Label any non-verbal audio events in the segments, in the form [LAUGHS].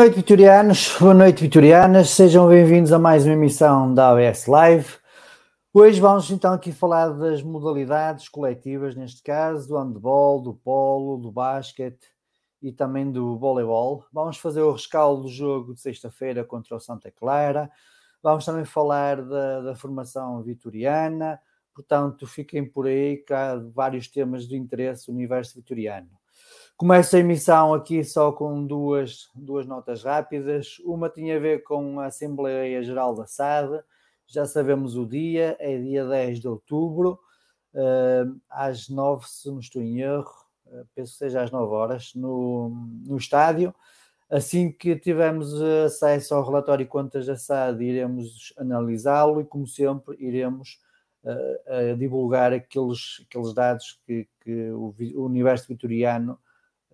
Boa noite, vitorianos. Boa noite, vitorianas. Sejam bem-vindos a mais uma emissão da ABS Live. Hoje vamos então aqui falar das modalidades coletivas, neste caso, do handball, do polo, do basquete e também do voleibol. Vamos fazer o rescaldo do jogo de sexta-feira contra o Santa Clara. Vamos também falar da, da formação vitoriana. Portanto, fiquem por aí, que há vários temas de interesse do universo vitoriano. Começo a emissão aqui só com duas, duas notas rápidas. Uma tinha a ver com a Assembleia Geral da SAD. Já sabemos o dia, é dia 10 de outubro, uh, às 9, se não estou em erro, uh, penso que seja às 9 horas, no, no estádio. Assim que tivermos acesso ao relatório de contas da SAD, iremos analisá-lo e, como sempre, iremos divulgar aqueles, aqueles dados que, que o, o universo vitoriano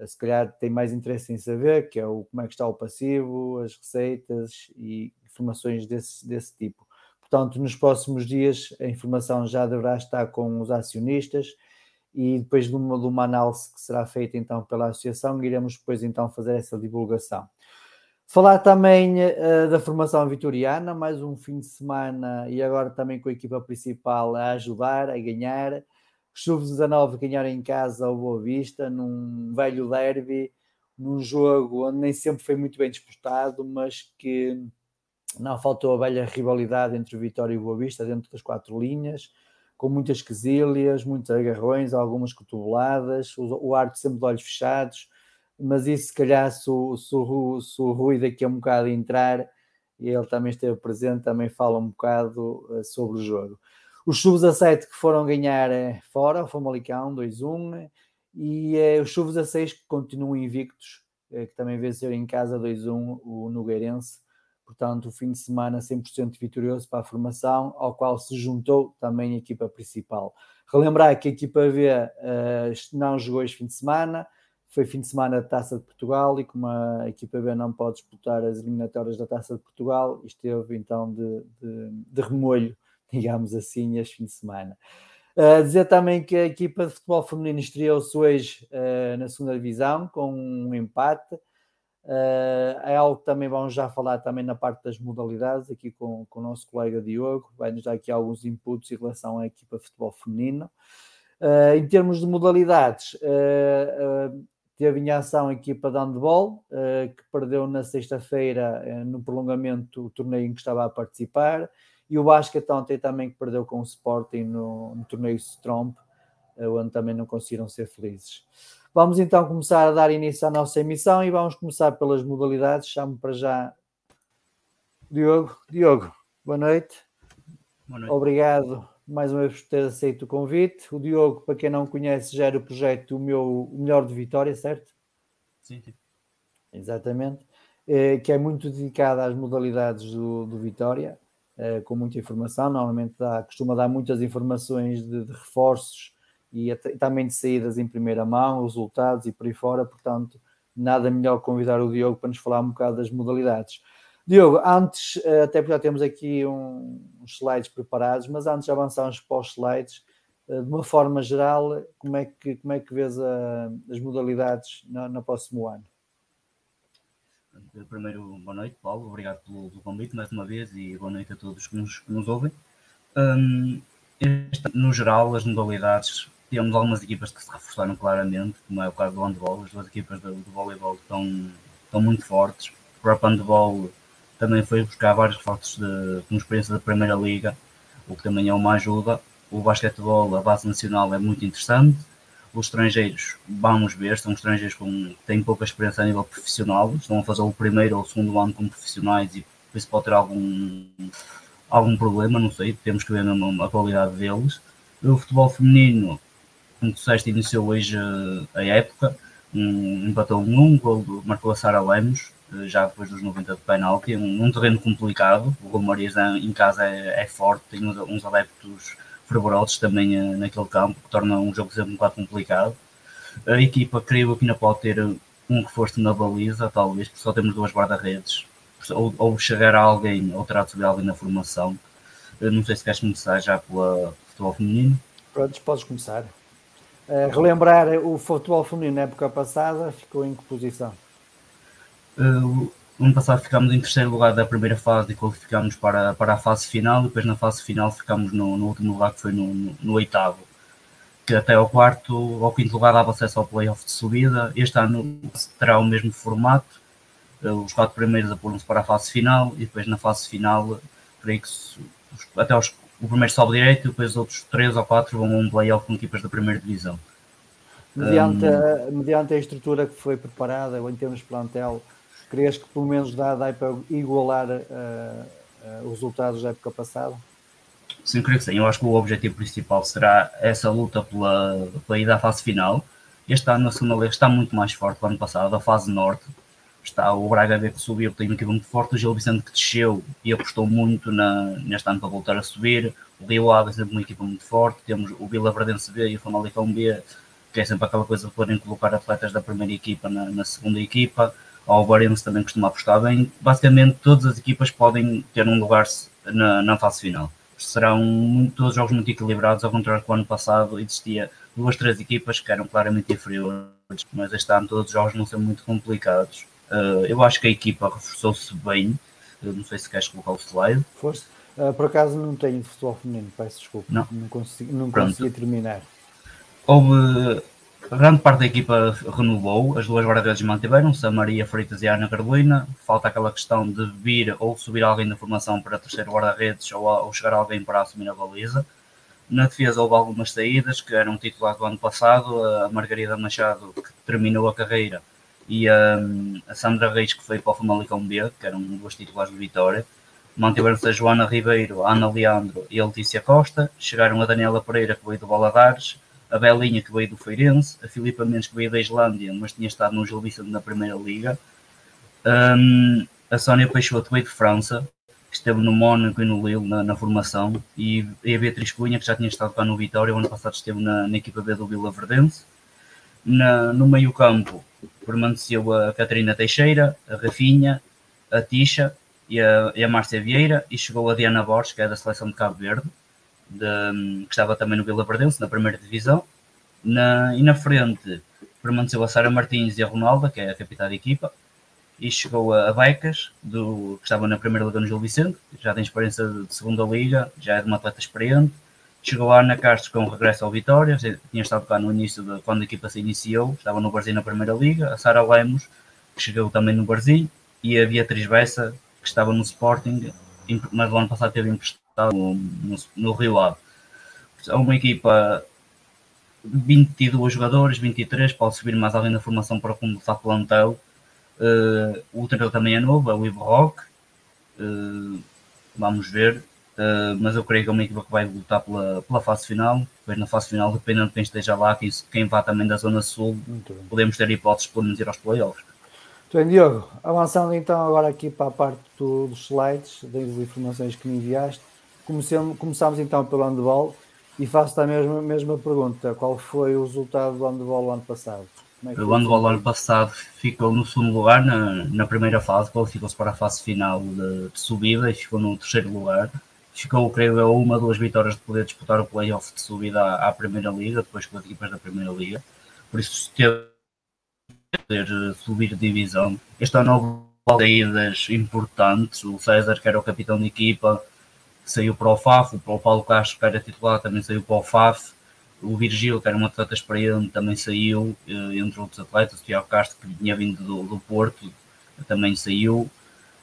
se calhar tem mais interesse em saber, que é o, como é que está o passivo, as receitas e informações desse, desse tipo. Portanto, nos próximos dias a informação já deverá estar com os acionistas e depois de uma, de uma análise que será feita então pela associação, iremos depois então fazer essa divulgação. Falar também uh, da formação vitoriana, mais um fim de semana e agora também com a equipa principal a ajudar, a ganhar Sub-19 ganharam em casa ao Boa Vista, num velho derby, num jogo onde nem sempre foi muito bem disputado, mas que não faltou a velha rivalidade entre o Vitória e o Boa Vista dentro das quatro linhas, com muitas quesílias, muitos agarrões, algumas cotoveladas, o, o arte sempre de olhos fechados, mas isso se calhar se o, se o, se o Rui daqui a um bocado entrar, e ele também esteve presente, também fala um bocado uh, sobre o jogo. Os sub-17 que foram ganhar é, fora, o Famalicão 2-1, e é, os sub-16 que continuam invictos, é, que também venceram em casa 2-1 o Nogueirense. Portanto, o fim de semana 100% vitorioso para a formação, ao qual se juntou também a equipa principal. Relembrar que a equipa uh, não jogou este fim de semana, foi fim de semana da Taça de Portugal e como a equipa B não pode disputar as eliminatórias da Taça de Portugal, esteve então de, de, de remolho [LAUGHS] digamos assim, este fim de semana. Uh, dizer também que a equipa de futebol feminino estreou-se hoje uh, na segunda divisão com um empate. Uh, é algo que também vamos já falar também na parte das modalidades, aqui com, com o nosso colega Diogo, vai-nos dar aqui alguns inputs em relação à equipa de futebol feminino. Em termos de modalidades, teve em ação a equipa de handball, que perdeu na sexta-feira no prolongamento o torneio em que estava a participar, e o basquete ontem também que perdeu com o Sporting no, no torneio Stromp, onde também não conseguiram ser felizes. Vamos então começar a dar início à nossa emissão e vamos começar pelas modalidades. Chamo para já Diogo. Diogo, boa noite. Boa noite. Obrigado mais uma vez por ter aceito o convite. O Diogo, para quem não conhece, gera o projeto O Meu o Melhor de Vitória, certo? Sim, sim. Exatamente. É, que é muito dedicado às modalidades do, do Vitória, é, com muita informação. Normalmente dá, costuma dar muitas informações de, de reforços e também de saídas em primeira mão, resultados e por aí fora, portanto, nada melhor convidar o Diogo para nos falar um bocado das modalidades. Diogo, antes, eh, até porque já temos aqui um, uns slides preparados, mas antes de avançarmos para os slides, eh, de uma forma geral, como é que, como é que vês a, as modalidades no, no, próximo ano? Primeiro, boa noite, Paulo, obrigado pelo, pelo, convite mais uma vez e boa noite a todos que nos, que nos ouvem. Um, este, no geral, as modalidades temos algumas equipas que se reforçaram claramente, como é o caso do handball, as duas equipas do, do voleibol estão, estão muito fortes. O próprio handball também foi buscar vários reforços de, com experiência da Primeira Liga, o que também é uma ajuda. O basquetebol, a base nacional é muito interessante. Os estrangeiros, vamos ver, são estrangeiros com, têm pouca experiência a nível profissional, estão a fazer o primeiro ou o segundo ano como profissionais e por isso pode ter algum, algum problema, não sei, temos que ver a qualidade deles. O futebol feminino como disseste, iniciou hoje a época, um, empatou um, um gol, marcou a Sara Lemos, eh, já depois dos 90 de penalti, um, um terreno complicado, o Romarias em casa é, é, forte, tem uns, uns adeptos fervorosos também uh, naquele campo, que torna um jogo sempre um bocado complicado. A equipa creio que ainda pode ter um reforço na baliza, talvez, porque só temos duas guarda-redes, ou, ou chegar a alguém, ou terá de alguém na formação. Eu não sei se queres começar já pela futebol feminino. Pronto, podes começar. Uh, relembrar o futebol feminino na época passada, ficou em que posição? Uh, ano passado ficámos em terceiro lugar da primeira fase e qualificámos para, para a fase final, depois na fase final ficámos no, no último lugar que foi no, no, no, oitavo, que até ao quarto, ao quinto lugar dava acesso ao playoff de subida. Este ano terá o mesmo formato, uh, os quatro primeiros apuram-se para a fase final e depois na fase final, creio que até os o primeiro sobe direito e depois os outros três ou quatro vão a um playoff com equipas da primeira divisão. Mediante, um, a, mediante a estrutura que foi preparada, ou em termos de plantel, crees que pelo menos dá, dá para igualar uh, uh, os resultados da época passada? Sim, creio que sim. Eu acho que o objetivo principal será essa luta pela, pela ida à fase final. Este ano a segunda liga está muito mais forte que ano passado, a fase norte está o Braga B que subiu, tem uma equipa muito forte, o Gil Vicente que desceu e apostou muito na, neste ano para voltar a subir, o Rio Ave é sempre uma equipa muito forte, temos o Vila Verdense B e o Famalicão B, que é sempre aquela coisa de poderem colocar atletas da primeira equipa na, na segunda equipa, o Alvarense também costuma apostar bem, basicamente todas as equipas podem ter um lugar na, na fase final. Serão muito, todos jogos muito equilibrados, ao contrário que o ano passado existia duas, três equipas que eram claramente inferiores, mas este ano todos os jogos não são muito complicados. Uh, eu acho que a equipa reforçou-se bem. Eu não sei se queres colocar o slide. Força. Uh, por acaso não tenho futebol feminino, peço desculpa. Não, não consegui, não consegui terminar. Houve. Grande parte da equipa renovou, as duas guarda-redes mantiveram-se, a Maria Freitas e a Ana Carolina. Falta aquela questão de vir ou subir alguém da formação para terceiro guarda-redes ou, ou chegar alguém para assumir a baliza. Na defesa houve algumas saídas que eram titulares do ano passado. A Margarida Machado, que terminou a carreira, e um, a Sandra Reis, que foi para o Famalicão B, que eram duas titulares de Vitória. Mantiveram-se a Joana Ribeiro, a Ana Leandro e a Letícia Costa. Chegaram a Daniela Pereira, que veio do Baladares, a Belinha, que veio do Feirense, a Filipa Mendes, que veio da Islândia, mas tinha estado no Gil Vicente na Primeira Liga. Um, a Sónia Peixoto veio de França, que esteve no Mónaco e no Lille na, na, formação, e a Beatriz Cunha, que já tinha estado cá no Vitória, o ano passado esteve na, na equipa B do Vila Verdense. Na, no meio campo, permaneceu a Catarina Teixeira, a Rafinha, a Tisha e a, e a Márcia Vieira e chegou a Diana Borges, que é da seleção de Cabo Verde, que estava também no Vila Verdense, na primeira divisão. Na, e na frente permaneceu a Sara Martins e a Ronalda, que é a capitã da equipa, e chegou a Becas, do, que estava na primeira liga no Gil Vicente, já tem experiência de segunda liga, já é de uma atleta experiente. Chegou a Ana Castro com regresso ao Vitória, tinha estado cá no início de quando a equipa se iniciou, estava no Barzinho na primeira liga. A Sara Lemos, que chegou também no Barzinho, e a Beatriz Bessa, que estava no Sporting, mas o ano passado teve emprestado no, no, no Rio Ave. É uma equipa 22 jogadores, 23, pode subir mais além da formação para começar plantel. Uh, o treinador também é novo, é o Ivo Roque. Uh, vamos ver. Uh, mas eu creio que é uma equipa que vai lutar pela, pela fase final. Depois na fase final, dependendo de quem esteja lá, quem, quem vá também da Zona Sul, podemos ter hipóteses pelo menos ir aos playoffs. Bem, Diogo, avançando então agora aqui para a parte do, dos slides, das informações que me enviaste. Começamos, começamos então pelo handball e faço-te a mesma, mesma pergunta. Qual foi o resultado do handball ano passado? É o handball ano passado ficou no segundo lugar na, na primeira fase, qualificou-se para a fase final de, de, subida e ficou no terceiro lugar. Ficou, creio eu, uma ou duas vitórias de poder disputar o playoff de subida à, à Primeira Liga, depois com as equipas da Primeira Liga. Por isso teve poder subir de divisão. Este ano houve saídas importantes. O César, que era o capitão de equipa, saiu para o FAF. O Paulo Castro, que era titular, também saiu para o FAF. O Virgílio, que era um atleta experiente, também saiu, eh, entre outros atletas, o Tiago Castro, que vinha vindo do, do Porto, também saiu,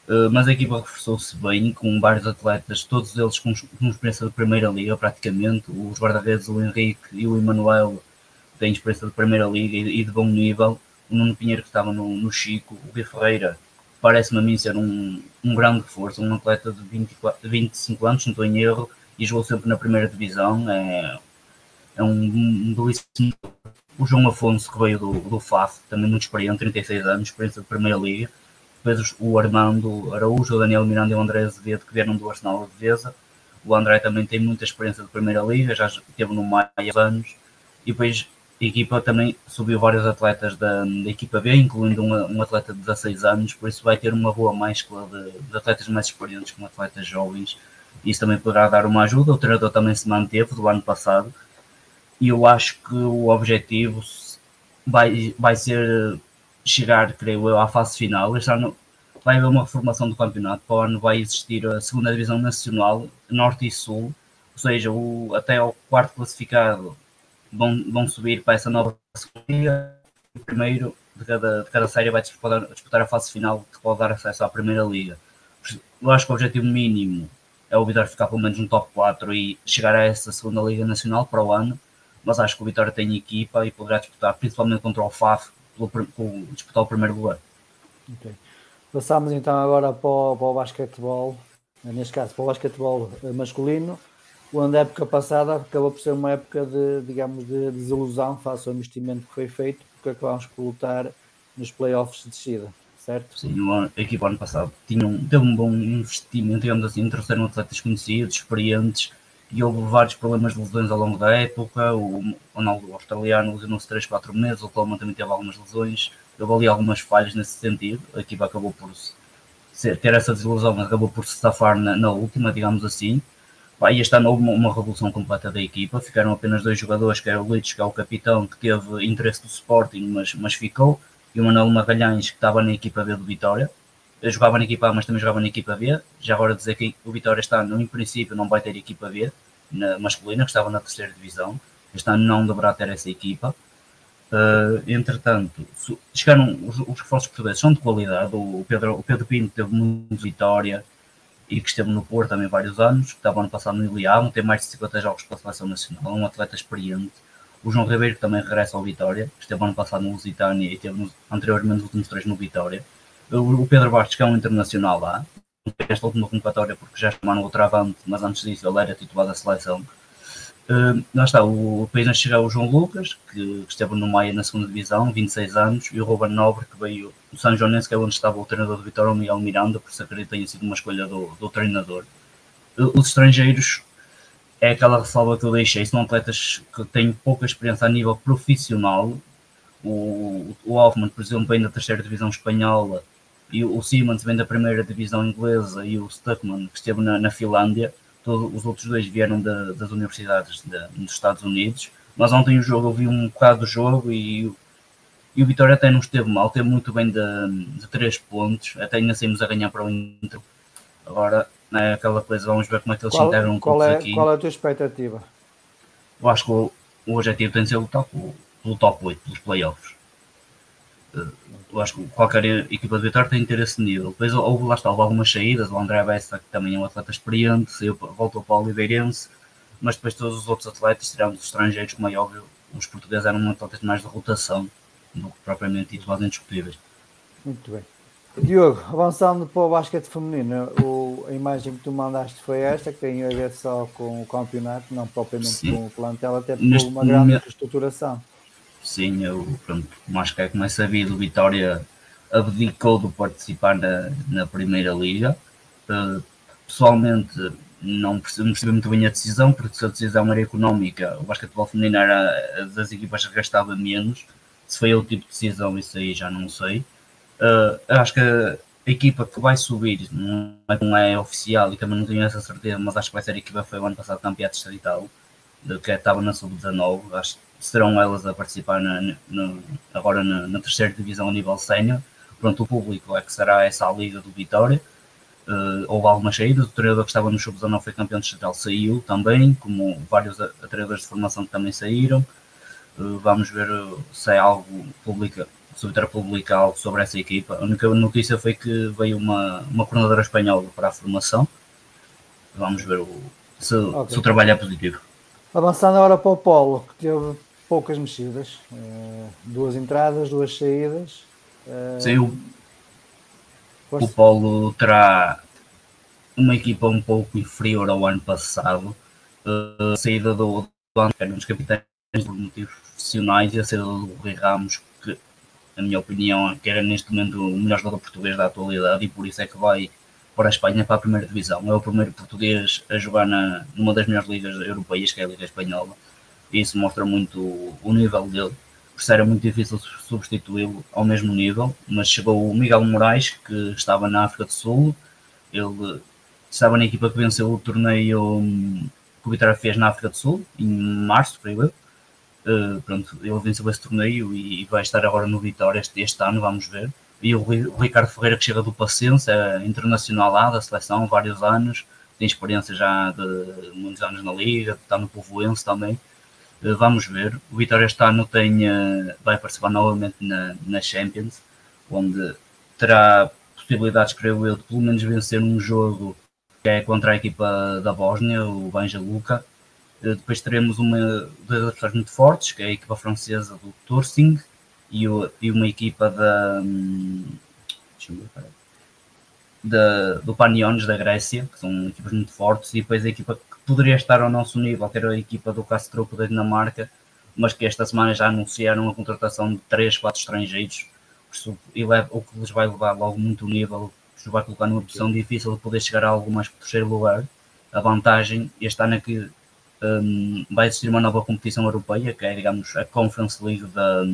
eh, mas a equipa reforçou-se bem, com vários atletas, todos eles com, com experiência de primeira liga, praticamente, os guarda-redes, o Henrique e o Emanuel, têm experiência de primeira liga e, de bom nível, o Nuno Pinheiro, que estava no, no Chico, o Gui Ferreira, parece-me a mim ser um, um grande reforço, um atleta de 24, 25 anos, não estou em erro, e jogou sempre na primeira divisão, é é um, um belíssimo. O João Afonso, que veio do, do FAF, também muito experiente, 36 anos, experiência de Primeira Liga. Depois o Armando Araújo, o Daniel Miranda e o André Azevedo, que vieram do Arsenal de Defesa. O André também tem muita experiência de Primeira Liga, já esteve no Maia anos. E depois a equipa também subiu vários atletas da, da equipa B, incluindo um, um, atleta de 16 anos, por isso vai ter uma boa mescla de, de atletas mais experientes com atletas jovens. Isso também poderá dar uma ajuda. O treinador também se manteve do ano passado e eu acho que o objetivo vai, vai ser chegar, creio eu, à fase final. Este ano vai haver uma reformação do campeonato, para o ano vai existir a segunda divisão nacional, norte e sul, ou seja, o, até o quarto classificado vão, vão subir para essa nova liga, o primeiro de cada, de cada série vai disputar, disputar a fase final que pode dar acesso à primeira liga. Eu acho que o objetivo mínimo é o Vitória ficar pelo menos no top 4 e chegar a essa segunda liga nacional para o ano mas acho que o Vitória tem equipa e poderá disputar, principalmente contra o FAF, pelo, pelo disputar o primeiro lugar. Okay. Passamos então agora para o, para o basquetebol, neste caso para o basquetebol eh, masculino, onde a época passada acabou por ser uma época de, digamos, de desilusão face ao investimento que foi feito, porque acabámos por lutar nos playoffs de descida, certo? Sim, a equipa ano passado tinha um, teve um bom investimento, digamos assim, trouxeram atletas conhecidos, experientes, e houve vários problemas de lesões ao longo da época. O Ronaldo australiano lesionou-se 3, 4 meses, o Coleman também teve algumas lesões. Houve ali algumas falhas nesse sentido. A equipa acabou por ser, ter essa desilusão, acabou por se safar na, na última, digamos assim. E este ano houve uma, revolução completa da equipa. Ficaram apenas dois jogadores, que era o Leite, que é o capitão, que teve interesse do Sporting, mas, mas ficou, e o Manuel Magalhães, que estava na equipa B do Vitória jogava na equipa A, mas também jogava na equipa B. Já agora dizer que o Vitória está, no, em princípio, não vai ter equipa B na masculina, que estava na terceira divisão. Este ano não deverá ter essa equipa. Uh, entretanto, chegaram os, os reforços portugueses são de qualidade. O Pedro, o Pedro Pinto teve muito vitória e que esteve no Porto também vários anos, que estava ano passado no Iliamo, tem mais de 50 jogos pela seleção nacional, um atleta experiente. O João Ribeiro também regressa ao Vitória, esteve ano passado no Lusitânia e teve anteriormente nos últimos três no Vitória. O Pedro Bastos, que é um internacional lá, esta última convocatória porque já chamaram o Travante, mas antes disso ele era titular da seleção. Uh, lá está, o, país chegar o João Lucas, que esteve no Maia na segunda divisão, 26 anos, e o Ruben Nobre, que veio do São Joanense, que é onde estava o treinador do Vitória, o Miguel Miranda, por isso acredito que tenha sido uma escolha do, do treinador. Uh, os estrangeiros é aquela ressalva que eu deixei, são atletas que têm pouca experiência a nível profissional. O, o Hoffman, por exemplo, vem da terceira divisão espanhola, e o Siemens vem da primeira divisão inglesa e o Stuckman, que esteve na, na Finlândia, todos os outros dois vieram da, das universidades de, dos Estados Unidos. Mas ontem o jogo, eu vi um bocado do jogo e E o Vitória até não esteve mal, teve muito bem de, de 3 pontos, até ainda saímos a ganhar para o Inter. Agora, é aquela coisa, vamos ver como é que eles qual, se integram qual é, aqui. Qual é a tua expectativa? Eu acho que o, o objetivo tem de ser lutar pelo, pelo top 8, pelos playoffs. Eu acho que qualquer equipa de Vitória tem de ter esse nível. Depois houve, lá está, houve algumas saídas, o André Bessa, que também é um atleta experiente, saiu, voltou para o Oliveirense, mas depois todos os outros atletas, tirando os estrangeiros, como é óbvio, os portugueses eram atletas mais de rotação do que propriamente titulares indiscutíveis. Muito bem. Diogo, avançando para o basquete feminino, o, a imagem que tu mandaste foi esta, que tem a ver só com o campeonato, não propriamente Sim. com o plantel, até por Neste uma grande momento, reestruturação. Sim, eu, pronto, mas que é como é sabido, o Vitória abdicou de participar na, na Primeira Liga. Uh, pessoalmente, não percebi, não percebi muito bem a decisão, porque se a decisão era económica, o basquetebol feminino era das equipas que gastava menos. Se foi o tipo de decisão, isso aí já não sei. Uh, acho que a equipa que vai subir não é, não é oficial e também não tenho essa certeza, mas acho que vai ser a equipa que foi o ano passado campeã distrital, que estava na sub-19. Acho que serão elas a participar na, na, agora na, na, terceira divisão a nível sénior. Pronto, o público é que será essa a liga do Vitória. Uh, houve algumas saídas, o treinador que estava no sub-19 foi campeão distrital, saiu também, como vários treinadores de formação que também saíram. Uh, vamos ver se é algo público se o Vitória publica algo sobre essa equipa. A única notícia foi que veio uma, uma coordenadora espanhola para a formação. Vamos ver o, se, okay. se o trabalho é positivo. Avançando agora para o Polo, que teve poucas mexidas, uh, duas entradas, duas saídas. Uh, Sim, o, o Polo terá uma equipa um pouco inferior ao ano passado. Uh, a saída do, do Antônio, dos capitães por motivos profissionais e a saída do Rui Ramos, na minha opinião, que era neste momento o melhor jogador português da atualidade e por isso é que vai para a Espanha, para a primeira divisão. É o primeiro português a jogar na, numa das melhores ligas europeias, que é a Liga Espanhola, e isso mostra muito o, nível dele. Por era muito difícil substituí-lo ao mesmo nível, mas chegou o Miguel Moraes, que estava na África do Sul, ele estava na equipa que venceu o torneio hum, que o Vitória fez na África do Sul, em março, creio eu Uh, pronto, ele venceu esse torneio e, vai estar agora no Vitória este, este ano, vamos ver. E o, Ricardo Ferreira, que chega do Paciência, é internacional lá da seleção, vários anos, tem experiência já de muitos anos na Liga, está no Povoense também. Uh, vamos ver. O Vitória este ano tem, uh, vai participar novamente na, na Champions, onde terá possibilidades, creio eu, de pelo menos vencer um jogo que é contra a equipa da Bósnia, o Banja Luka eh, depois teremos uma das adversários muito fortes, que é a equipa francesa do Torsing e, o, e uma equipa da, hum, da, do Paniones da Grécia, que são equipas muito fortes, e depois a equipa que poderia estar ao nosso nível, que era a equipa do Castro da Dinamarca, mas que esta semana já anunciaram a contratação de 3, 4 estrangeiros, o que lhes vai levar logo muito nível, os vai colocar numa posição difícil de poder chegar a algo mais para o terceiro lugar. A vantagem este ano é que um, vai existir uma nova competição europeia, que é, digamos, a Conference League da,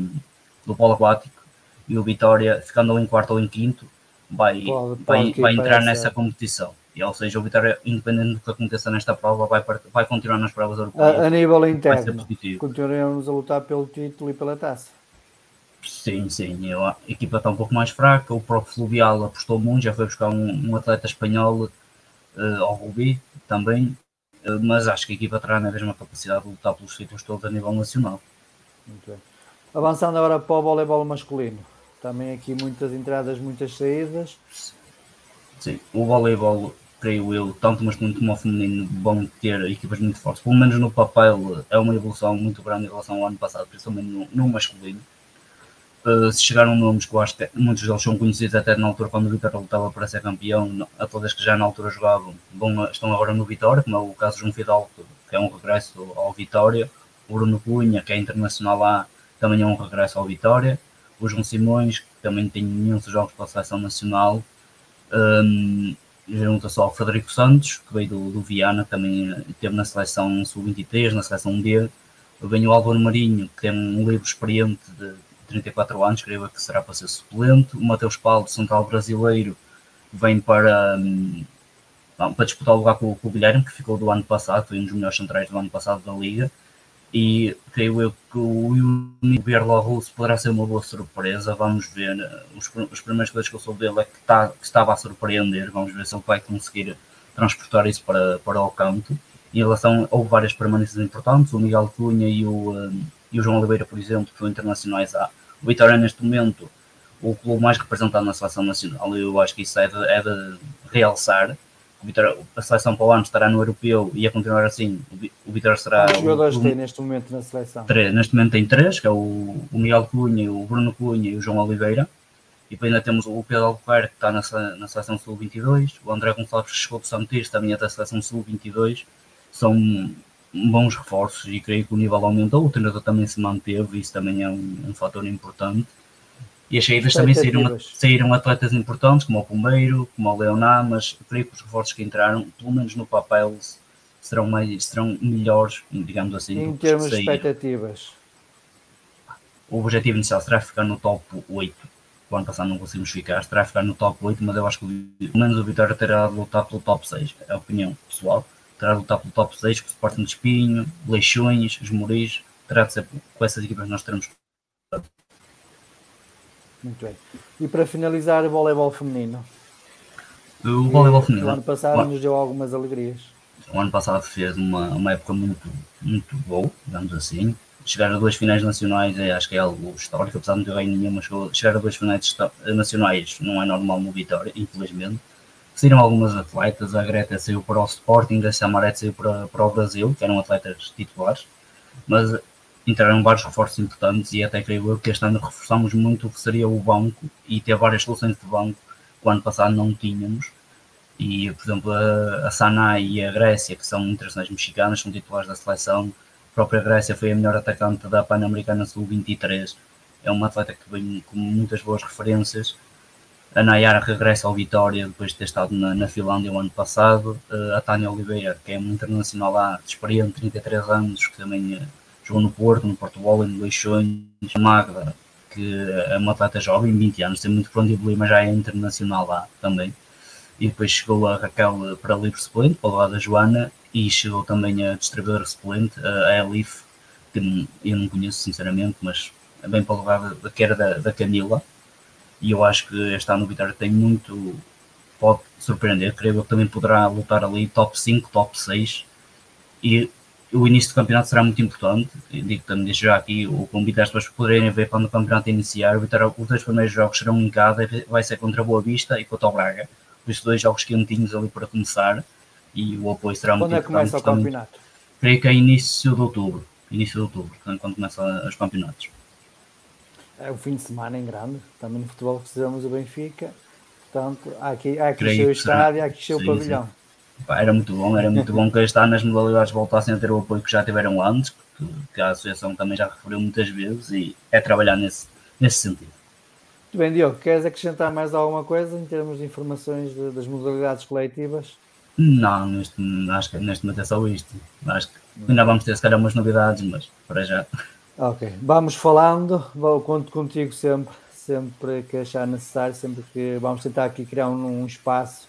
do polo aquático, e o Vitória, ficando em quarto ou em quinto, vai, pode, vai, vai entrar nessa competição. E, ou seja, o Vitória, independente do que aconteça nesta prova, vai, vai continuar nas provas europeias. A, a nível interno, continuaremos a lutar pelo título e pela taça. Sim, sim. a equipa está um pouco mais fraca. O próprio Fluvial apostou muito, já foi buscar um, um atleta espanhol uh, ao Rubi também. Eh, mas acho que a equipa terá na mesma capacidade de lutar pelos títulos todos a nível nacional. Avançando agora para o voleibol masculino, também aqui muitas entradas, muitas saídas. Sim, o voleibol, creio eu, tanto masculino como feminino, vão ter equipas muito fortes. Pelo menos no papel, é uma evolução muito grande em relação ao ano passado, principalmente no, no masculino. Uh, se chegaram nomes que eu acho que muitos deles são conhecidos até na altura quando o Vitória lutava para ser campeão, a todas que já na altura jogavam, estão agora no Vitória, como é o caso de João Fidalgo, que é um regresso ao Vitória, Bruno Cunha, que é internacional lá, também é um regresso ao Vitória, o João Simões, que também tem imensos jogos para a seleção nacional, um, junta só ao Frederico Santos, que veio do, do Viana, também esteve na seleção sub-23, na seleção D, vem o Álvaro Marinho, que tem um livro experiente de 34 anos, creio que será para ser suplente. O Mateus Paulo, central brasileiro, vem para, um, para disputar o lugar com, com o Guilherme, que ficou do ano passado, foi um dos melhores centrais do ano passado da Liga. E creio eu que o Bierlo Russo poderá ser uma boa surpresa. Vamos ver. Os, os primeiros coisas que eu soube dele é que, tá, que estava a surpreender. Vamos ver se ele vai conseguir transportar isso para, para o canto. Em relação, houve várias permanências importantes, o Miguel Cunha e o, um, e o João Oliveira, por exemplo, que foram internacionais. Ah, o Vitória, neste momento, o clube mais representado na seleção nacional. Eu acho que isso é de, é de realçar. Vitória, a seleção para o ano estará no europeu e a continuar assim. O Vitória será. Quantos jogadores tem neste momento na seleção? Três, neste momento tem três, que é o, o Miguel Cunha, o Bruno Cunha e o João Oliveira. E depois ainda temos o Pedro Albuquerque, que está na, na seleção Sul-22. O André Gonçalves, que chegou do Santis, também é da seleção Sul-22. São bons reforços e creio que o nível aumentou. O treinador também se manteve, isso também é um, um fator importante. E as saídas também saíram, saíram atletas importantes, como o Pombeiro, como o Leoná, mas creio que os reforços que entraram, pelo menos no papel, serão, mais, serão melhores, digamos assim. Em termos de expectativas. O objetivo inicial será ficar no top 8. O ano passado não conseguimos ficar, será ficar no top 8, mas eu acho que pelo menos o Vitória terá de lutar pelo top 6, é a opinião pessoal. Terá de lutar pelo top 6, com o Sporting de Espinho, Leixões, os Moris, terá de ser com essas equipas nós teremos muito bem. E para finalizar, o voleibol feminino. O voleibol feminino. O ano passado nos deu algumas alegrias. O ano passado fez uma, uma época muito, muito boa, digamos assim. Chegar a duas finais nacionais é, acho que é algo histórico, apesar de não ter ganho nenhuma, chegar a duas finais nacionais não é normal no Vitória, infelizmente. Saíram algumas atletas, a Greta saiu para o Sporting, a Samarete saiu para, para o Brasil, que eram atletas titulares, mas entraram vários reforços importantes e até creio eu que este ano reforçamos muito o que seria o banco e ter várias soluções de banco que o ano passado não tínhamos. E, por exemplo, a, a Sanai e a Grécia, que são internacionais mexicanas, são titulares da seleção. A própria Grécia foi a melhor atacante da Pan-Americana Sul-23. É uma atleta que vem com muitas boas referências. A Nayara regressa ao Vitória depois de ter estado na, na Finlândia o ano passado. A Tânia Oliveira, que é uma internacional lá, experiente, 33 anos, que também uh, jogou no Porto, no Porto no Leixões, Magda, que é uma atleta jovem, 20 anos, tem muito para onde evoluir, mas já é internacional lá também. E depois chegou a Raquel para livre suplente, para o lado da Joana, e chegou também a distribuidora suplente, a Elif, que eu não conheço sinceramente, mas é bem para o lado que era da, da Camila. E eu acho que este ano Vitória tem muito, pode surpreender, creio que também poderá lutar ali top 5, top 6. E o início do campeonato será muito importante. Digo também deixo já aqui o convite às pessoas poderem ver quando o campeonato iniciar. Os dois primeiros jogos serão em casa, vai ser contra a Boa Vista e contra o Braga. Os dois jogos quentinhos ali para começar e o apoio será muito importante. Quando é que começa o campeonato? Creio que é início de outubro. Início de outubro, quando começam os campeonatos. É o fim de semana em grande. Também no futebol precisamos do Benfica. Portanto, há aqui, há aqui o estádio, há aqui o pavilhão. Sim Pá, era muito bom, era muito bom que este ano as modalidades voltassem a ter o apoio que já tiveram antes, que, que a Associação também já referiu muitas vezes, e é trabalhar nesse, nesse sentido. Muito bem, Diogo, queres acrescentar mais alguma coisa em termos de informações de, das modalidades coletivas? Não, neste, acho que neste momento é só isto. Acho que ainda vamos ter se calhar umas novidades, mas para já. Ok, vamos falando, vou conto contigo sempre, sempre que achar necessário, sempre que vamos tentar aqui criar um, um espaço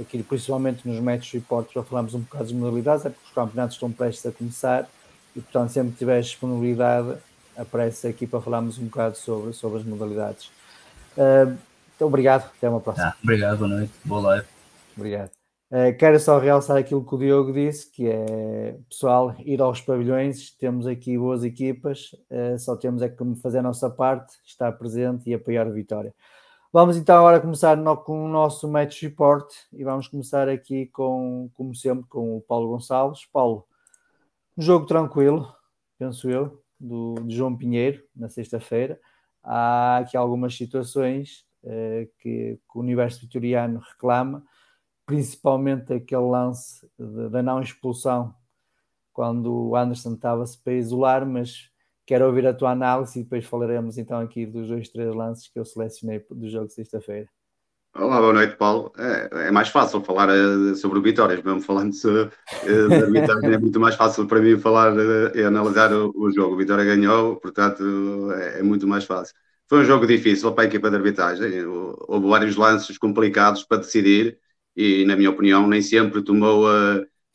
aqui principalmente nos match reports para falarmos um bocado das modalidades, é porque os campeonatos estão prestes a começar e portanto sempre que tiver disponibilidade aparece aqui para falarmos um bocado sobre, sobre as modalidades. Uh, então, obrigado, até uma próxima. Ah, obrigado, boa noite, boa live. Obrigado. Uh, quero só realçar aquilo que o Diogo disse, que é pessoal, ir aos pavilhões, temos aqui boas equipas, uh, só temos é que fazer a nossa parte, estar presente e apoiar a vitória. Vamos então agora começar no, com o nosso match report e vamos começar aqui com, como sempre, com o Paulo Gonçalves. Paulo, um jogo tranquilo, penso eu, do, de João Pinheiro, na sexta-feira. Há aqui algumas situações eh, que, que, o universo vitoriano reclama, principalmente aquele lance da não expulsão, quando o Anderson estava-se para isolar, mas Quero ouvir a tua análise e depois falaremos então aqui dos dois, três lances que eu selecionei do jogo de sexta-feira. Olá, boa noite, Paulo. É, é, mais fácil falar uh, sobre vitórias, mesmo falando se, uh, da vitória, é muito mais fácil para mim falar uh, e analisar o, o, jogo. O Vitória ganhou, portanto, é, é, muito mais fácil. Foi um jogo difícil para a equipa de arbitragem. Houve vários lances complicados para decidir e, na minha opinião, nem sempre tomou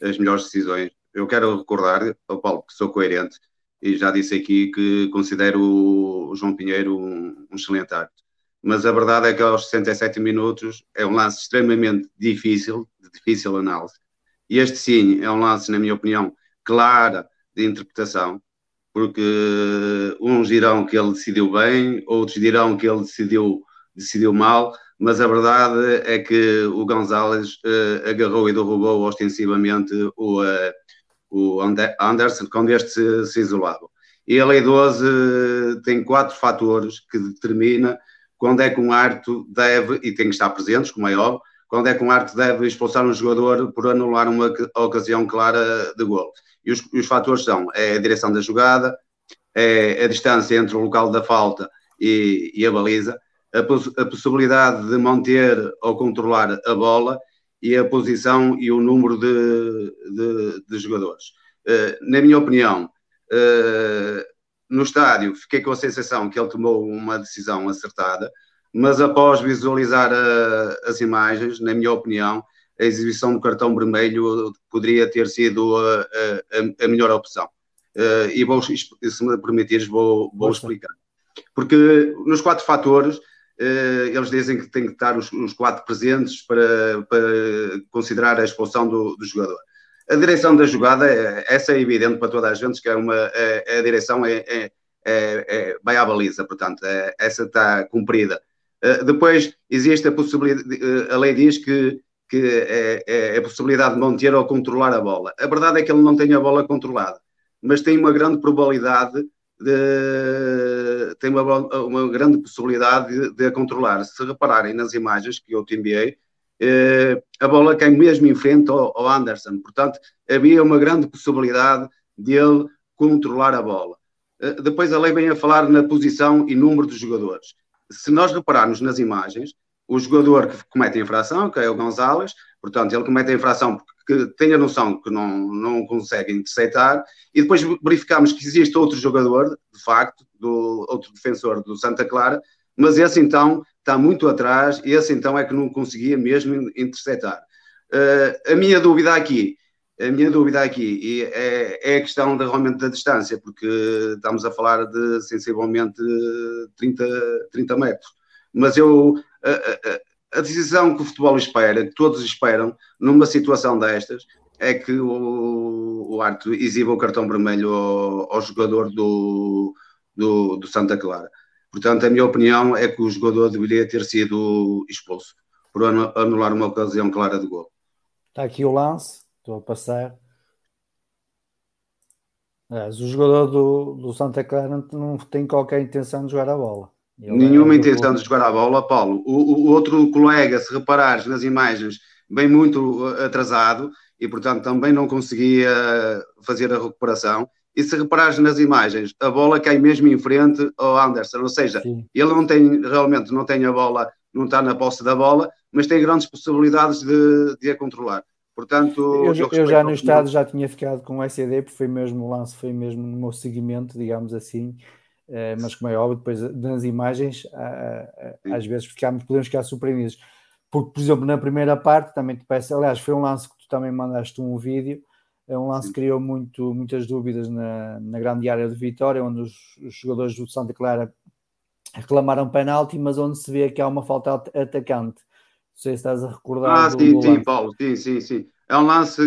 as melhores decisões. Eu quero recordar, ao Paulo, que sou coerente, e já disse aqui que considero o João Pinheiro um, um excelente árbitro. Mas a verdade é que aos 67 minutos é um lance extremamente difícil, de difícil análise. E este sim é um lance, na minha opinião, clara de interpretação, porque uns dirão que ele decidiu bem, outros dirão que ele decidiu, decidiu mal, mas a verdade é que o Gonzalez uh, agarrou e derrubou ostensivamente o, uh, o Anderson quando este se, isolava. E a Lei 12 tem quatro fatores que determina quando é que um árbitro deve, e tem que estar presentes, como é óbvio, quando é que um árbitro deve expulsar um jogador por anular uma ocasião clara de gol. E os, os fatores são é a direção da jogada, é a distância entre o local da falta e, e a baliza, a, poss a, possibilidade de manter ou controlar a bola e a posição e o número de, de, de jogadores. Uh, na minha opinião, uh, no estádio fiquei com a sensação que ele tomou uma decisão acertada, mas após visualizar uh, as imagens, na minha opinião, a exibição do cartão vermelho poderia ter sido a, a, a melhor opção. e vou, se me permitires, vou, vou explicar. Porque nos quatro fatores, eh, eles dizem que tem que estar os, os quatro presentes para, para, considerar a expulsão do, do, jogador. A direção da jogada, é, essa é evidente para toda a gente, que é uma, é, a direção é, é, é, vai à baliza, portanto, é, essa está cumprida. Uh, depois existe a possibilidade, a lei diz que, que é, é, a possibilidade de manter ou controlar a bola. A verdade é que ele não tem a bola controlada, mas tem uma grande probabilidade de, tem uma, uma grande possibilidade de, de, a controlar. Se repararem nas imagens que eu te enviei, eh, a bola cai mesmo em frente ao, ao, Anderson. Portanto, havia uma grande possibilidade de ele controlar a bola. Eh, depois a lei vem a falar na posição e número dos jogadores. Se nós repararmos nas imagens, o jogador que comete a infração, que é o Gonzalez, portanto, ele comete a infração que tem a noção que não, não consegue interceptar, e depois verificamos que existe outro jogador, de facto, do outro defensor do Santa Clara, mas esse então está muito atrás, e esse então é que não conseguia mesmo interceptar. Uh, a minha dúvida aqui, a minha dúvida aqui é, é a questão de, realmente da distância, porque estamos a falar de sensivelmente 30, 30 metros. Mas eu, a decisão que o futebol espera, que todos esperam, numa situação destas, é que o, o exiba o cartão vermelho ao, ao jogador do, do, do, Santa Clara. Portanto, a minha opinião é que o jogador deveria ter sido expulso por anular uma ocasião clara de gol. Está aqui o lance, estou a passar. o jogador do, do Santa Clara não tem qualquer intenção de jogar a bola. Ele Nenhuma é intenção de jogar a bola, Paulo. O, o, outro colega, se reparares nas imagens, bem muito uh, atrasado e, portanto, também não conseguia fazer a recuperação. E se reparares nas imagens, a bola cai mesmo em frente ao Anderson, ou seja, Sim. ele não tem, realmente não tem a bola, não está na posse da bola, mas tem grandes possibilidades de, de a controlar. Portanto, eu, eu, eu já no estado já tinha ficado com o SED, porque foi mesmo o lance, foi mesmo no meu seguimento, digamos assim, mas como é óbvio, depois nas imagens, às vezes ficamos, podemos ficar surpreendidos. Porque, por exemplo, na primeira parte, também te peço, aliás, foi um lance que tu também mandaste um vídeo, é um lance que criou muito, muitas dúvidas na, na grande área de Vitória, onde os, os jogadores do Santa Clara reclamaram penalti, mas onde se vê que há uma falta atacante. Não sei se estás a recordar. Ah, do, sim, do sim, Paulo, sim, sim, sim. É um lance,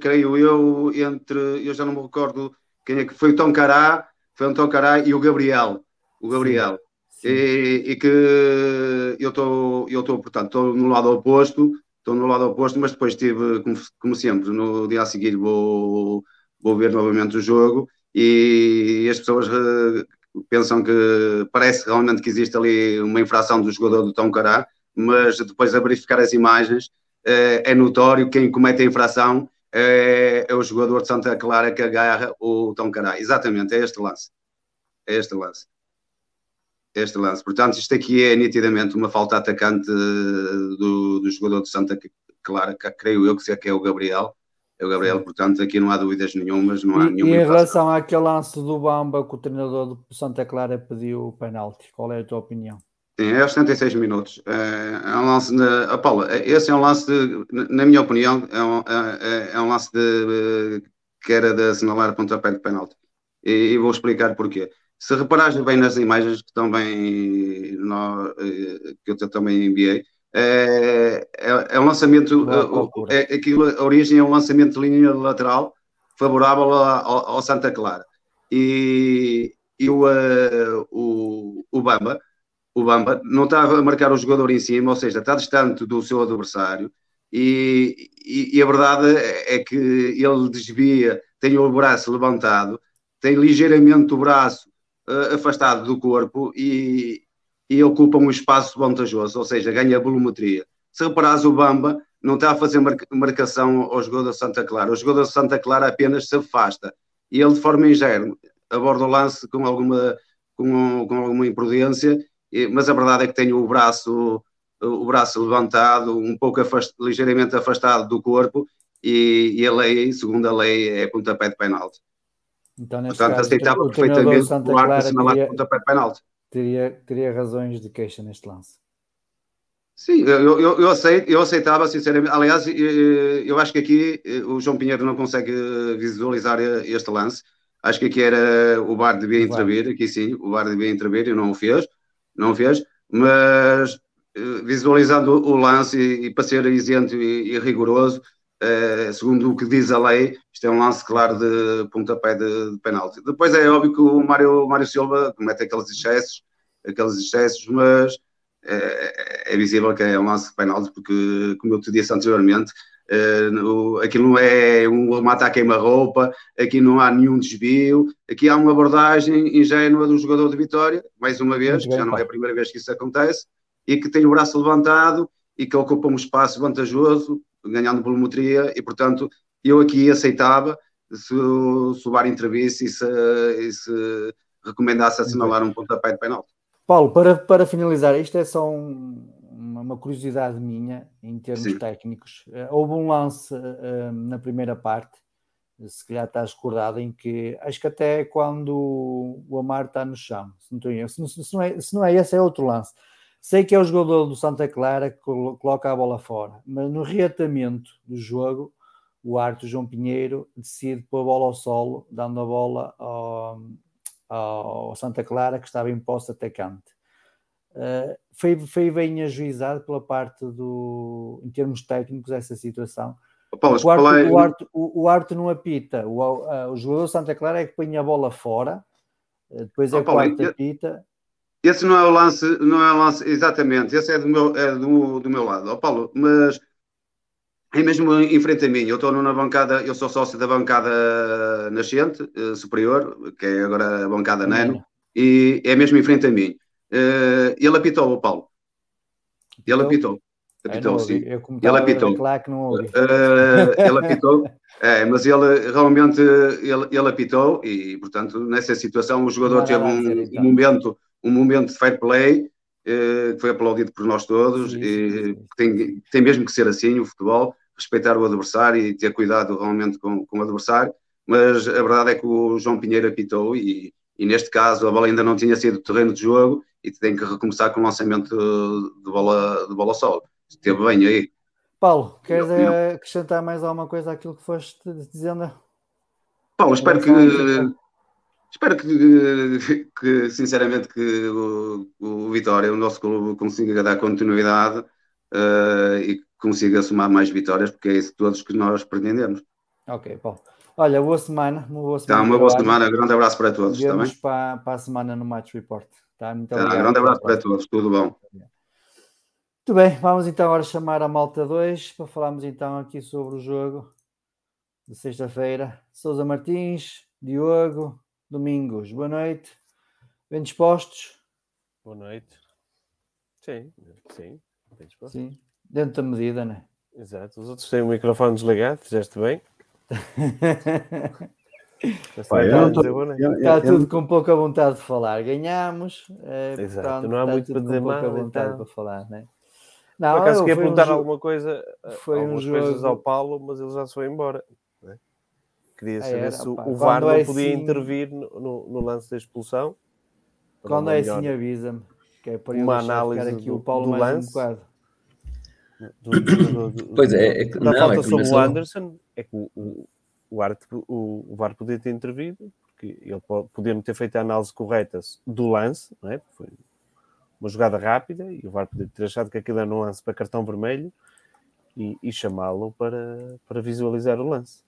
creio eu, entre, eu já não me recordo quem é que foi o Tom Cará foi o Antônio Carai e o Gabriel. O Gabriel. Sim, sim. E, e, que eu estou, eu estou, portanto, estou no lado oposto, estou no lado oposto, mas depois tive, como, como sempre, no dia a seguir vou, vou ver novamente o jogo e as pessoas uh, pensam que parece realmente que existe ali uma infração do jogador do Tom Cará, mas depois a verificar as imagens uh, é notório quem comete a infração é, é, o jogador de Santa Clara que agarra o Tom Carai. Exatamente, é este lance. É este lance. É este lance. Portanto, isto aqui é nitidamente uma falta atacante do, do jogador de Santa Clara, que creio eu que é o Gabriel. É o Gabriel, portanto, aqui não há dúvidas nenhumas, não há e, nenhuma. E em relação àquele lance do Bamba que o treinador do Santa Clara pediu o penalti, qual é a tua opinião? Sim, é aos 76 minutos. É, é um lance de. A Paula, esse é um lance, de, na minha opinião, é um, é, é, é um lance de, que era de assinalar pontapé de penalti. e, e vou explicar porquê. Se reparares bem nas imagens que também no, eh, que eu também enviei, é, é, é um lançamento, é, aquilo, a origem é um lançamento de linha lateral favorável ao, ao Santa Clara. E, e o, o, o Bamba, o Bamba não estava a marcar o jogador em cima, ou seja, está distante do seu adversário, e, e, e, a verdade é que ele desvia, tem o braço levantado, tem ligeiramente o braço uh, afastado do corpo e, e ocupa um espaço vantajoso, ou seja, ganha volumetria. Se reparares, o Bamba não está a fazer marcação ao jogador da Santa Clara, o jogador da Santa Clara apenas se afasta e ele, de forma ingênua, aborda o lance com alguma, com, com alguma imprudência, mas a verdade é que tem o braço, o braço levantado, um pouco afast, ligeiramente afastado do corpo, e, e, a lei, segundo a lei, é pontapé de penalti. Então, Portanto, caso, aceitava o perfeitamente o árbitro assinalar teria, pontapé de penalti. Teria, teria razões de queixa neste lance. Sim, eu, eu, eu, aceito, eu aceitava, sinceramente. Aliás, eu acho que aqui eh, o João Pinheiro não consegue visualizar este lance. Acho que aqui era o VAR devia intervir, aqui sim, o VAR devia intervir e não o fez, não fez, mas eh, visualizando o lance e, e para ser isento e, e rigoroso, eh, segundo o que diz a lei, isto é um lance claro de pontapé de, de penalti. Depois é óbvio que o Mário, Mário Silva comete aqueles excessos, aqueles excessos, mas é, é visível que é um lance de penalti, porque, como eu te disse anteriormente, aquilo não é um mata a queima-roupa, aqui não há nenhum desvio, aqui há uma abordagem ingênua do jogador de Vitória, mais uma vez, que já não é a primeira vez que isso acontece, e que tem o braço levantado e que ocupa um espaço vantajoso, ganhando volumetria, e portanto eu aqui aceitava se, se o VAR intervisse e se, e se recomendasse assinalar um pontapé de penalti. Paulo, para, para finalizar, isto é só um, uma, uma, curiosidade minha em termos Sim. técnicos. Uh, houve um lance uh, na primeira parte, se calhar estás recordado, em que acho que até quando o Amar está no chão, se não, estou se, não, se, não é, se não é esse, é outro lance. Sei que é o jogador do Santa Clara que coloca a bola fora, mas no reatamento do jogo, o Arthur João Pinheiro decide pôr a bola ao solo, dando a bola ao, ao Santa Clara, que estava em posse atacante. Uh, foi, foi bem ajuizado pela parte do, em termos técnicos, essa situação. Paulo, o, Arto, o, o, o não apita, o, o jogador Santa Clara é que põe a bola fora, uh, depois é oh, que o Arto apita. Esse não é o lance, não é o lance, exatamente, esse é do meu, é do, do meu lado, oh, Paulo, mas é mesmo em frente a mim, eu estou na bancada, eu sou sócio da bancada nascente, superior, que é agora a bancada Nano, e é mesmo em frente a mim. Uh, ele apitou, o Paulo. Ele apitou. Apitou, sim. ele apitou. Claro que não ouvi. Uh, ele apitou. [LAUGHS] É, mas ele realmente ele, ele apitou e, portanto, nessa situação o jogador teve um, então. um, momento, um momento de fair play uh, que foi aplaudido por nós todos sim, e sim, sim. Tem, tem mesmo que ser assim o futebol, respeitar o adversário e ter cuidado realmente com, com o adversário, mas a verdade é que o João Pinheiro apitou e, e neste caso a bola ainda não tinha sido terreno de jogo e tem que recomeçar com o lançamento de bola, de bola solo. Esteve bem aí. Paulo, queres eh, acrescentar mais alguma coisa àquilo que foste dizendo? Paulo, espero que espero que, que sinceramente que o, o, Vitória, o nosso clube, consiga dar continuidade uh, e consiga somar mais vitórias, porque é isso todos que nós pretendemos. Ok, Paulo. Olha, boa semana. Uma boa semana. Tá, uma boa semana. Grande abraço para todos. Tá Vemos para, para a semana no Match Report. Tá? Muito tá, grande abraço para todos, tudo bom. Muito bem, vamos então agora chamar a Malta 2 para falarmos então aqui sobre o jogo de sexta-feira. Souza Martins, Diogo, Domingos, boa noite. Bem dispostos? Boa noite. Sim, sim, bem dispostos. Sim, dentro da medida, né? Exato, os outros têm o microfone desligado, fizeste bem. [LAUGHS] Pai, está, tô, eu, está eu, tudo com pouca vontade de falar. Ganhamos, é, Exato, portanto, não há muito para dizer mais. vontade então... para falar, né? Não, Por acaso queria perguntar um alguma coisa, foi algumas um jogo... coisas ao Paulo, mas ele já se foi embora. Né? Queria ah, saber se o VAR não é podia assim... intervir no, no, no, lance da expulsão. Quando é assim, avisa-me. Que é para uma análise aqui do, o Paulo do lance. Um do, do, do, pois é, é que, não, falta é sobre o Anderson, é que o, o, Arte, o, o VAR podia ter intervido, porque ele podia ter feito a análise correta do lance, não é? Foi uma jogada rápida e o VAR podia ter achado que aquilo era um lance para cartão vermelho e, e chamá-lo para, para visualizar o lance.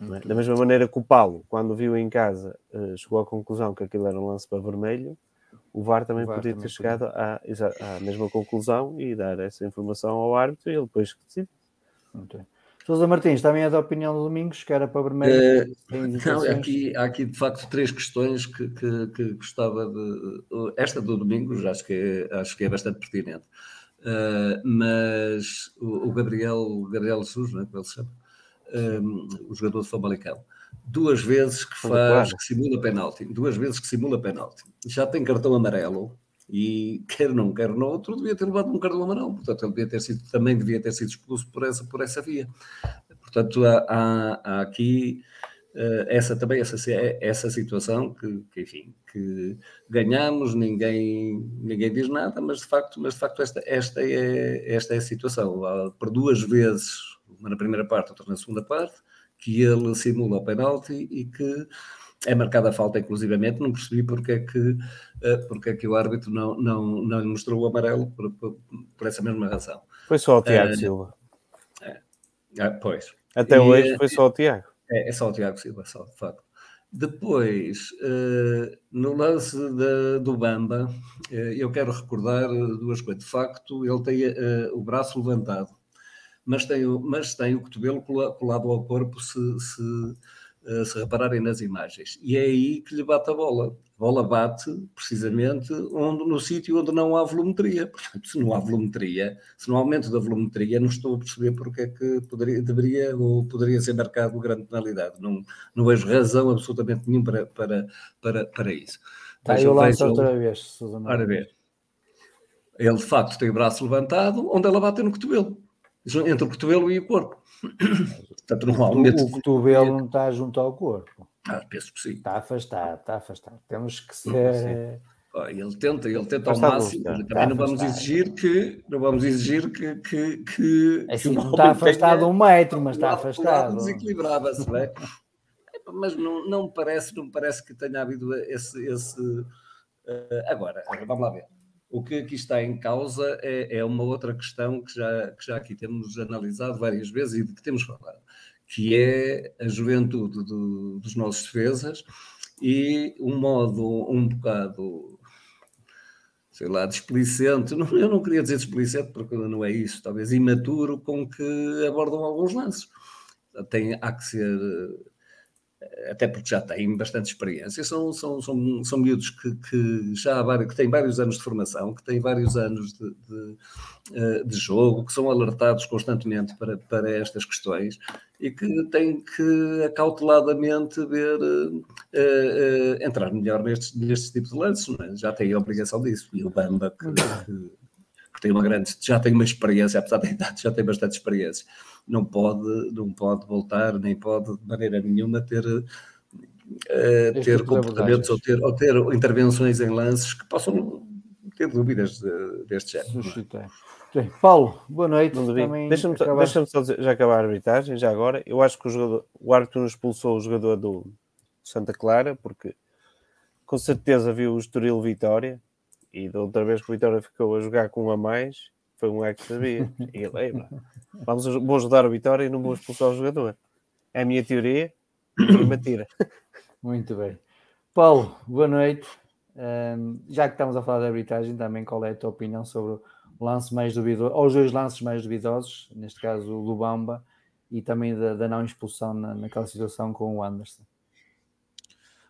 É? Da mesma maneira que o Paulo, quando viu em casa, uh, chegou à conclusão que aquilo era um lance para vermelho, o VAR também o VAR podia também ter chegado à, à, mesma conclusão e dar essa informação ao árbitro e ele depois que decide. Okay. Sousa Martins, também é da opinião do Domingos, que era para vermelho. Uh, não, aqui, há aqui de facto três questões que, que, que, gostava de. Esta do Domingos acho que é, acho que é bastante pertinente. Uh, mas o, o, Gabriel, o Gabriel Jesus, não é como ele se chama, um, o jogador de Famalicão, duas vezes que faz, que simula penalti, duas vezes que simula penalti, já tem cartão amarelo e quer não, quer não, outro devia ter levado um cartão amarelo, portanto ele devia ter sido, também devia ter sido expulso por essa, por essa via. Portanto, há, há, há aqui uh, essa também, essa, essa situação que, que, enfim, que ganhamos, ninguém, ninguém diz nada, mas de facto, mas de facto esta, esta, é, esta é a situação. Por duas vezes uma na primeira parte, outra na segunda parte, que ele simula o penalti e que é marcada a falta, inclusivamente, não percebi porque é que, eh, porque é que o árbitro não, não, não lhe mostrou o amarelo por, por, por essa mesma razão. Foi só o Tiago uh, Silva. É, é, pois. Até e, hoje foi só o Tiago. É, é, só o Tiago Silva, só, de facto. Depois, uh, no lance de, do Bamba, uh, eu quero recordar duas coisas. De facto, ele tem o braço levantado mas tem, mas tem o cotovelo colado ao corpo se, se, eh, se repararem nas imagens. E é aí que lhe bate a bola. A bola bate precisamente onde, no sítio onde não há volumetria. Portanto, se não há volumetria, se não há aumento da volumetria, não estou a perceber porque é que poderia, deveria ou poderia ser marcado grande penalidade. Não, não vejo razão absolutamente nenhuma para, para, para, para isso. Está aí o lance outra vez, Susana. Ora ver. Ele de facto tem o braço levantado, onde ela bate no cotovelo entre o cotovelo e o corpo. [COUGHS] Portanto, normalmente... O cotovelo não está junto ao corpo. Ah, penso que sim. Está afastado, está afastado. Temos que ser. Ele tenta, ele tenta ao máximo. Também não vamos exigir que não vamos exigir que, que, que, é assim, que não está afastado um metro, mas está afastado. Desequilibrava-se, não é? [LAUGHS] Mas não, não parece, não parece que tenha havido esse, esse uh, agora, vamos lá ver. O que aqui está em causa é, é, uma outra questão que já, que já aqui temos analisado várias vezes e de que temos falado, que é a juventude do, dos nossos defesas e um modo um bocado, sei lá, displicente, não, eu não queria dizer displicente porque não é isso, talvez imaturo com que abordam alguns lances. Tem, há que ser até porque já têm bastante experiência, são, são, são, são miúdos que, que já há, que têm vários anos de formação, que têm vários anos de, de, eh, de, jogo, que são alertados constantemente para, para estas questões e que têm que acauteladamente ver uh, uh, entrar melhor nestes, nestes tipos de lances, é? já têm a obrigação disso. E o Bamba, que, que, que, tem uma grande, já tem uma experiência, apesar da idade, já tem bastante experiência não pode, não pode voltar, nem pode de maneira nenhuma ter, uh, ter comportamentos ou ter, ou ter intervenções em lances que possam ter dúvidas de, deste género. Paulo, boa noite. Deixa-me deixa só dizer, já acabar a arbitragem, já agora. Eu acho que o, jogador, o árbitro expulsou o jogador do Santa Clara, porque com certeza viu o Estoril Vitória e da outra vez que o Vitória ficou a jogar com um a mais foi um é que sabia. [LAUGHS] E lembra. Vamos, vou ajudar o Vitória e não vou expulsar o jogador. É a minha teoria e me tira. Muito bem. Paulo, boa noite. Um, já que estamos a falar de arbitragem, também qual é a tua opinião sobre o lance mais duvidoso, ou os dois lances mais duvidosos, neste caso o Lubamba, e também da, da não expulsão na, naquela situação com o Anderson?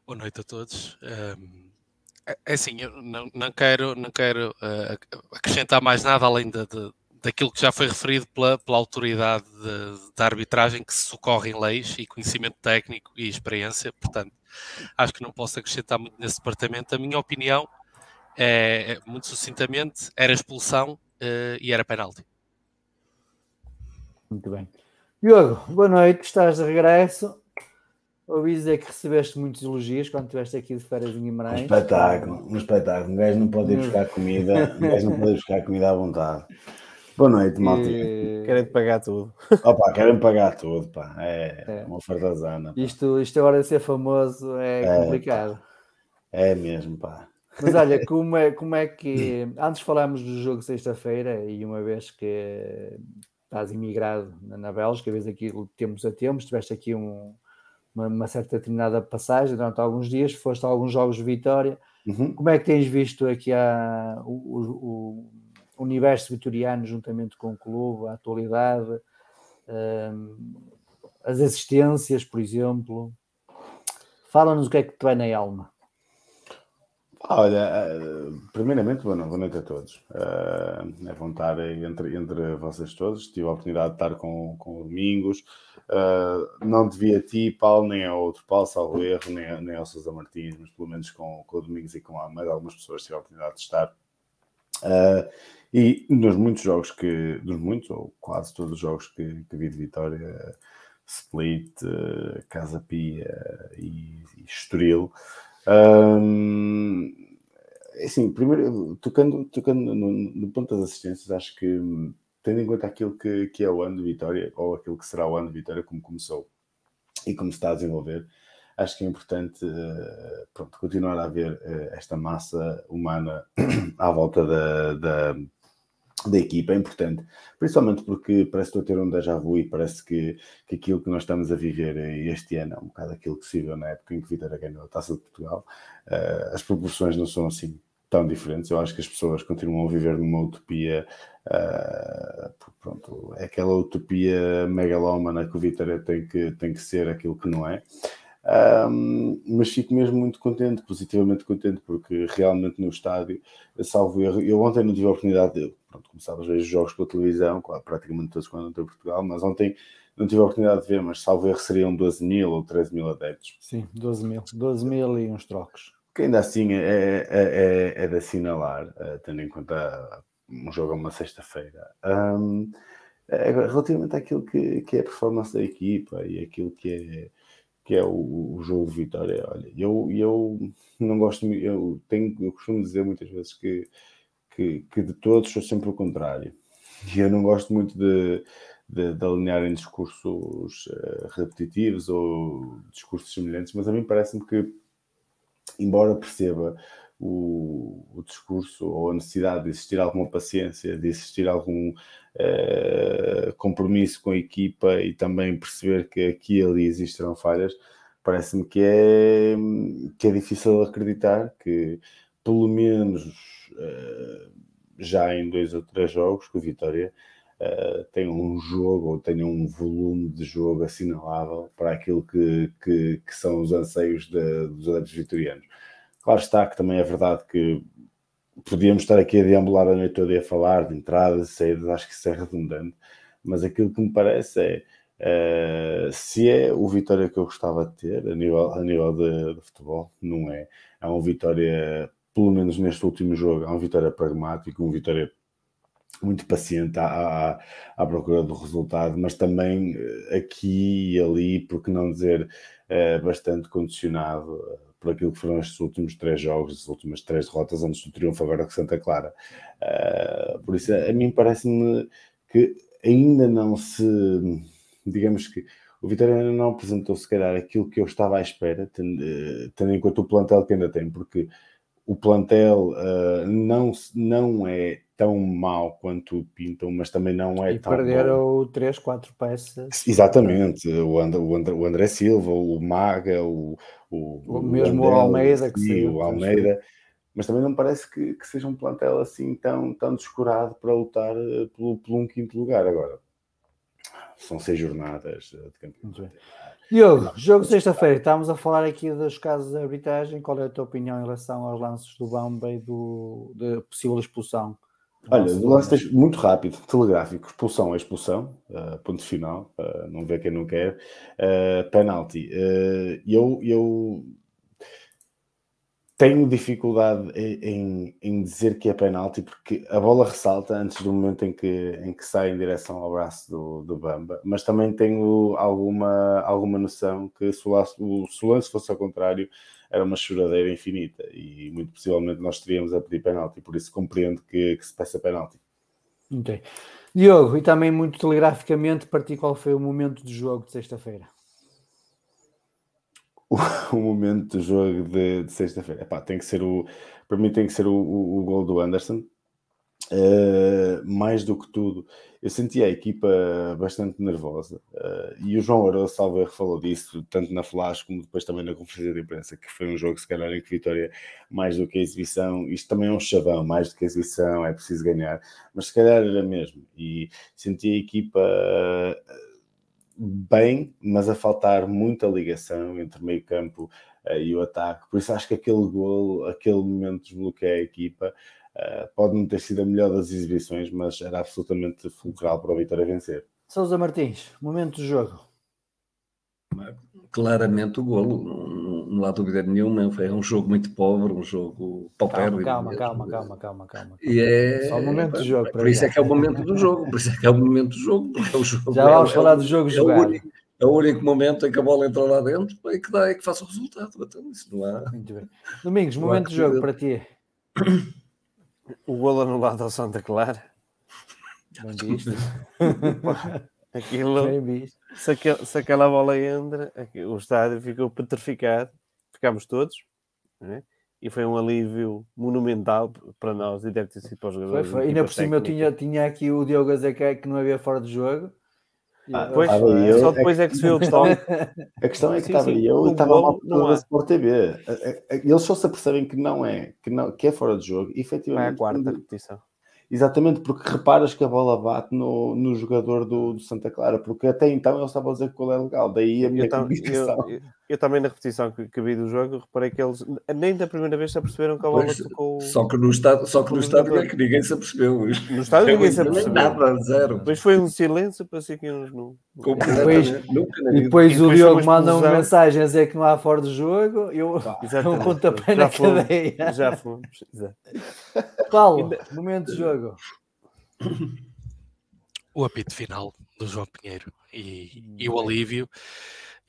Boa noite a todos. Um é, é assim, eu não, não quero, não quero uh, acrescentar mais nada além de, de, daquilo que já foi referido pela, pela autoridade da arbitragem que se socorre em leis e conhecimento técnico e experiência, portanto, acho que não posso acrescentar muito nesse departamento. A minha opinião é, é muito sucintamente, era expulsão uh, e era penalti. Muito bem. Diogo, boa noite, estás de regresso. Ouvi dizer que recebeste muitos elogios quando estiveste aqui de férias em Guimarães. Um espetáculo, um espetáculo. Um gajo não pode ir buscar comida, um gajo não pode ir buscar comida à vontade. Boa noite, malta. E- Querem te pagar tudo. Opa, querem pagar tudo, pá. É, É. uma fartazana. Isto, isto agora de ser famoso é, É, complicado. É mesmo, pá. Mas olha, [LAUGHS] como é, como é que. Antes falámos do jogo sexta-feira e uma vez que estás imigrado na, Bélgica, vês aquilo de tempos a tempos, tiveste aqui um- uma, uma certa determinada passagem durante alguns dias, foste a alguns jogos de vitória. Uhum. Como é que tens visto aqui a, o, o- o universo vitoriano juntamente com o clube, a atualidade, hum, as assistências, por exemplo? Fala-nos o que é que te vai na alma. Pá, Olha, eh, primeiramente, boa no- boa noite a todos. Eh, É bom estar entre, entre vocês todos. Tive a oportunidade de estar com, com o Domingos. Eh, não devia a ti, Paulo, nem a outro Paulo, salvo erro, nem, nem ao Sousa Martins, mas pelo menos com, com o Domingos e com a mais algumas pessoas tive a oportunidade de estar. E nos muitos jogos que, dos muitos, ou quase todos os jogos que, que vi de Vitória, Split, Casa Pia e, e Estoril, Hum, é assim, primeiro, tocando, tocando no, no ponto das assistências, acho que hum, tendo em conta aquilo que, que é o ano de Vitória, ou aquilo que será o ano de Vitória, como começou e como se está a desenvolver, acho que é importante eh, pronto, continuar a haver eh, esta massa humana [CLEARS THROAT] à volta da, da, da equipa, é importante, principalmente porque parece que estou a ter um déjà vu e parece que, que aquilo que nós estamos a viver este ano é um bocado aquilo que se viu na época em que Vitória ganhou a Taça de Portugal. Eh, as proporções não são assim tão diferentes. Eu acho que as pessoas continuam a viver numa utopia, eh, pronto, é aquela utopia megalómana que o Vitória tem que, tem que ser aquilo que não é. Um, mas fico mesmo muito contente, positivamente contente, porque realmente no estádio, salvo erro, eu ontem não tive a oportunidade de, pronto, começava a ver os jogos pela televisão, claro, praticamente todos quando estou em Portugal, mas ontem não tive a oportunidade de ver, mas salvo erro seriam 12 mil ou 13 mil adeptos. Sim, 12 mil. 12 mil e uns trocos. Que ainda assim é, é, é, é de assinalar, uh, tendo em conta um jogo a uma sexta-feira. Um, é, relativamente àquilo que, que é a performance da equipa e aquilo que é que é o, o, jogo de vitória. Olha, eu, eu não gosto, eu tenho, eu costumo dizer muitas vezes que, que, que de todos sou sempre o contrário. E eu não gosto muito de, de, de alinhar em discursos uh, repetitivos ou discursos semelhantes, mas a mim parece-me que, embora perceba o, o, discurso ou a necessidade de existir alguma paciência, de existir algum uh, compromisso com a equipa e também perceber que aqui e ali existirão falhas, parece-me que é, que é difícil acreditar que, pelo menos uh, já em dois ou três jogos, que o Vitória uh, um jogo ou tenha um volume de jogo assinalável para aquilo que, que, que são os anseios de, dos adeptos vitorianos. Claro está que também é verdade que podíamos estar aqui a deambular a noite toda e a falar de entradas e saídas, acho que isso é redundante, mas aquilo que me parece é uh, se é o Vitória que eu gostava de ter a nível, a nível de, de, futebol, não é. É um Vitória, pelo menos neste último jogo, é um Vitória pragmático, um Vitória muito paciente à, à, à, procura do resultado, mas também eh, aqui e ali, por que não dizer, uh, bastante condicionado por aquilo que foram estes últimos três jogos, as últimas três derrotas antes do triunfo agora com Santa Clara. Por isso, a mim parece-me que ainda não se, digamos que o Vitória ainda não apresentou se calhar aquilo que eu estava à espera, tendo, tendo em conta o plantel que ainda tem, porque o plantel uh, não, não é tão mau quanto pintam, mas também não é e tão perderam 3, 4 peças. Exatamente, o André, o André, o André Silva, o Maga, o, o, o mesmo o Almeida, que saiu, o Almeida, mas também não parece que, que, seja um plantel assim tão, tão descurado para lutar eh, pelo, pelo um quinto lugar agora. São seis jornadas de campeonato. Diogo, jogo sexta-feira, estamos a falar aqui dos casos de arbitragem. Qual é a tua opinião em relação aos lances do Bamba e do, da possível expulsão? Olha, do lance muito rápido, telegráfico, expulsão é expulsão, uh, ponto final, uh, não vê quem não quer, uh, penalti. eu, eu tenho dificuldade em, em, dizer que é penalti porque a bola ressalta antes do momento em que, em que sai em direção ao braço do, do Bamba, mas também tenho alguma, alguma noção que se o, lance, fosse ao contrário era uma choradeira infinita e muito possivelmente nós teríamos a pedir penalti, por isso compreendo que, que se peça penalti. Ok. Diogo, e também muito telegraficamente, para ti, qual foi o momento do jogo de sexta-feira? O, [LAUGHS] o, momento do jogo de, de sexta-feira. Tem que ser o. Para mim tem que ser o, o, o gol do Anderson. Uh, mais do que tudo, eu senti a equipa bastante nervosa uh, e o João Aroso Salver falou disso, tanto na flash como depois também na conferência de imprensa, que foi um jogo, se calhar, em que vitória, mais do que a exibição, isto também é um chavão, mais do que a exibição, é preciso ganhar, mas se calhar era mesmo. E senti a equipa bem, mas a faltar muita ligação entre meio campo uh, e o ataque, por isso acho que aquele golo, aquele momento desbloqueia a equipa. Uh, pode não ter sido a melhor das exibições, mas era absolutamente fulcral para a Vitória vencer. Sousa Martins, momento do jogo. Claramente o golo, não, não há dúvida nenhuma. Foi um jogo muito pobre, um jogo paupérrimo. Calma, calma, calma, calma, calma, E é... Só o momento do jogo. Por isso é que é o momento do jogo, por isso é que é o momento do jogo. Porque é o jogo Já vamos é, falar do jogo é jogado. O único, é o único momento em que a bola entra lá dentro e que dá é que faça o resultado. Então, isso não há... Muito bem. Domingos, momento do jogo para ti. O golo anulado ao Santa Clara. Bem visto. [LAUGHS] Aquilo, se, aquel, se aquela bola entra, o estádio ficou petrificado, ficámos todos, né? e foi um alívio monumental para nós e deve ter sido para os Foi, jogadores. foi. da Ainda equipa por cima eu tinha, tinha aqui o Diogo a dizer que, que não havia fora de jogo. E Ah, eu- Pois, eu- só depois é que se vê o que questão, a questão é que Sim, estava eu o e estava lá não pela. Sport TV. A- a- a- Eles só se apercebem que não é, que, não, que é fora de jogo, Vai à efetivamente. quarta quando- repetição. Exatamente, porque reparas que a bola bate no, no jogador do, do Santa Clara, porque até então eles estavam a dizer que o gol é legal, daí a minha Eu, tam- eu, eu- também na repetição que, que vi do jogo reparei que eles nem da primeira vez se aperceberam que a bola tocou. Só que no estádio, só que no o estádio jogador. é que ninguém se apercebeu. No estádio ninguém se apercebeu. Nada, zero. Depois foi um silêncio, parecia que. Completamente. Nunca na E depois o depois Diogo manda uma mensagem a dizer que não há fora de jogo. Eu um Exatamente. pontapé Já na fomos, cadeia. Já fomos. exato. Paulo, momento de jogo. o apito final do João Pinheiro e, e o alívio.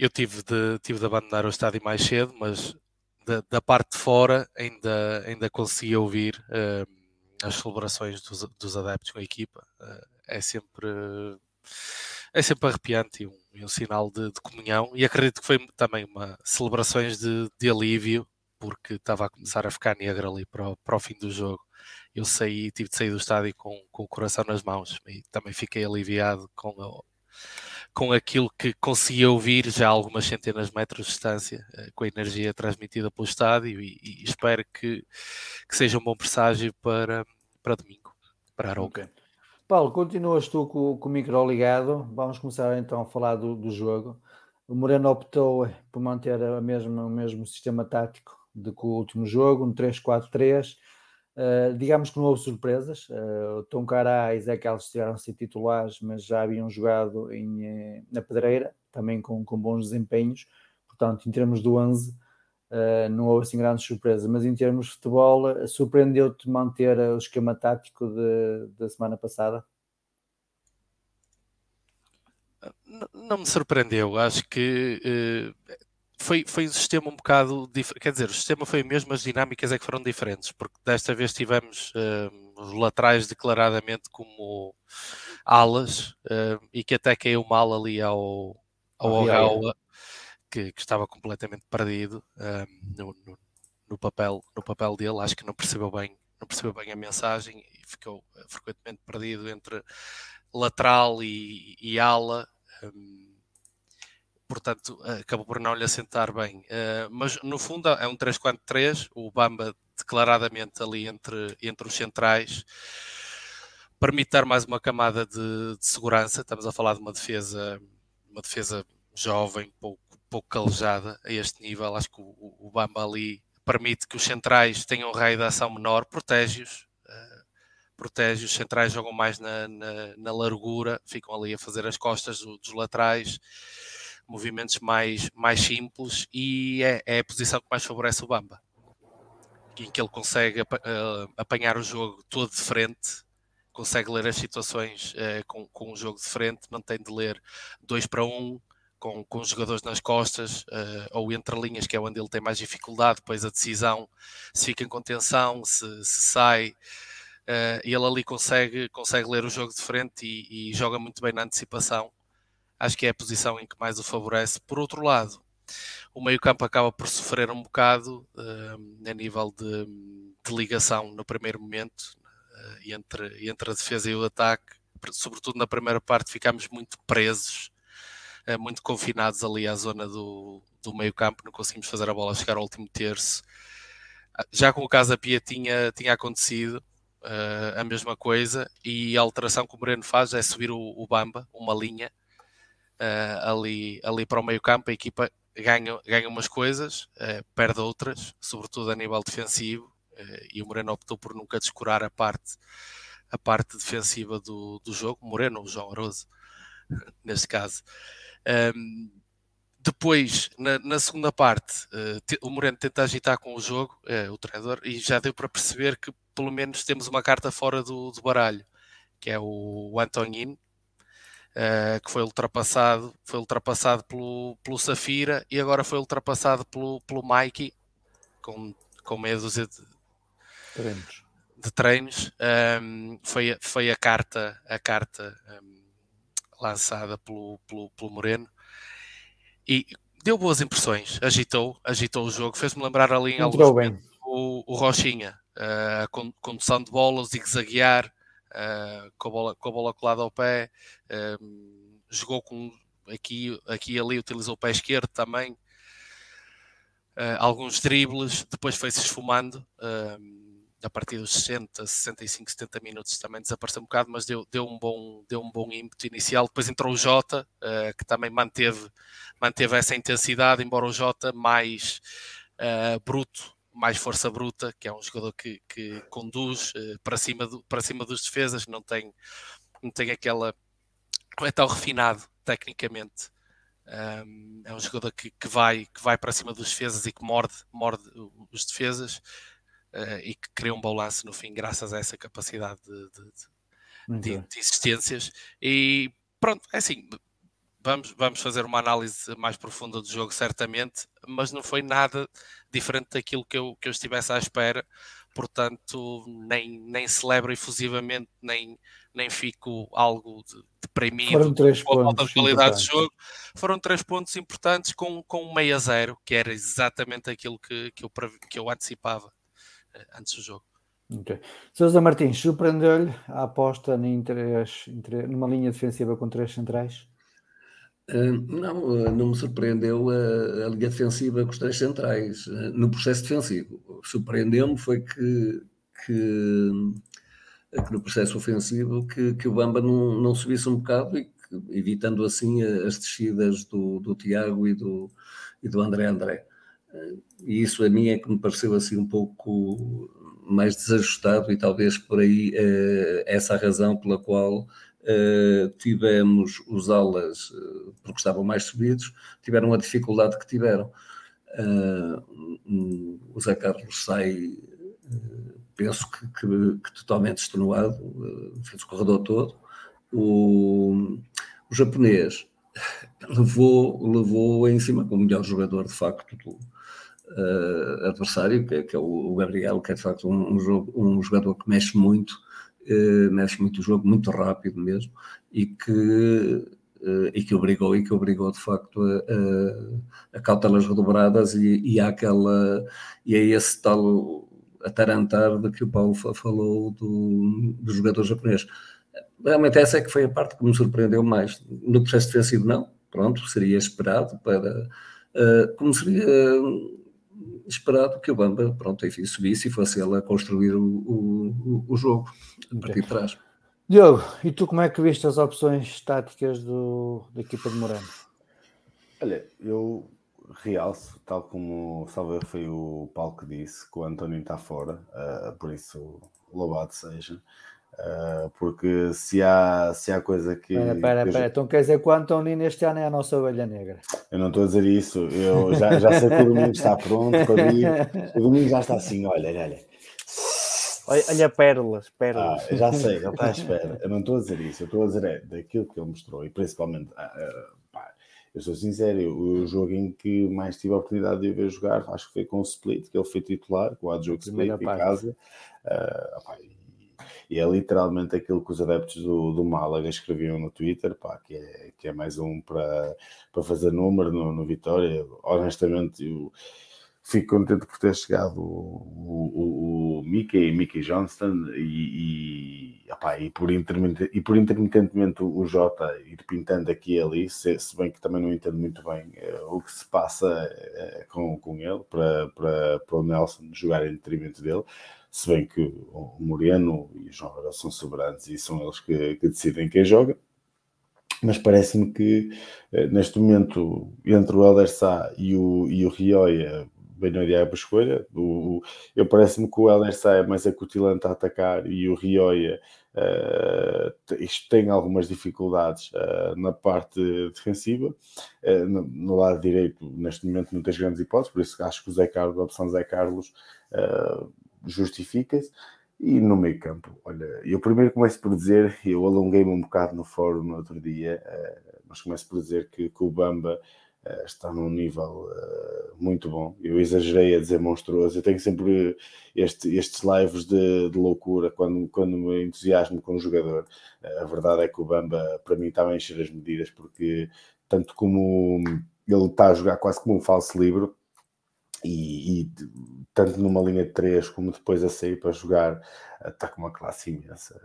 Eu tive de, tive de abandonar o estádio mais cedo, mas da, da parte de fora ainda, ainda consegui ouvir eh, as celebrações dos, dos adeptos com a equipa. Eh, é sempre é sempre arrepiante e um, e um sinal de, de comunhão. E acredito que foi também uma celebrações de, de alívio, porque estava a começar a ficar negra ali para o, para o fim do jogo eu saí, tive de sair do estádio com, com o coração nas mãos e também fiquei aliviado com, com aquilo que consegui ouvir já a algumas centenas de metros de distância, eh, com a energia transmitida pelo estádio e, e espero que, que seja um bom presságio para, para domingo, para Arouca. Paulo, continuas tu com, com o micro ligado. Vamos começar então a falar do, do jogo. O Moreno optou por manter a mesma, o mesmo sistema tático do que o último jogo, um 3-4-3. Uh, digamos que não houve surpresas. Uh, o Tom Cará e Zé Carlos estiveram a ser titulares, mas já haviam jogado em, eh, na Pedreira, também com, com bons desempenhos. Portanto, em termos do 11, uh, não houve assim grandes surpresas. Mas em termos de futebol, surpreendeu-te manter o esquema tático de- da semana passada? Não me surpreendeu, acho que eh, foi, foi um sistema um bocado diferente. Quer dizer, o sistema foi o mesmo, as dinâmicas é que foram diferentes, porque desta vez tivemos eh, os laterais declaradamente como alas eh, e que até caiu mal ali ao, ao. Ogawa, que, que estava completamente perdido eh, no, no- no papel, no papel dele. Acho que não percebeu bem, não percebeu bem a mensagem e ficou eh, frequentemente perdido entre lateral e, e ala. hum, portanto, eh, acabou por não lhe assentar bem. Eh, mas no fundo é um 3-4-3, o Bamba declaradamente ali entre, entre os centrais, permite dar mais uma camada de, de segurança. Estamos a falar de uma defesa, uma defesa jovem, pouco, pouco calejada a este nível. Acho que o, o Bamba ali permite que os centrais tenham um raio de ação menor, protege-os. eh, protege, os centrais jogam mais na, na, na largura, ficam ali a fazer as costas do- dos laterais, movimentos mais, mais simples e é, é a posição que mais favorece o Bamba, em que ele consegue eh, apanhar o jogo todo de frente, consegue ler as situações eh, com, com o jogo de frente, mantém de ler dois para um, com, com os jogadores nas costas, eh, ou entre linhas, que é onde ele tem mais dificuldade, depois a decisão, se fica em contenção, se, se sai, ele ali consegue, consegue ler o jogo de frente e, e, joga muito bem na antecipação. Acho que é a posição em que mais o favorece. Por outro lado, o meio-campo acaba por sofrer um bocado uh, a nível de, de, ligação no primeiro momento uh, entre, entre a defesa e o ataque. Sobretudo na primeira parte, ficámos muito presos, muito confinados ali à zona do, do meio-campo, não conseguimos fazer a bola chegar ao último terço. Já com o Casa Pia tinha, tinha acontecido uh, a mesma coisa e a alteração que o Moreno faz é subir o, o Bamba, uma linha uh, ali, ali para o meio campo, a equipa ganha, ganha umas coisas, uh, perde outras, sobretudo a nível defensivo, e o Moreno optou por nunca descurar a parte, a parte defensiva do, do jogo, Moreno ou João Aroso, [LAUGHS] neste caso. Um, depois, na, na, segunda parte, uh, o Moreno tenta agitar com o jogo, uh, o treinador, e já deu para perceber que pelo menos temos uma carta fora do, do baralho, que é o, o Antonin, uh, que foi ultrapassado, foi ultrapassado pelo, pelo Safira e agora foi ultrapassado pelo, pelo Mikey, com, com meia dúzia de treinos. De treinos. Um, foi, foi a carta, a carta um, lançada pelo, pelo, pelo Moreno e deu boas impressões, agitou, agitou o jogo, fez-me lembrar ali em alguns o, o Rochinha, uh, com condução de bola, zigue-zaguear, uh, com, a bola, com a bola colada ao pé, uh, jogou com aqui, aqui e ali, utilizou o pé esquerdo também, uh, alguns dribles, depois foi-se esfumando. a partir dos 60, 65, 70 minutos também desapareceu um bocado, mas deu, deu, um, bom, deu um bom ímpeto inicial. Depois entrou o Jota, que também manteve, manteve essa intensidade, embora o Jota mais bruto mais força bruta, que é um jogador que, que conduz uh, para, cima do, para cima dos defesas, não tem, não tem aquela. não é tão refinado tecnicamente. Um, é um jogador que, que, vai, que vai para cima dos defesas e que morde, morde os defesas uh, e que cria um balanço no fim, graças a essa capacidade de, de, de, de existências. E pronto, é assim, vamos, vamos fazer uma análise mais profunda do jogo, certamente, mas não foi nada diferente daquilo que eu, que eu estivesse à espera, portanto, nem, nem celebro efusivamente, nem, nem fico algo de, deprimido Foram três com a qualidade do jogo. Foram três pontos importantes com, com um meio a zero, que era exatamente aquilo que, que, eu, que eu antecipava eh, antes do jogo. Okay. Sousa Martins, surpreendeu-lhe a aposta em três, numa linha defensiva com três centrais? Não, ah, não me surpreendeu a, a, linha defensiva com os três centrais ah, no processo defensivo. Surpreendeu-me foi que, que, que, no processo ofensivo que, que o Bamba não, não subisse um bocado e que, evitando assim as descidas do, do Tiago e do, e do André André. Ah, e isso a mim é que me pareceu assim um pouco mais desajustado e talvez por aí essa a razão pela qual Uh, tivemos os alas, uh, porque estavam mais subidos, tiveram a dificuldade que tiveram. Um, o Zé Carlos sai, penso que, que, que, totalmente extenuado, fez o corredor todo. O, o japonês [LAUGHS] levou, levou em cima como melhor jogador, de facto, do adversário, que, é, que é o, o, Gabriel, que é de facto um, um, um jogador que mexe muito mexe muito o jogo, muito rápido mesmo, e que, uh, e que obrigou, e que obrigou de facto a, a, a cautelas redobradas e, e e a esse tal atarantar de que o Paulo falou do, do jogador japonês. Realmente essa é que foi a parte que me surpreendeu mais. No processo defensivo não, pronto, seria esperado para... Uh, como seria esperado que o Bamba, pronto, enfim, subisse e fosse ele a construir o, o, o jogo a partir de trás. Diogo, e tu como é que viste as opções táticas do, da equipa de Moreno? Olha, eu realço, tal como salve foi o Paulo que disse, que o António está fora, uh, por isso louvado seja. Uh, porque se há, se há coisa que. Espera, espera, espera. Então quer dizer que o Antonino este ano é a nossa ovelha negra? Eu não estou a dizer isso. Eu já, já sei que o domingo está pronto. O domingo já está assim: olha, olha. Olha, olha pérolas, pérolas. Ah, já sei, ele está à espera. Eu não estou a dizer isso. Eu estou a dizer é daquilo que ele mostrou e principalmente. Uh, pá, eu sou sincero, o jogo em que mais tive a oportunidade de o ver jogar, acho que foi com o Split, que ele foi titular, com o adjogo Split em casa. Uh, pá, e é literalmente aquilo que os adeptos do, do Málaga escreviam no Twitter, pá, que, é, que é mais um para, para fazer número no, no Vitória. Honestamente, eu fico contente por ter chegado o, o, o Mickey, Mickey Johnston e, e, opá, e, por e por intermitentemente o Jota ir pintando aqui e ali, se, se bem que também não entendo muito bem uh, o que se passa uh, com, com ele para, para, para o Nelson jogar em detrimento dele. Se bem que o Moreno e o João são soberanos e são eles que, que decidem quem joga mas parece-me que uh, neste momento entre o Elder Sá e o, e o Rioia bem não iria para escolha. O, eu parece-me que o Helder é mais acutilante a atacar e o Rioia uh, tem algumas dificuldades uh, na parte defensiva. Uh, no, no, lado direito, neste momento, não tens grandes hipóteses, por isso acho que o Zé Carlos, a opção Zé Carlos, justifica-se. E no meio campo, olha, eu primeiro começo por dizer, eu alonguei-me um bocado no fórum no outro dia, mas começo por dizer que, que o Bamba está num nível uh, muito bom. Eu exagerei a dizer monstruoso. Eu tenho sempre este, estes lives de, de, loucura quando, quando me entusiasmo com o jogador. A verdade é que o Bamba, para mim, está a encher as medidas, porque tanto como ele está a jogar quase como um falso livro, e, e, tanto numa linha de 3 como depois a sair para jogar, está com uma classe imensa.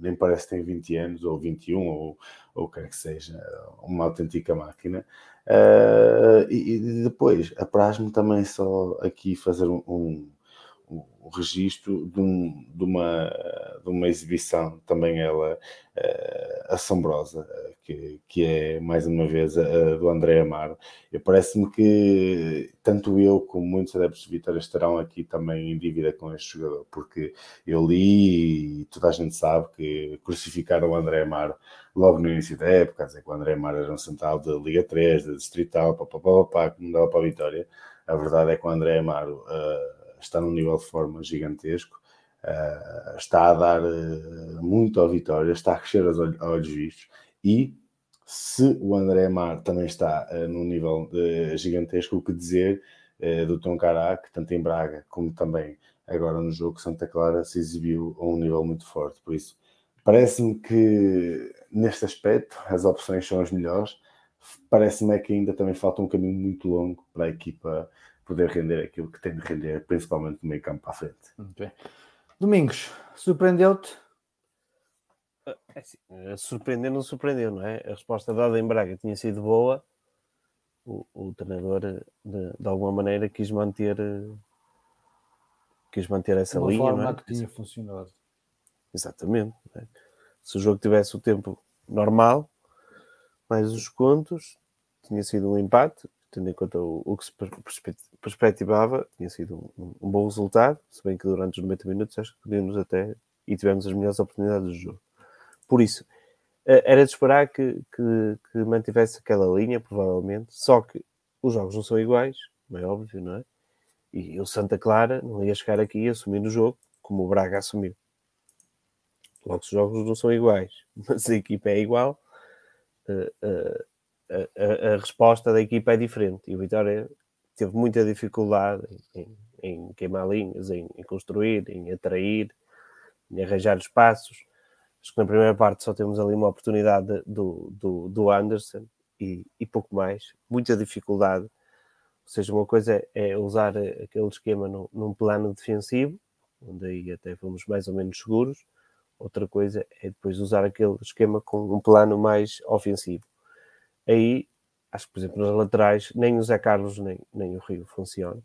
nem parece que tem 20 anos, ou 21, ou o que quer que seja, uma autêntica máquina. Uh, e, e, depois, apraz-me também só aqui fazer um, um, um registro de, um, de, uma, de uma exibição, também ela uh, assombrosa, que, que é mais uma vez a, do André Amaro. Parece-me que tanto eu como muitos adeptos de Vitória estarão aqui também em dívida com este jogador, porque eu li e toda a gente sabe que crucificaram o André Amaro logo no início da época, dizer que o André Amaro era um central de Liga 3, de Distrital, que não dava para a Vitória. A verdade é que o André Amaro uh, está num nível de forma gigantesco, uh, está a dar uh, muito à Vitória, está a crescer aos olhos vistos e se o André Amar também está uh, num nível gigantesco, o que dizer do Tom Cará, que tanto em Braga como também agora no jogo Santa Clara se exibiu a um nível muito forte. Por isso, parece-me que neste aspecto as opções são as melhores. Parece-me é que ainda também falta um caminho muito longo para a equipa poder render aquilo que tem de render, principalmente no meio campo para a frente. Okay. Domingos, surpreendeu-te é assim, eh, surpreender não surpreendeu, não é? A resposta dada em Braga tinha sido boa. O, o treinador, eh, de, de, alguma maneira, quis manter, eh, quis manter essa Uma linha. Forma não é? que tinha funcionado. Exatamente. É? Se o jogo tivesse o tempo normal, mais os contos, tinha sido um empate, tendo em conta o, o que se perspectivava, tinha sido um, um, bom resultado, se bem que durante os 90 minutos acho que podíamos até e tivemos as melhores oportunidades do jogo. Por isso, eh, era de esperar que, que, que, mantivesse aquela linha, provavelmente, só que os jogos não são iguais, é óbvio, não é? E o Santa Clara não ia chegar aqui assumindo o jogo como o Braga assumiu. Logo, os jogos não são iguais, [LAUGHS] mas a equipa é igual, a, a, a resposta da equipa é diferente. E o Vitória teve muita dificuldade em, em queimar linhas, em, em, construir, em atrair, em arranjar espaços. Acho que na primeira parte só temos ali uma oportunidade do, do, do Anderson e, e, pouco mais. Muita dificuldade. Ou seja, uma coisa é, é usar aquele esquema no, num plano defensivo, onde aí até fomos mais ou menos seguros. Outra coisa é depois usar aquele esquema com um plano mais ofensivo. Aí, acho que, por exemplo, nas laterais, nem o Zé Carlos nem, nem o Rio funcionam,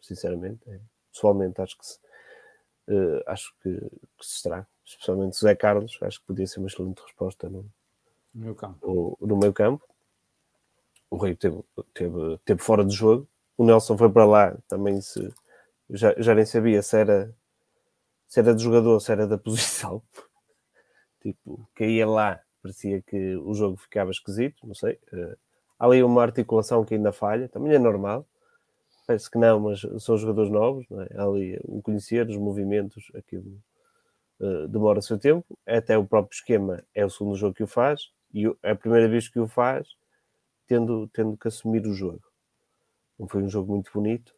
sinceramente. É, pessoalmente, acho que se, uh, acho que, que se estraga especialmente Zé Carlos, acho que podia ser uma excelente resposta no, no meu campo. O, no meu campo. O Rio teve, teve, teve fora de jogo. O Nelson foi para lá, também se já, já nem sabia se era se era de jogador, se era da [LAUGHS] posição. tipo, caía lá, parecia que o jogo ficava esquisito, não sei. Uh, há ali uma articulação que ainda falha, também é normal. Parece que não, mas são jogadores novos, não é? Há ali o conhecer, os movimentos, aquilo uh, demora o seu tempo, até o próprio esquema é o segundo jogo que o faz, e é a primeira vez que o faz, tendo, tendo que assumir o jogo. Não foi um jogo muito bonito,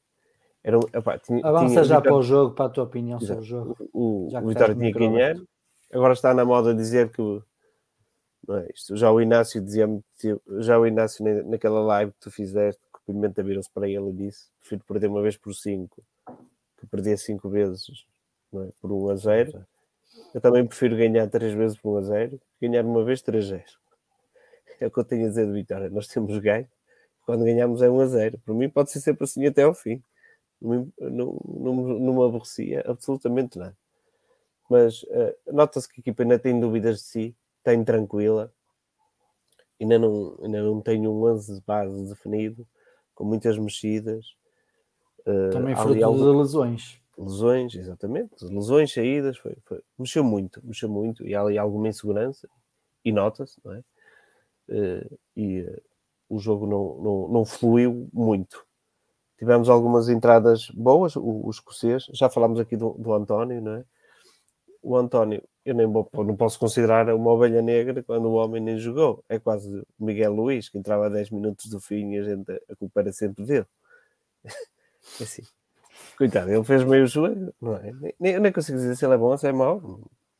Era, epá, tinha, Avança tinha- já para o jogo, para a tua opinião sobre o jogo. o, o Vitória tinha que ganhar. Agora está na moda dizer que é, isto, já o Inácio dizia-me, já o Inácio na- naquela live que tu fizeste, que o Pimenta virou-se para ele e disse: prefiro perder uma vez por 5 que perder 5 vezes é, por 1 a 0. Eu também prefiro ganhar 3 vezes por 1 a 0 que ganhar uma vez 3 a 0. É o que eu tenho a dizer de Vitória. Nós temos ganho quando ganhamos é 1 a 0. Por mim pode ser sempre assim até ao fim. Não, me- não, não, não me aborrecia absolutamente nada. Mas eh, nota-se que a equipa ainda tem dúvidas de si, tem tranquila, ainda não, ainda não tem um 11 de base definido, com muitas mexidas. Eh, Também há fruto algum- de lesões. lesões, exatamente, lesões, saídas, foi, foi- mexeu muito, mexeu muito, e há ali alguma insegurança, e nota-se, não é? Eh, e eh, o jogo não, não, não fluiu muito. Tivemos algumas entradas boas, o, o escocês, já falámos aqui do, do António, não é? O António, eu nem vou- não posso considerar uma ovelha negra quando o homem nem jogou. É quase o Miguel Luís, que entrava a 10 minutos do fim e a gente a culpa era sempre dele. [LAUGHS] É assim. Coitado, ele fez meio joelho, não é? Nem- Nem, eu nem consigo dizer se ele é bom ou se é mau.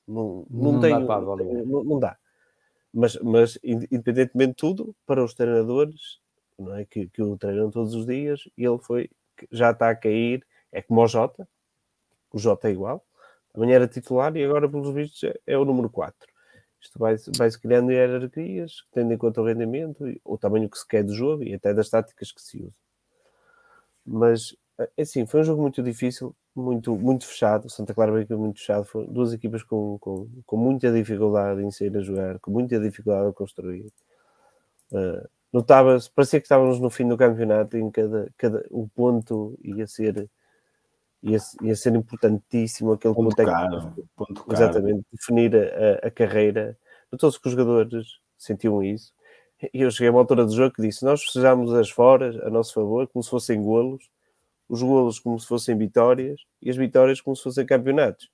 Não, não, Não tenho- dá para não, não dá. Mas, mas, in- independentemente de tudo, para os treinadores, não é? Que, que o treinam todos os dias, ele foi, já está a cair, é como o Jota, o Jota é igual, amanhã era titular e agora, pelos vistos, é, é o número 4. Isto vai, vai-se criando hierarquias, tendo em conta o rendimento, o tamanho que se quer do jogo e até das táticas que se usa. Mas, é assim, foi um jogo muito difícil, muito, muito fechado. Santa Clara veio muito fechado. Foram duas equipas com, com, com muita dificuldade em sair a jogar, com muita dificuldade a construir. Uh, notava parecia que estávamos no fim do campeonato em cada, cada o ponto ia ser ia, ia ser importantíssimo aquele Ponto caro, ponto exatamente definir a, a- carreira. Notou-se que os jogadores sentiam isso. E eu cheguei a uma altura do jogo que disse nós festejamos as foras a nosso favor como se fossem golos os golos como se fossem vitórias e as vitórias como se fossem campeonatos.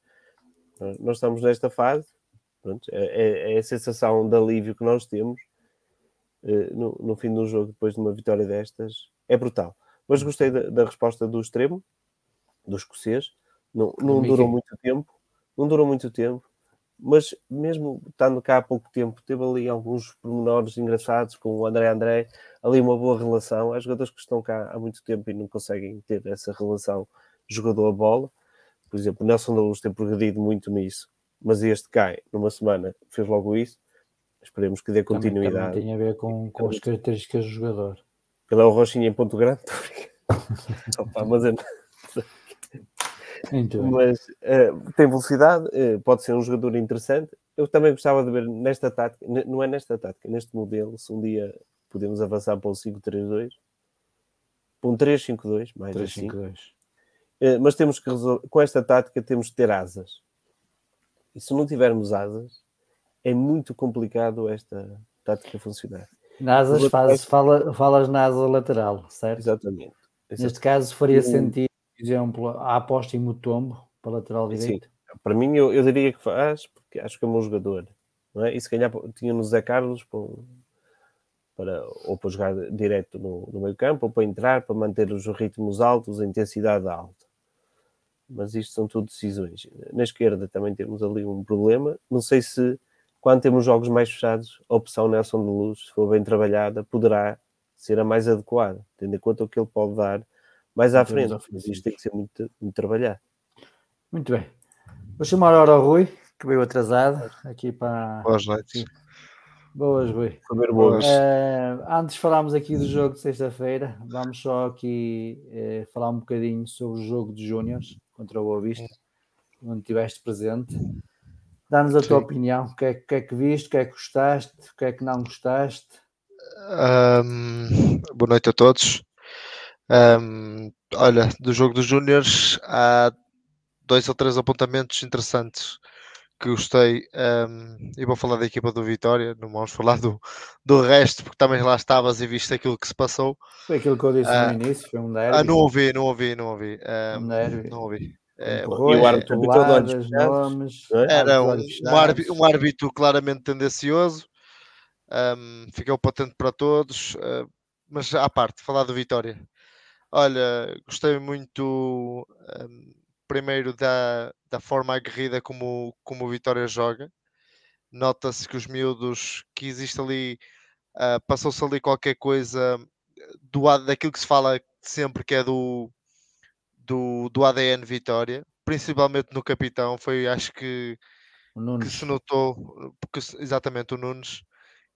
Nós- nós estamos nesta fase pronto, é, é- é a sensação de alívio que nós temos eh, no, no fim do jogo, depois de uma vitória destas, é brutal. Mas gostei da, da resposta do extremo, do escocês. Não, não durou muito tempo, não durou muito tempo, mas mesmo estando cá há pouco tempo, teve ali alguns pormenores engraçados com o André André, ali uma boa relação. Há jogadores que estão cá há muito tempo e não conseguem ter essa relação jogador-bola. Por exemplo, o Nelson da Luz tem progredido muito nisso, mas este cai numa semana, fez logo isso. Esperemos que dê Também, continuidade. também tem a ver com, com as características do jogador. Ele é o Rochinha em ponto grande. [LAUGHS] Opa, mas bem. Mas eh, tem velocidade, eh, pode ser um jogador interessante. Eu também gostava de ver nesta tática, não é nesta tática, neste modelo, se um dia podemos avançar para o 5-3-2, para um 3-5-2, mais assim. 3-5-2. Eh, mas temos que resolver, com esta tática temos que ter asas. E se não tivermos asas, é muito complicado esta tática funcionar. Nasas, faz, laterais- fala, falas na asa lateral, certo? Exatamente. Neste caso, faria sentido, por exemplo, a aposta em Mutombo para lateral Sim. direito. Para mim, eu, eu diria que faz, porque acho que é um bom jogador. Não é? E se calhar tinha no Zé Carlos para, para, ou para jogar direto no, no meio campo, ou para entrar, para manter os ritmos altos, a intensidade alta. Mas isto são tudo decisões. Na esquerda também temos ali um problema. Não sei se, quando temos jogos mais fechados, a opção Nelson de Luz, se for bem trabalhada, poderá ser a mais adequada, tendo em conta o que ele pode dar mais à frente. Mas isto tem que ser muito, muito trabalhado. Muito bem. Vou chamar agora o Rui, que veio atrasado, aqui para. Boas noites. Boas, Rui. Saber Boas. Eh, antes de falarmos aqui do jogo de sexta-feira, vamos só aqui eh, falar um bocadinho sobre o jogo de Júniors contra o Boa Vista, onde estiveste presente. Dá-nos a tua Sim. opinião, o que, é, que é que viste, o que é que gostaste, o que é que não gostaste. Ahm, boa noite a todos. Ahm, olha, do jogo dos Júniors há dois ou três apontamentos interessantes que gostei. ahm, e vou falar da equipa do Vitória, não vamos falar do, do resto, porque também lá estavas e viste aquilo que se passou. Foi aquilo que eu disse Ah, no início, foi um derby. Ah, não ouvi, não ouvi, não ouvi. Um derby. não ouvi. É, e o árbitro de nomes? Era um, um, árbi- fechados. um árbitro claramente tendencioso, um, ficou patente para todos, uh, mas à parte, falar do Vitória. Olha, gostei muito um, primeiro da, da forma aguerrida como, como o Vitória joga. Nota-se que os miúdos, que existe ali, uh, passou-se ali qualquer coisa do, daquilo que se fala sempre que é do, do, do ADN Vitória, principalmente no capitão, foi acho que, que se notou, porque, exatamente o Nunes,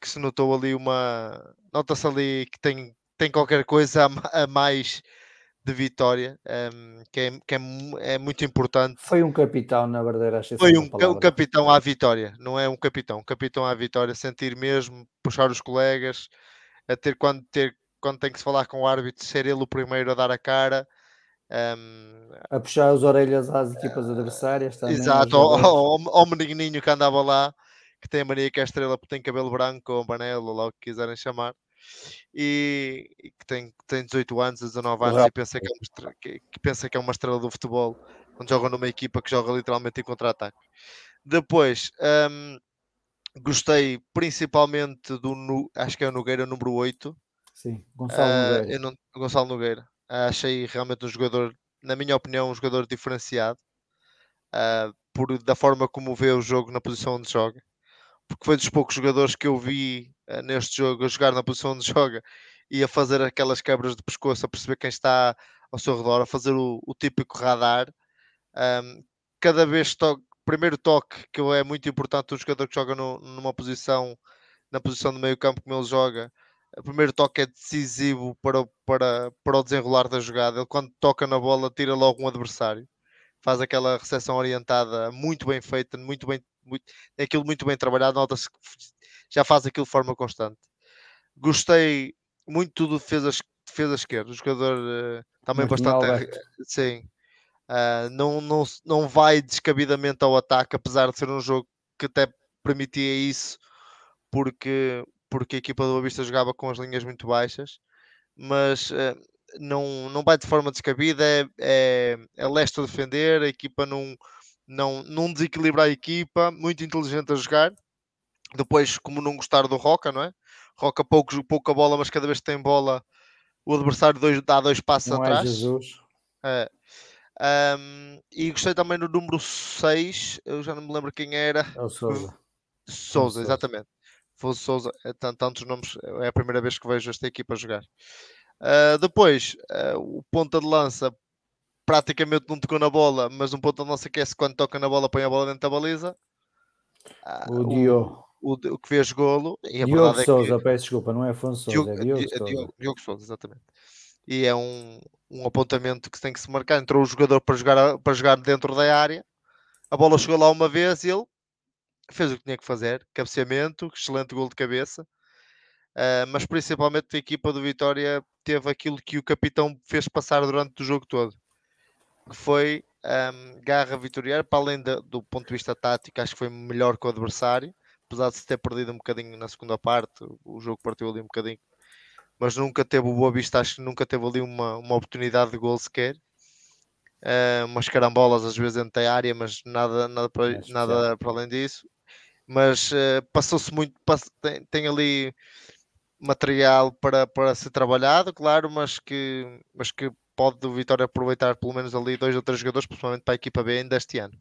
que se notou ali uma. Nota-se ali que tem, tem qualquer coisa a, mais de vitória, um, que, é, que é, é, muito importante. Foi um capitão, na verdade, acho Foi um, um, capitão à vitória, não é um capitão, um capitão à vitória, sentir mesmo, puxar os colegas, a ter quando, ter, quando tem que se falar com o árbitro, ser ele o primeiro a dar a cara. Um, a puxar as orelhas às equipas adversárias também. Exato, ao, menininho que andava lá, que tem a mania que é a estrela porque tem cabelo branco ou amarelo, ou lá o que quiserem chamar e, e que tem, tem 18 anos, 19 anos e pensa que, é uma, que, que, pensa que é uma estrela do futebol quando joga numa equipa que joga literalmente em contra-ataque. Depois, um, gostei principalmente do, acho que é o Nogueira número 8. Sim, Gonçalo uh, Nogueira. Não, Gonçalo Nogueira. achei realmente um jogador, na minha opinião, um jogador diferenciado. Uh, por, da forma como vê o jogo na posição onde joga porque foi dos poucos jogadores que eu vi neste jogo a jogar na posição onde [LAUGHS] joga e a fazer aquelas quebras de pescoço, a perceber quem está ao seu redor, a fazer o, o típico radar. Um, cada vez toque, primeiro toque, que é muito importante, o jogador que joga no, numa posição, na posição do meio campo como ele joga, o primeiro toque é decisivo para, para, para o desenrolar da jogada. Ele, quando toca na bola, tira logo um adversário. Faz aquela recepção orientada muito bem feita, muito bem muito, aquilo muito bem trabalhado, nota-se que já faz aquilo de forma constante. Gostei muito do defesa, defesa esquerda, o jogador uh, também muito bastante. Sim, uh, não, não, não vai descabidamente ao ataque, apesar de ser um jogo que até permitia isso, porque, porque a equipa do Avista jogava com as linhas muito baixas, mas uh, não, não vai de forma descabida, é, é, é leste a defender, a equipa não não, não desequilibra a equipa, muito inteligente a jogar. Depois, como não gostar do Roca, não é? Roca pouco, pouca bola, mas cada vez que tem bola, o adversário dois, dá dois passos não é atrás. É Jesus. É. Um, e gostei também do número 6, eu já não me lembro quem era. É o Souza. Souza, exatamente. Foi Souza, é, tantos nomes, é a primeira vez que vejo esta equipa jogar. Uh, depois, uh, o ponta de lança praticamente não tocou na bola, mas um ponto da nossa aquece quando toca na bola, põe a bola dentro da baliza. Ah, o Diogo. O, o, que fez golo. E a Diogo é Souza, que... peço desculpa, não é Afonso Souza, é Diogo, Souza. Diogo, Diogo Souza, exatamente. E é um, um apontamento que tem que se marcar. Entrou o jogador para jogar, para jogar dentro da área, a bola chegou lá uma vez e ele fez o que tinha que fazer, cabeceamento, excelente gol de cabeça. Uh, mas principalmente a equipa do Vitória teve aquilo que o capitão fez passar durante o jogo todo que foi um, garra vitoriana, para além de, do ponto de vista tático, acho que foi melhor que o adversário, apesar de se ter perdido um bocadinho na segunda parte, o jogo partiu ali um bocadinho, mas nunca teve o Boa Vista, acho que nunca teve ali uma, uma oportunidade de gol sequer. Uh, umas carambolas às vezes dentro da área, mas nada, nada, para, nada para além disso. Mas uh, passou-se muito, pass tem, tem ali material para, para ser trabalhado, claro, mas que, mas que pode o Vitória aproveitar pelo menos ali dois ou três jogadores, principalmente para a equipa B ainda este ano.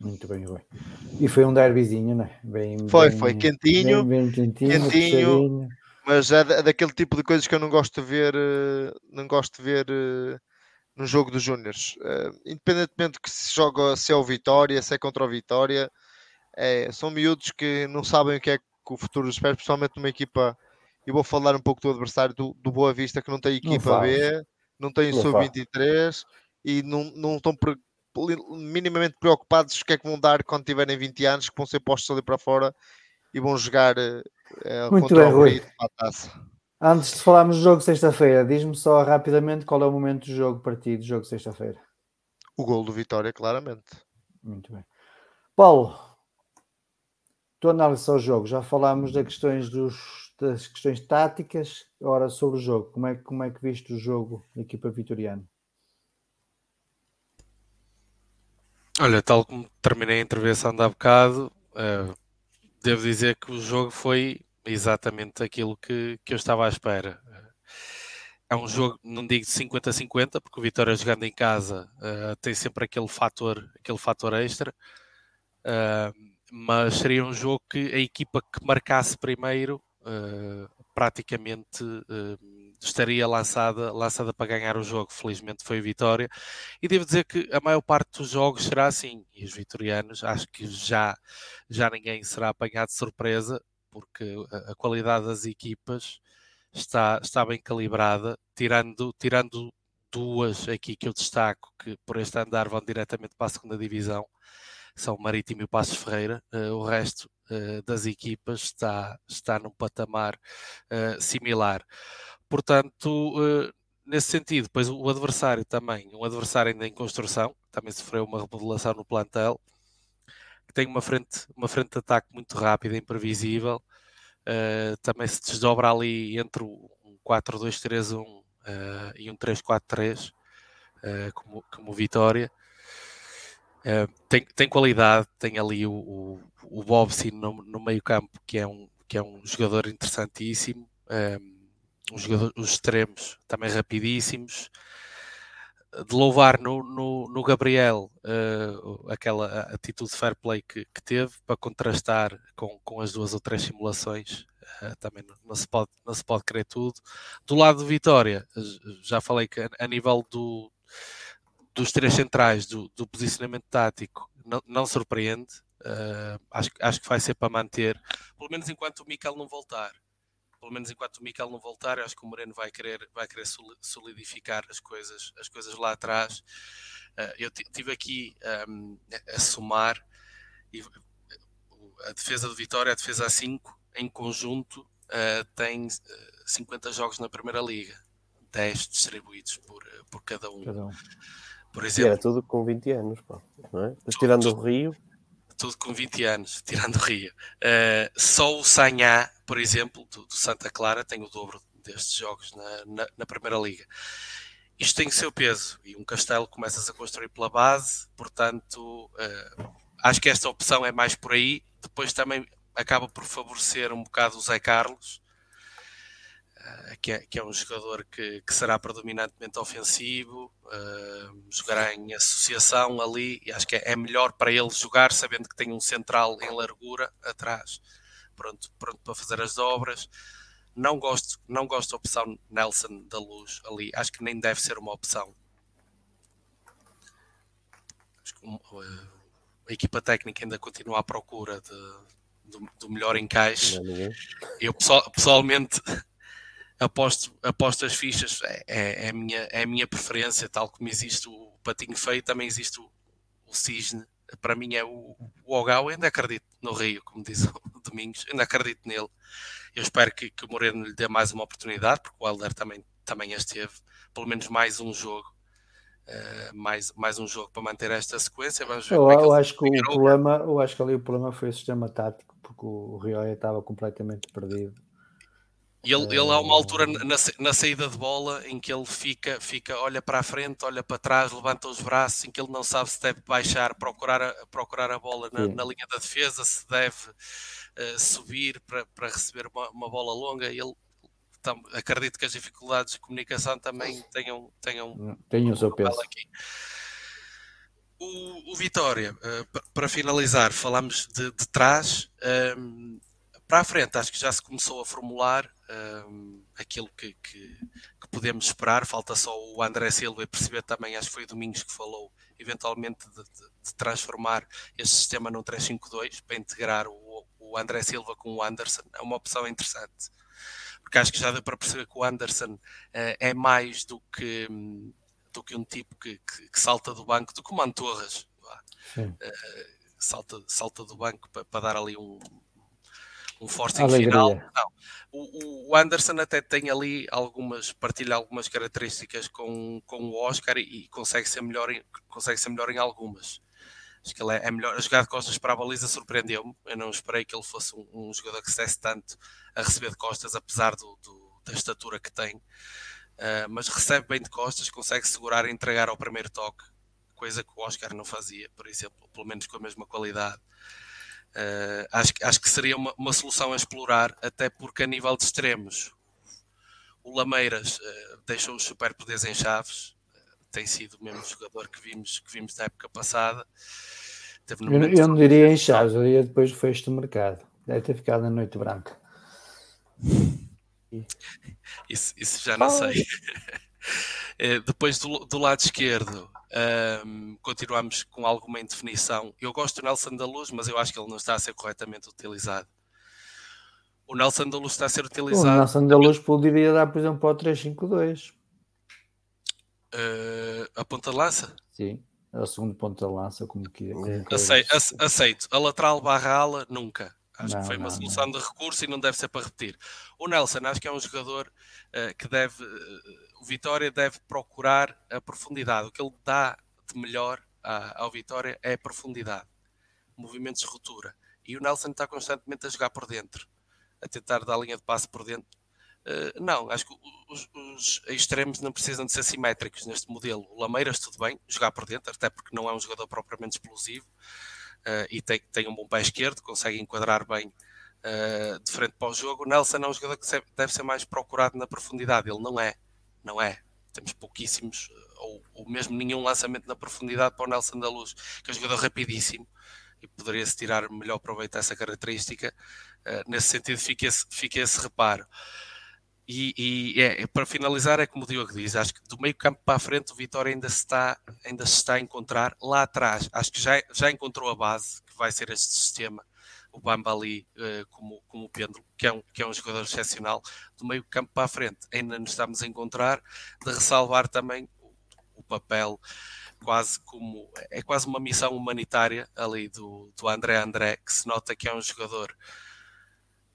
Muito bem, bem. E foi um derbyzinho, né? Bem, foi, bem, foi quentinho, bem, bem quentinho, quentinho mas é daquele tipo de coisas que eu não gosto de ver, eh, não gosto de ver eh, no jogo dos Júniors. Eh, independentemente que se joga se é o Vitória, se é contra o Vitória, é, são miúdos que não sabem o que é que o futuro espera, principalmente numa equipa. E vou falar um pouco do adversário do, do Boa Vista que não tem equipa não B não têm sub-23 e não, não estão minimamente preocupados o que é que vão dar quando tiverem 20 anos, que vão ser postos ali para fora e vão jogar uh, Muito bem, Rui. Antes de falarmos do jogo sexta-feira, diz-me só rapidamente qual é o momento do jogo partido, do jogo sexta-feira. O gol do Vitória, claramente. Muito bem. Paulo, tu análise ao jogo, já falámos das questões dos das questões táticas, ora sobre o jogo, como é, como é que viste o jogo da equipa vitoriana? Olha, tal como terminei a intervenção de há bocado, uh, devo dizer que o jogo foi exatamente aquilo que, que eu estava à espera. é um jogo, não digo de 50-50, porque o Vitória jogando em casa uh, tem sempre aquele fator, aquele fator extra, uh, mas seria um jogo que a equipa que marcasse primeiro praticamente estaria lançada, lançada para ganhar o jogo. Felizmente foi vitória. E devo dizer que a maior parte dos jogos será assim. E os vitorianos, acho que já, já ninguém será apanhado de surpresa, porque a, a qualidade das equipas está, está bem calibrada, tirando, tirando duas aqui que eu destaco, que por este andar vão diretamente para a segunda divisão, são Marítimo e o Passos Ferreira. Uh, o resto uh, das equipas está, está num patamar uh, similar. Portanto, nesse sentido, depois o adversário também, um adversário ainda em construção, também sofreu uma remodelação no plantel, que tem uma frente, uma frente de ataque muito rápida, imprevisível, uh, também se desdobra ali entre um 4-2-3-1 uh, e um 3-4-3, uh, eh, como, como Vitória. Tem, tem qualidade, tem ali o, o, o Bobson no, no meio campo, que é um, que é um jogador interessantíssimo. Um, jogador, os extremos também rapidíssimos de louvar no, no, no Gabriel uh, aquela atitude de fair play que, que, teve para contrastar com, com as duas ou três simulações. Uh, também não, não, se pode, não se pode crer tudo. Do lado de Vitória, já falei que a, a nível do, dos três centrais, do, do posicionamento tático, não, não surpreende. Uh, acho, acho que vai ser para manter, pelo menos enquanto o Mikel não voltar pelo menos enquanto o Mikel não voltar, eu acho que o Moreno vai querer, vai querer solidificar as coisas, as coisas lá atrás. Uh, eu tive aqui um, a somar e a defesa do Vitória, a defesa a 5, em conjunto, uh, tem 50 jogos na Primeira Liga, 10 distribuídos por, por cada um. Cada um. Por exemplo, e era tudo com 20 anos, pá, não é? [LAUGHS] Tirando o Rio tudo com 20 anos, tirando o Rio. Uh, só o Sanhá, por exemplo, do, do, Santa Clara, tem o dobro destes jogos na, na, na, Primeira Liga. Isto tem o seu peso e um castelo começas a construir pela base, portanto, uh, acho que esta opção é mais por aí. Depois também acaba por favorecer um bocado o Zé Carlos, uh, que, é, que, é, um jogador que, que será predominantemente ofensivo, uh, jogará em associação ali e acho que é, é, melhor para ele jogar sabendo que tem um central em largura atrás, pronto, pronto para fazer as dobras. Não gosto, não gosto da opção Nelson da Luz ali, acho que nem deve ser uma opção. Acho que uh, a equipa técnica ainda continua à procura de, do, do melhor encaixe. Eu pessoalmente [LAUGHS] aposto, aposto as fichas, é, é, é, a minha, é a minha preferência, tal como existe o patinho feio, também existe o, o cisne. Para mim é o, o Ogal, ainda acredito no Rio, como diz o [LAUGHS] Domingos, ainda acredito nele. Eu espero que, que o Moreno lhe dê mais uma oportunidade, porque o Helder também, também esteve, pelo menos mais um jogo. Uh, mais, mais um jogo para manter esta sequência. Vamos ver eu, é eu acho que o problema, eu acho que ali o problema foi o sistema tático, porque o Rio estava completamente perdido e ele, ele há uma altura na, na, saída de bola em que ele fica, fica, olha para a frente, olha para trás, levanta os braços, em que ele não sabe se deve baixar, procurar a, procurar a bola na, na linha da defesa, se deve uh, subir para, para receber uma, uma bola longa. Ele tam, acredito que as dificuldades de comunicação também tenham, tenham, tenham o seu peso. Aqui. O, o Vitória, uh, para finalizar, falamos de, de trás. Um, ehm, para a frente, acho que já se começou a formular um, aquilo que, que, que, podemos esperar. Falta só o André Silva e perceber também, acho que foi o Domingos que falou, eventualmente de, de, de transformar este sistema num 3-5-2 para integrar o, o, André Silva com o Anderson. É uma opção interessante. Porque acho que já deu para perceber que o Anderson uh, é mais do que, do que um tipo que, que, que salta do banco, do que o Mantorras. Uh, salta, salta do banco para, para dar ali um, um forcing final. Não. O, o, Anderson até tem ali algumas, partilha algumas características com, com o Oscar e, e consegue, ser melhor em, consegue ser melhor em algumas. Acho que ele é, é melhor. A jogada de costas para a baliza surpreendeu-me. Eu não esperei que ele fosse um, um jogador que se tanto a receber de costas, apesar do, do da estatura que tem. Uh, mas recebe bem de costas, consegue segurar e entregar ao primeiro toque, coisa que o Oscar não fazia, por exemplo, pelo menos com a mesma qualidade. Uh, acho, acho que seria uma, uma, solução a explorar, até porque a nível de extremos, o Lameiras uh, deixou os superpoderes em chaves, uh, tem sido o mesmo jogador que vimos, que vimos na época passada. eu, eu não diria em chaves, eu diria depois do fecho do mercado. Deve ter ficado na noite branca. Isso, isso já não sei. [LAUGHS] Eh, depois do, do, lado esquerdo, um, continuamos com alguma indefinição. Eu gosto do Nelson da Luz, mas eu acho que ele não está a ser corretamente utilizado. O Nelson da Luz está a ser utilizado. O Nelson da Luz poderia dar, por exemplo, para o 352. Uh, a ponta de lança? Sim, é o segundo ponta de lança, como que. Como aceito, aceito. A lateral barra ala, nunca. Acho não, que foi uma não, solução não. de recurso e não deve ser para repetir. O Nelson, acho que é um jogador uh, que deve. Uh, o Vitória deve procurar a profundidade. O que ele dá de melhor à, ao Vitória é a profundidade, movimentos de ruptura. E o Nelson está constantemente a jogar por dentro, a tentar dar a linha de passe por dentro. Uh, não, acho que os, os, extremos não precisam de ser simétricos neste modelo. O Lameiras, tudo bem, jogar por dentro, até porque não é um jogador propriamente explosivo uh, e tem, tem um bom pé esquerdo, consegue enquadrar bem uh, de frente para o jogo. Nelson é um jogador que deve ser mais procurado na profundidade, ele não é, não é. Temos pouquíssimos, ou, ou mesmo nenhum lançamento na profundidade para o Nelson da Luz, que é um jogador rapidíssimo e poderia-se tirar melhor proveito dessa característica. Uh, nesse sentido, fica esse, fica esse reparo. E, e é, para finalizar, é como o Diogo diz, acho que do meio campo para a frente o Vitória ainda se está, ainda se está a encontrar. Lá atrás, acho que já, já encontrou a base, que vai ser este sistema, o Bambali uh, como, como o Pêndulo, que é, um, que é um jogador excepcional. Do meio campo para a frente ainda nos estamos a encontrar, de ressalvar também o, o papel quase como, é quase uma missão humanitária ali do, do André André, que se nota que é um jogador...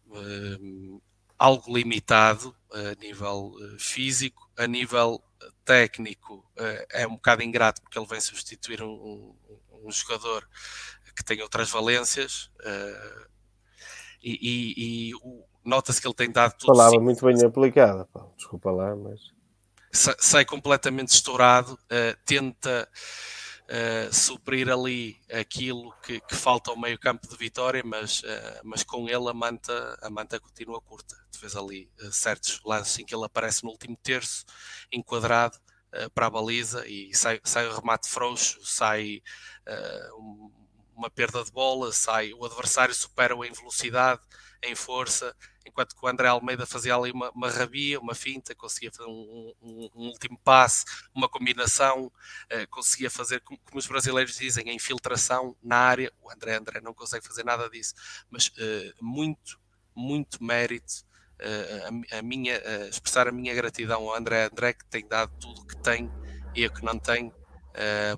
Uh, algo limitado a nível uh, físico, a nível eh, técnico uh, é um bocado ingrato porque ele vem substituir um, um, um jogador que tem outras valências e, e, e nota-se que ele tem dado tudo. Palavra muito bem aplicada, pá. desculpa lá, mas sai completamente estourado, tenta uh, suprir ali aquilo que, que, falta ao meio campo de Vitória, mas, uh, mas com ele a manta, a manta continua curta. Tu vês ali uh, certos lances em que ele aparece no último terço, enquadrado para a baliza e sai, sai o remate frouxo, sai um, uma perda de bola, sai o adversário supera-o em velocidade, em força, enquanto que o André Almeida fazia ali uma, uma rabia, uma finta, conseguia fazer um, um, um último passe, uma combinação, uh, conseguia fazer, como, como, os brasileiros dizem, a infiltração na área. O André André não consegue fazer nada disso, mas uh, muito, muito mérito. Uh, a, a, minha, expressar a minha gratidão ao André André que tem dado tudo o que tem e o que não tem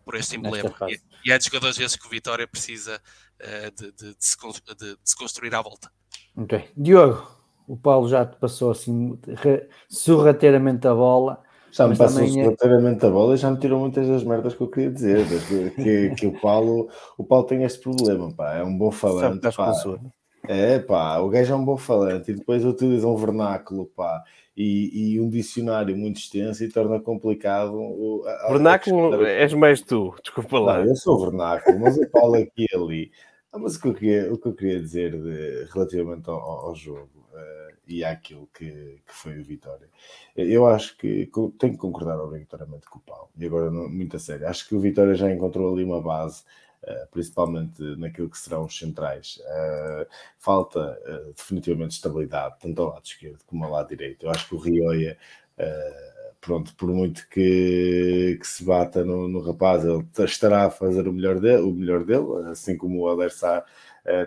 por este emblema. E, e, é de jogadores esses que o Vitória precisa de, de, de, se, de, se construir à volta. Ok. Diogo, o Paulo já te passou assim sorrateiramente a bola. Já me passou é- sorrateiramente a bola e já me tirou muitas das merdas que eu queria dizer. Que, que, o, Paulo, o Paulo tem este problema, pá, é um bom falante. Pá. É pá, o gajo é um bom falante e depois utiliza um vernáculo, pá, e, e um dicionário muito extenso e torna complicado. O, a, vernáculo a és mais tu, desculpa lá. Não, eu sou vernáculo, mas o Paulo aqui e ali. Ah, mas o que, eu queria, o que eu queria dizer de, relativamente ao, ao jogo e àquilo que, que foi o Vitória, eu acho que, tenho que concordar obrigatoriamente com o Paulo, e agora muito a sério, acho que o Vitória já encontrou ali uma base, uh, principalmente naquilo que serão os centrais. Uh, falta definitivamente estabilidade, tanto ao lado esquerdo como ao lado direito. Eu acho que o Rioia pronto, por muito que, que se bata no, no, rapaz, ele estará a fazer o melhor dele, o melhor dele assim como o Alessá uh,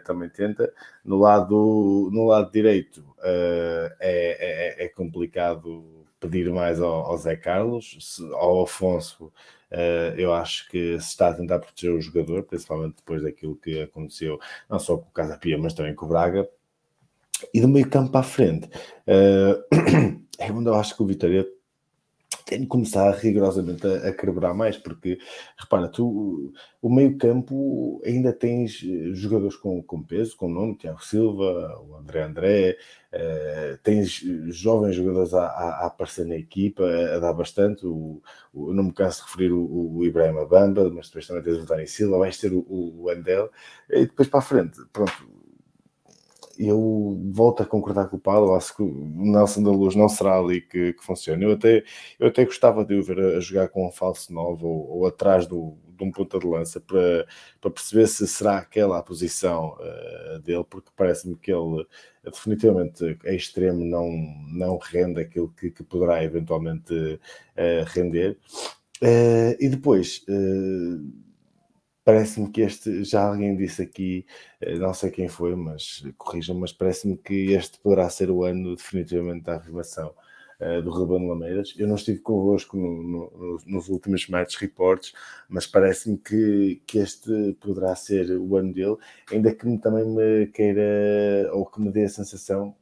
também tenta. No lado, no lado direito uh, é, é, é, complicado pedir mais ao, ao Zé Carlos, se, ao Afonso. Uh, eu acho que se está a tentar proteger o jogador, principalmente depois daquilo que aconteceu, não só com o Casa Pia, mas também com o Braga. E do meio campo a frente, [COUGHS] é onde eu acho que o Vitória tem de começar rigorosamente a, a quebrar mais, porque repara, tu o meio-campo ainda tens eh, jogadores com, com peso, com nome, Tiago Silva, o André André, uh, tens jovens jogadores a, a, a, aparecer na equipa, a, dar bastante. O, o, não me canso de referir o, o Ibrahim Bamba, mas depois também tens o Dani Silva, vais ter o, o Andel, e depois para a frente, pronto eu volto a concordar com o Paulo, acho que o Nelson da Luz não será ali que, que funcione. Eu até, eu até gostava de o ver a, jogar com um falso novo ou, ou atrás do, de um ponta de lança para, para perceber se será aquela a posição uh, dele, porque parece-me que ele definitivamente é extremo, não, não rende aquilo que, que poderá eventualmente uh, render. Uh, e depois parece-me que este, já alguém disse aqui, eh, não sei quem foi, mas corrijam, mas parece-me que este poderá ser o ano definitivamente da afirmação uh, do Ruben Lameiras. Eu não estive convosco no, no, nos últimos match reports, mas parece-me que, que este poderá ser o ano dele, ainda que também me queira, ou que me dê a sensação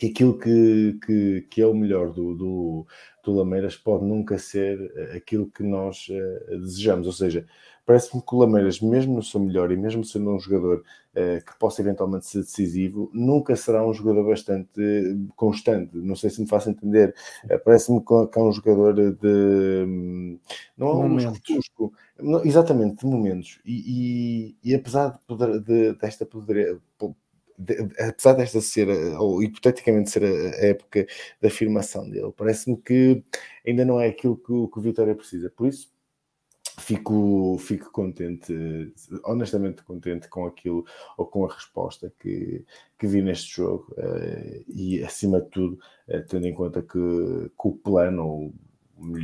que aquilo que, que, que é o melhor do, do, do Lameiras pode nunca ser eh, aquilo que nós uh, desejamos, ou seja, parece-me que o Lameiras, mesmo no seu melhor e mesmo sendo um jogador uh, que possa eventualmente ser decisivo, nunca será um jogador bastante constante. Não sei se me faço entender. Uh, parece-me que é um jogador de. Não é um escutusco, exatamente, de momentos. E, e, e apesar de poder, de, desta poder, de, apesar desta ser, ou hipoteticamente ser a, a época da afirmação dele, parece-me que ainda não é aquilo que, que o Vitória precisa. Por isso, fico, fico contente, honestamente contente com aquilo ou com a resposta que, que vi neste jogo uh, e acima de tudo, uh, tendo em conta que, que o plano, o,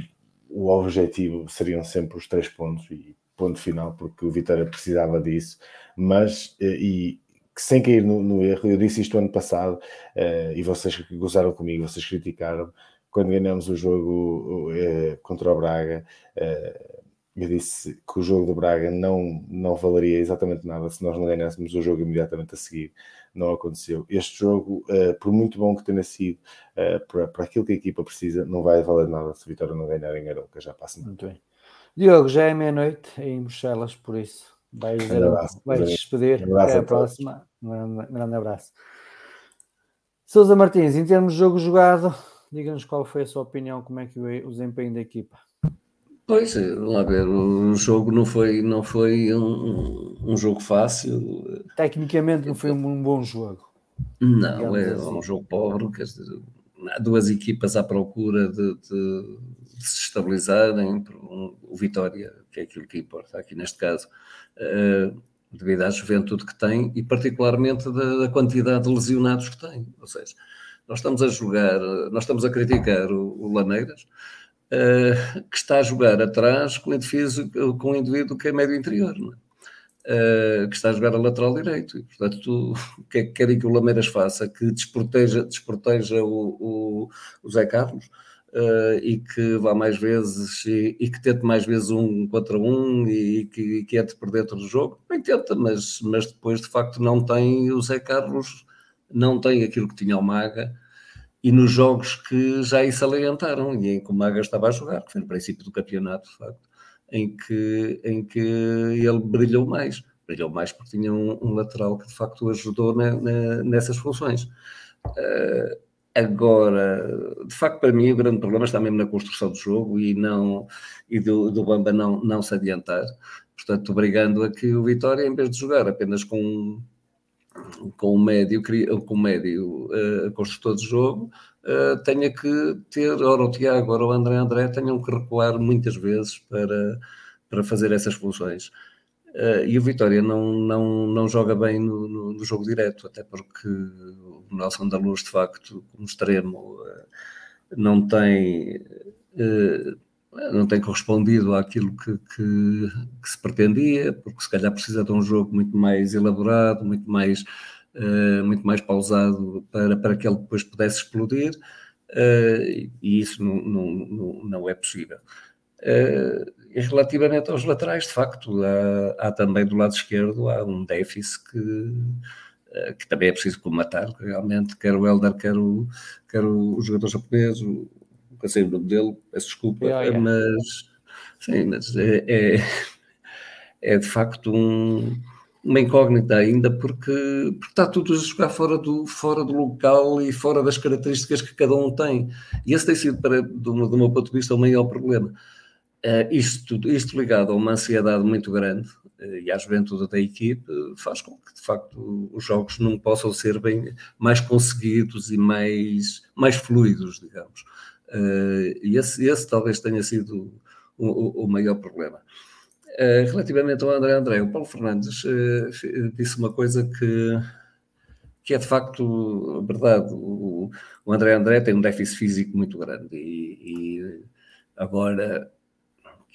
o objetivo seriam sempre os três pontos e ponto final, porque o Vitória precisava disso, mas uh, e sem cair no, no, erro, eu disse isto ano passado e vocês gozaram comigo, vocês criticaram quando ganhamos o jogo contra o Braga eu disse que o jogo do Braga não, não valeria exatamente nada se nós não ganhássemos o jogo imediatamente a seguir. Não aconteceu. Este jogo, uh, por muito bom que tenha sido uh, para, para aquilo que a equipa precisa, não vai valer nada se a Vitória não ganhar em Aroca. Já passa muito bem. Diogo, já é meia-noite em Bruxelas, por isso vais, abraço, vais despedir. Um Até a, a próxima. Um grande, um grande abraço. Sousa Martins, em termos de jogo jogado, diga-nos qual foi a sua opinião, como é que o desempenho da equipa. Pois, lá ver, o jogo não foi, não foi um, um jogo fácil. Tecnicamente não foi um bom jogo. Não, é assim. um jogo pobre, quer dizer, há duas equipas à procura de, de, de se estabilizarem, o Vitória, que é aquilo que importa aqui neste caso, uh, devido à juventude que tem e particularmente da, da, quantidade de lesionados que tem. Ou seja, nós estamos a jogar, nós estamos a criticar o, o Laneiras, uh, que está a jogar atrás com o com indivíduo que é médio interior, uh, que está a jogar a lateral direito. Portanto, tu, [LAUGHS] o que é que querem que o Lameiras faça? Que desproteja, desproteja o, o, o Zé Carlos? Uh, e que vá mais vezes e, e, que tente mais vezes um contra um e, que, e que entre por dentro do jogo, bem tenta, mas, mas depois de facto não tem o Zé Carlos, não tem aquilo que tinha o Maga, e nos jogos que já isso salientaram e em que o Maga estava a jogar, que foi no princípio do campeonato, de facto, em que, em que ele brilhou mais. Brilhou mais porque tinha um, um lateral que de facto ajudou na, na, nessas funções. Uh, agora, de facto, para mim o grande problema está mesmo na construção do jogo e, não, e do, do Bamba não, não se adiantar. Portanto, obrigando a que o Vitória, em vez de jogar apenas com com o médio, com o médio uh, construtor de jogo, uh, tenha que ter, ora o Tiago, ora o André André, tenham que recuar muitas vezes para, para fazer essas funções. Uh, e o Vitória não, não, não joga bem no, no, no, jogo direto, até porque o Nelson da Luz, de facto, como extremo, não tem não tem correspondido àquilo que, que, que, se pretendia, porque se calhar precisa de um jogo muito mais elaborado, muito mais, uh, muito mais pausado para, para que ele depois pudesse explodir, uh, e isso não, não, não, é possível. Uh, e relativamente aos laterais, de facto, há, há, também do lado esquerdo há um déficit que, que também é preciso comatar, realmente, quer o Helder, quer o, quer o, jogador japonês, nunca sei o nome dele, peço desculpa, yeah, yeah. mas sim, mas é, é, é de facto um, uma incógnita ainda porque, porque, está tudo a jogar fora do, fora do local e fora das características que cada um tem. E esse tem sido, para, do, do meu ponto de vista, o maior problema. Uh, isto, isto ligado a uma ansiedade muito grande uh, e à juventude da equipe faz com que, de facto, os jogos não possam ser bem mais conseguidos e mais, mais fluidos, digamos. Uh, e esse, esse talvez tenha sido o, o, o maior problema. relativamente ao André André, o Paulo Fernandes disse uma coisa que, que é de facto verdade. O, o André André tem um déficit físico muito grande e, e agora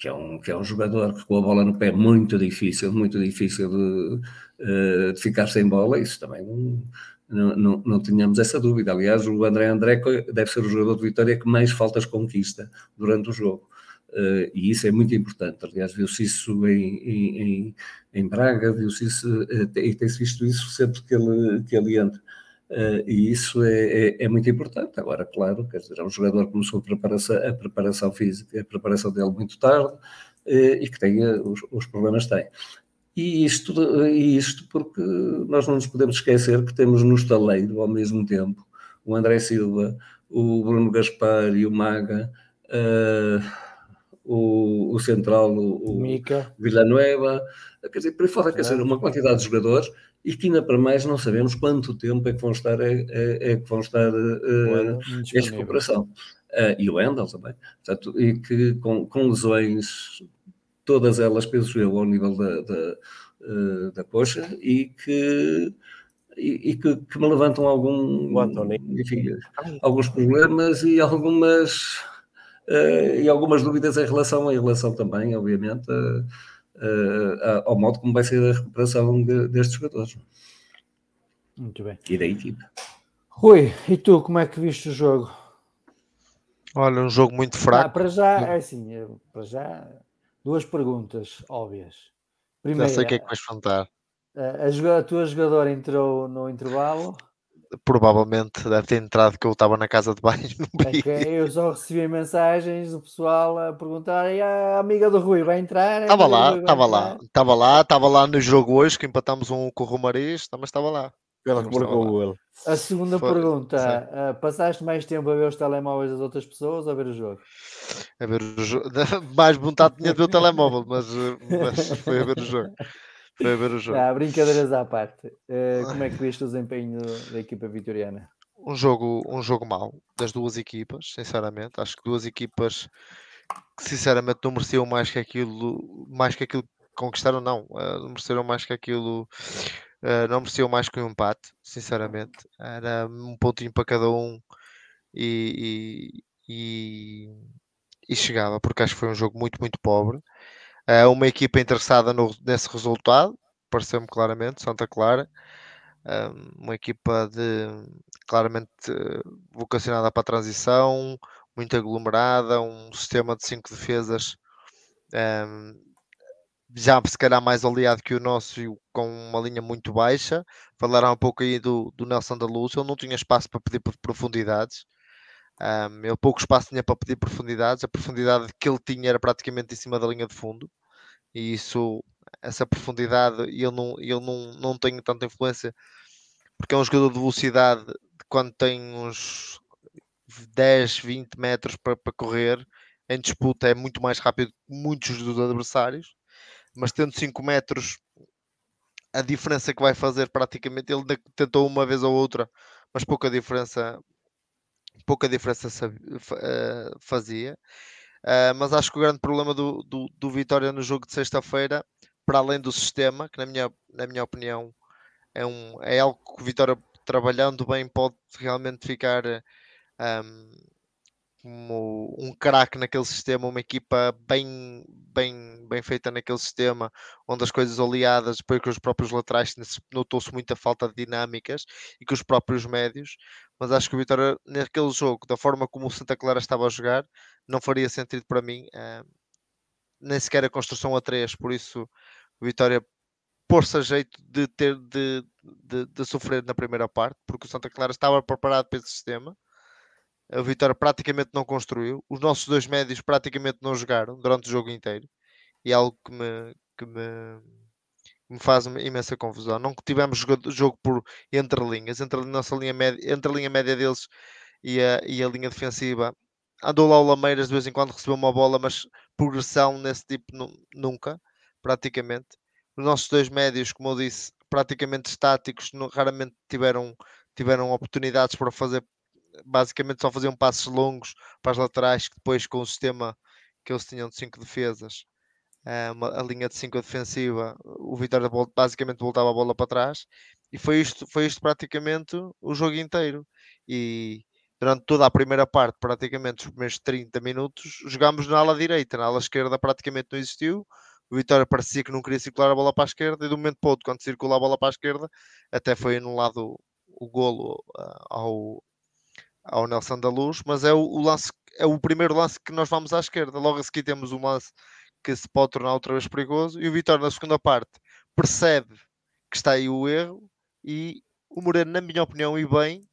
que é um, que é um jogador que com a bola no pé é muito difícil, muito difícil de, eh, de ficar sem bola, isso também não, não, não, tínhamos essa dúvida. Aliás, o André André deve ser o jogador de Vitória que mais faltas conquista durante o jogo. Uh, e isso é muito importante. Aliás, viu-se isso em, em, em Braga, viu-se isso, uh, e tem-se visto isso sempre que ele, que ele entra. Uh, e isso é, é, é, muito importante. Agora, claro, quer dizer, é um jogador que começou a preparação, a preparação física, a preparação dele muito tarde e que tem os, os, problemas tem. E isto, e isto porque nós não nos podemos esquecer que temos no estaleiro, ao mesmo tempo, o André Silva, o Bruno Gaspar e o Maga, uh, o, o Central, o, o Mica. Villanueva, quer dizer, por aí fora, quer dizer, uma quantidade de jogadores e que ainda para mais não sabemos quanto tempo é que vão estar, é, é, é que vão estar uh, em recuperação. Uh, e o Wendel também. Portanto, e que com, com lesões, todas elas, penso eu, ao nível da, da, uh, da coxa, e que, e, e que, que, me levantam algum, enfim, alguns problemas e algumas, uh, e algumas dúvidas em relação, em relação também, obviamente, a uh, ao modo como vai ser a recuperação de, destes jogadores. Muito bem. E da equipe. Rui, e tu como é que viste o jogo? Olha, um jogo muito fraco. Ah, para já, é assim, para já, duas perguntas óbvias. Primeiro, Já sei o que é que vais contar. A, a tua jogadora entrou no intervalo provavelmente deve ter entrado que eu estava na casa de banho. [LAUGHS] É eu só recebi mensagens do pessoal a perguntar e a amiga do Rui vai entrar? Estava lá, estava lá, estava lá, estava lá no jogo hoje que empatamos um com o Romariz, mas estava lá. Ela que marcou ele. A segunda Foi, pergunta: uh, passaste mais tempo a ver os telemóveis das outras pessoas ou a ver o jogo? A ver o jogo. [LAUGHS] Mais vontade tinha de ver o telemóvel, mas, mas foi a ver o jogo. Foi ver o jogo. Ah, brincadeiras à parte. Uh, como é que viste o desempenho da equipa vitoriana? Um jogo, um jogo mau das duas equipas, sinceramente. Acho que duas equipas que sinceramente não mereciam mais que aquilo, mais que aquilo que conquistaram, não. Uh, não mereceram mais que aquilo. Uh, não mereciam mais que um empate, sinceramente. Era um pontinho para cada um e, e, e, e chegava, porque acho que foi um jogo muito, muito pobre. Uh, uma equipa interessada no, nesse resultado, pareceu-me claramente, Santa Clara. Uh, uma equipa de claramente vocacionada para a transição, muito aglomerada, um sistema de cinco defesas já se calhar mais aliado que o nosso com uma linha muito baixa. Falaram um pouco aí do, do Nelson da Luz, ele não tinha espaço para pedir profundidades. Um, ele pouco espaço tinha para pedir profundidades, a profundidade que ele tinha era praticamente em cima da linha de fundo, e isso, essa profundidade, ele não, ele não, não tem tanta influência, porque é um jogador de velocidade, quando tem uns 10, 20 metros para, para correr, em disputa é muito mais rápido que muitos dos adversários, mas tendo 5 metros, a diferença que vai fazer praticamente, ele tentou uma vez ou outra, mas pouca diferença pouca diferença eh, fazia. Uh, mas acho que o grande problema do, do, do Vitória no jogo de sexta-feira, para além do sistema, que na minha, na minha opinião é, um, é algo que o Vitória trabalhando bem pode realmente ficar um, como um craque naquele sistema, uma equipa bem, bem, bem feita naquele sistema, onde as coisas oleadas, depois que os próprios laterais notou-se muita falta de dinâmicas e que os próprios médios, mas acho que o Vitória, naquele jogo, da forma como o Santa Clara estava a jogar, não faria sentido para mim, uh, nem sequer a construção a 3, por isso o Vitória pôr-se a jeito de ter de, de, de, sofrer na primeira parte, porque o Santa Clara estava preparado para esse sistema a Vitória praticamente não construiu. Os nossos dois médios praticamente não jogaram durante o jogo inteiro. E é algo que me, que me, me faz imensa confusão. Não tivemos jogo, jogo por entre linhas, entre a nossa linha média, entre a linha média deles e a, e a linha defensiva. Andou lá o Lameiras de vez em quando recebeu uma bola, mas progressão nesse tipo nu- nunca, praticamente. Os nossos dois médios, como eu disse, praticamente estáticos, raramente tiveram, tiveram oportunidades para fazer, basicamente só faziam passos longos para as laterais, que depois com o sistema que eles tinham de cinco defesas, eh, uma- a linha de 5 defensiva, o Vitória basicamente voltava a bola para trás e foi isto, foi isto praticamente o jogo inteiro. E durante toda a primeira parte, praticamente os primeiros 30 minutos, jogámos na ala direita, na ala esquerda praticamente não existiu. O Vitória parecia que não queria circular a bola para a esquerda e de um momento para o outro, quando circula a bola para a esquerda, até foi anulado o golo ah, ao, ao Nelson da Luz, mas é o, o lance, é o primeiro lance que nós vamos à esquerda. Logo a seguir temos um lance que se pode tornar outra vez perigoso. E o Vitória, na segunda parte, percebe que está aí o erro e o Moreno, na minha opinião, e bem,